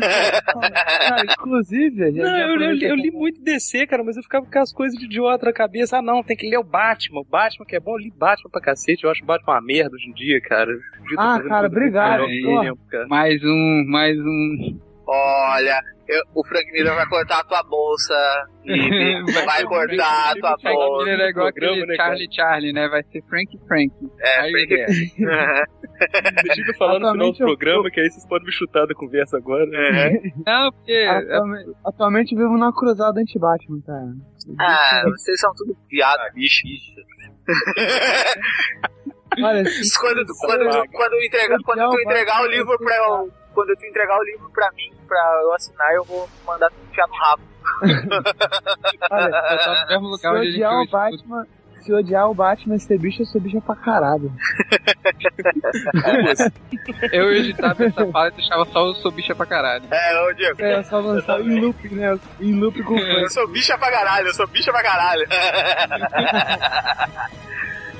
Cara, inclusive, já, Não, já eu, eu, eu li muito DC, cara, mas eu ficava com aquelas coisas de idiota na cabeça. Ah, não, tem que ler o Batman. O Batman que é bom, eu li Batman pra cacete. Eu acho o Batman uma merda hoje em dia, cara. Ah, cara, obrigado, melhor tempo, cara. Mais um, mais um. Olha, eu- o Frank Miller vai cortar a tua bolsa. Lipe. vai cortar a tua Frank bolsa. Miller é igual programa, aquele né, cara? Charlie Charlie, né? Vai ser Frank Frank. É, Aí Frank- é. Você fica falando no final do Atualmente eu- programa, que aí vocês podem me chutar da conversa agora. Não, porque. Atualmente, atualmente eu vivo numa cruzada anti-Batman, cara. Ah, vocês são tudo viado, bicho. Olha, Quando, quando, quando, eu entregar, quando tu entregar o livro pra eu. Quando tu entregar o livro pra mim, pra eu assinar, eu vou mandar tu enfiar no rabo. olha, Eu tava no mesmo se lugar gente odiar o. Batman, se odiar o Batman e ser bicho, eu sou bicha pra caralho. Eu editava essa fala e deixava só o sou bicha pra caralho. É, ô Diego. É, só lançar em loop, né? Em loop com fã. Eu sou bicha pra caralho, eu sou bicha pra caralho.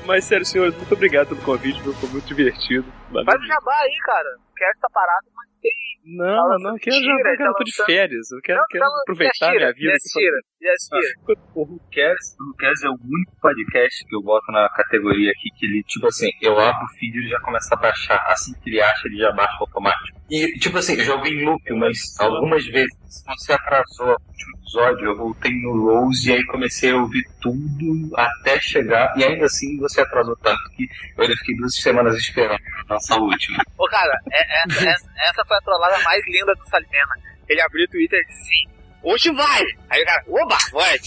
Mas sério, senhores, muito obrigado pelo convite, viu? foi muito divertido. Valeu. Faz o jabá aí, cara. Quero essa parada, mas tem. Não, Tá não, já, tira, eu eu tô de férias. Eu quero, Não, quero tá aproveitar yes, minha vida. Tira. Tira. O Whocares, o Whocares é o único podcast que eu boto na categoria aqui que ele, tipo assim, eu abro o feed e ele já começa a baixar. Assim que ele acha, ele já baixa automático. E, tipo assim, eu já ouvi em loop, mas algumas vezes, quando você atrasou o último episódio, eu voltei no Rose e aí comecei a ouvir tudo até chegar. E ainda assim você atrasou tanto que eu ainda fiquei duas semanas esperando o último. Ô, cara, é- essa, essa, essa foi a trollada mais linda do Salimena. Ele abriu o Twitter e disse assim: hoje vai! Aí o cara, oba, vai!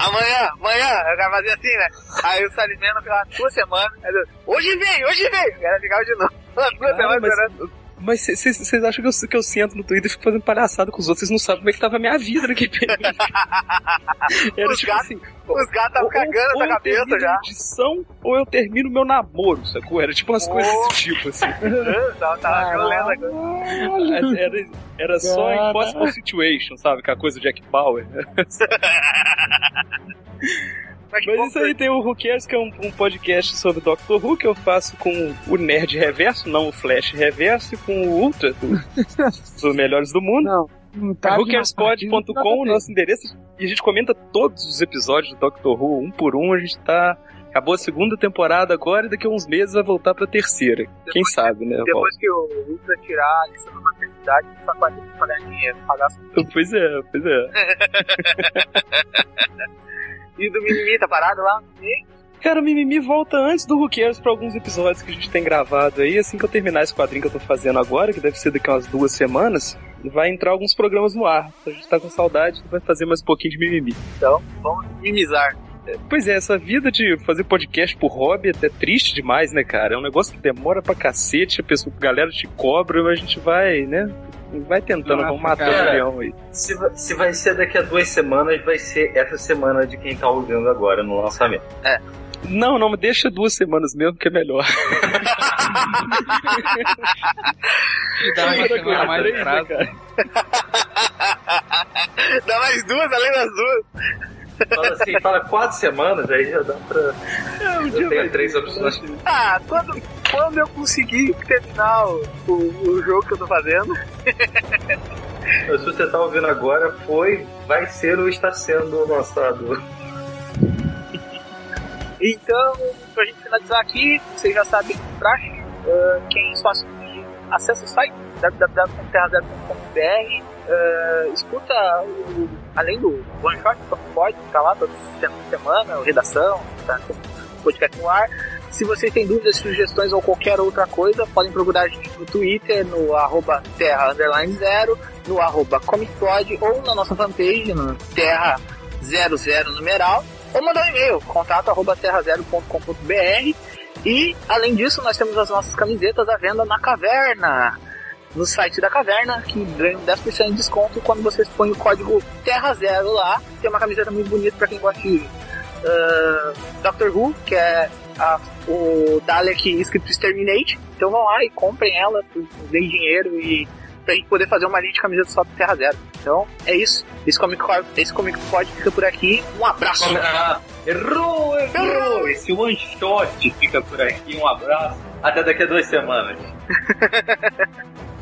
Amanhã, amanhã, o cara fazia assim, né? Aí o Salimeno ficava duas semanas, aí hoje vem, hoje vem! O cara ficava de novo, duas semanas mas- esperando. Mas vocês acham que eu, que eu sento no Twitter e fico fazendo palhaçada com os outros? Vocês não sabem como é que tava a minha vida naquele período. Era Os tipo gatos- assim. Os gatos estavam cagando ou na eu cabeça termino já. a edição, ou eu termino meu namoro, sacou? Era tipo umas Oh. coisas desse tipo, assim. tava, tava agora. Era, era só. Impossible Situation, sabe? Com a coisa do Jack Bauer. Mas isso aí tem o Who Cares, que é um, um podcast sobre Doctor Who que eu faço com o Nerd Reverso, não o Flash Reverso, e com o Ultra, do, do Melhores do Mundo. Não. Não tá É de whocarespod.com, o nosso endereço, e a gente comenta todos os episódios do Doctor Who, um por um, a gente tá... Acabou a segunda temporada agora e daqui a uns meses vai voltar pra terceira. Quem sabe, né? Depois que o Ultra tirar a lista da maternidade, vai ter que pagar dinheiro, pagar. Pois é, pois é. E do Mimimi tá parado lá? Cara, o Mimimi volta antes do Cares pra alguns episódios que a gente tem gravado aí. Assim que eu terminar esse quadrinho que eu tô fazendo agora, que deve ser daqui a umas duas semanas, vai entrar alguns programas no ar. A gente tá com saudade, vai fazer mais um pouquinho de Mimimi. Então, vamos mimizar. Pois é, essa vida de fazer podcast por hobby é até triste demais, né, cara? É um negócio que demora pra cacete, a, pessoa, a galera te cobra, mas a gente vai, né? Vai tentando, vamos matando o leão aí. Se, se vai ser daqui a duas semanas, vai ser essa semana de quem tá ouvindo agora no lançamento. É. Não, não, deixa duas semanas mesmo que é melhor. Dá coisa, mais três, né? Dá mais duas além das duas. Fala assim, fala quatro semanas, aí já dá pra. um eu tenho três opções. Ah, quando, quando eu conseguir terminar o, o, jogo que eu tô fazendo, Se você tá ouvindo agora, foi, vai ser ou está sendo lançado. Então, pra gente finalizar aqui, vocês já sabem o praxe. ah, quem só assistir, acessa o site www.terra0.com.br ah, escuta o, além do One Shot, só pode ficar lá toda semana, o redação, tá? Podcast no ar. Se vocês têm dúvidas, sugestões ou qualquer outra coisa, podem procurar a gente no Twitter, no arroba terra underline zero, no arroba comicpod ou na nossa fanpage, no terra 00 numeral, ou mandar um e-mail, contato arroba terra0.com.br e, além disso, nós temos as nossas camisetas à venda na Caverna, no site da Caverna, que ganham 10% de desconto quando vocês põem o código Terra Zero lá. Tem uma camiseta muito bonita para quem gosta de uh, Doctor Who, que é a- o Dalek escrito Exterminate. Então vão lá e comprem ela, deem dinheiro e pra gente poder fazer uma linha de camiseta só do Terra Zero. Então é isso. Esse Comic, Pod- esse Comic Pod fica por aqui. Um abraço! Ah, errou, errou! Esse one shot fica por aqui. Um abraço. Até daqui a duas semanas.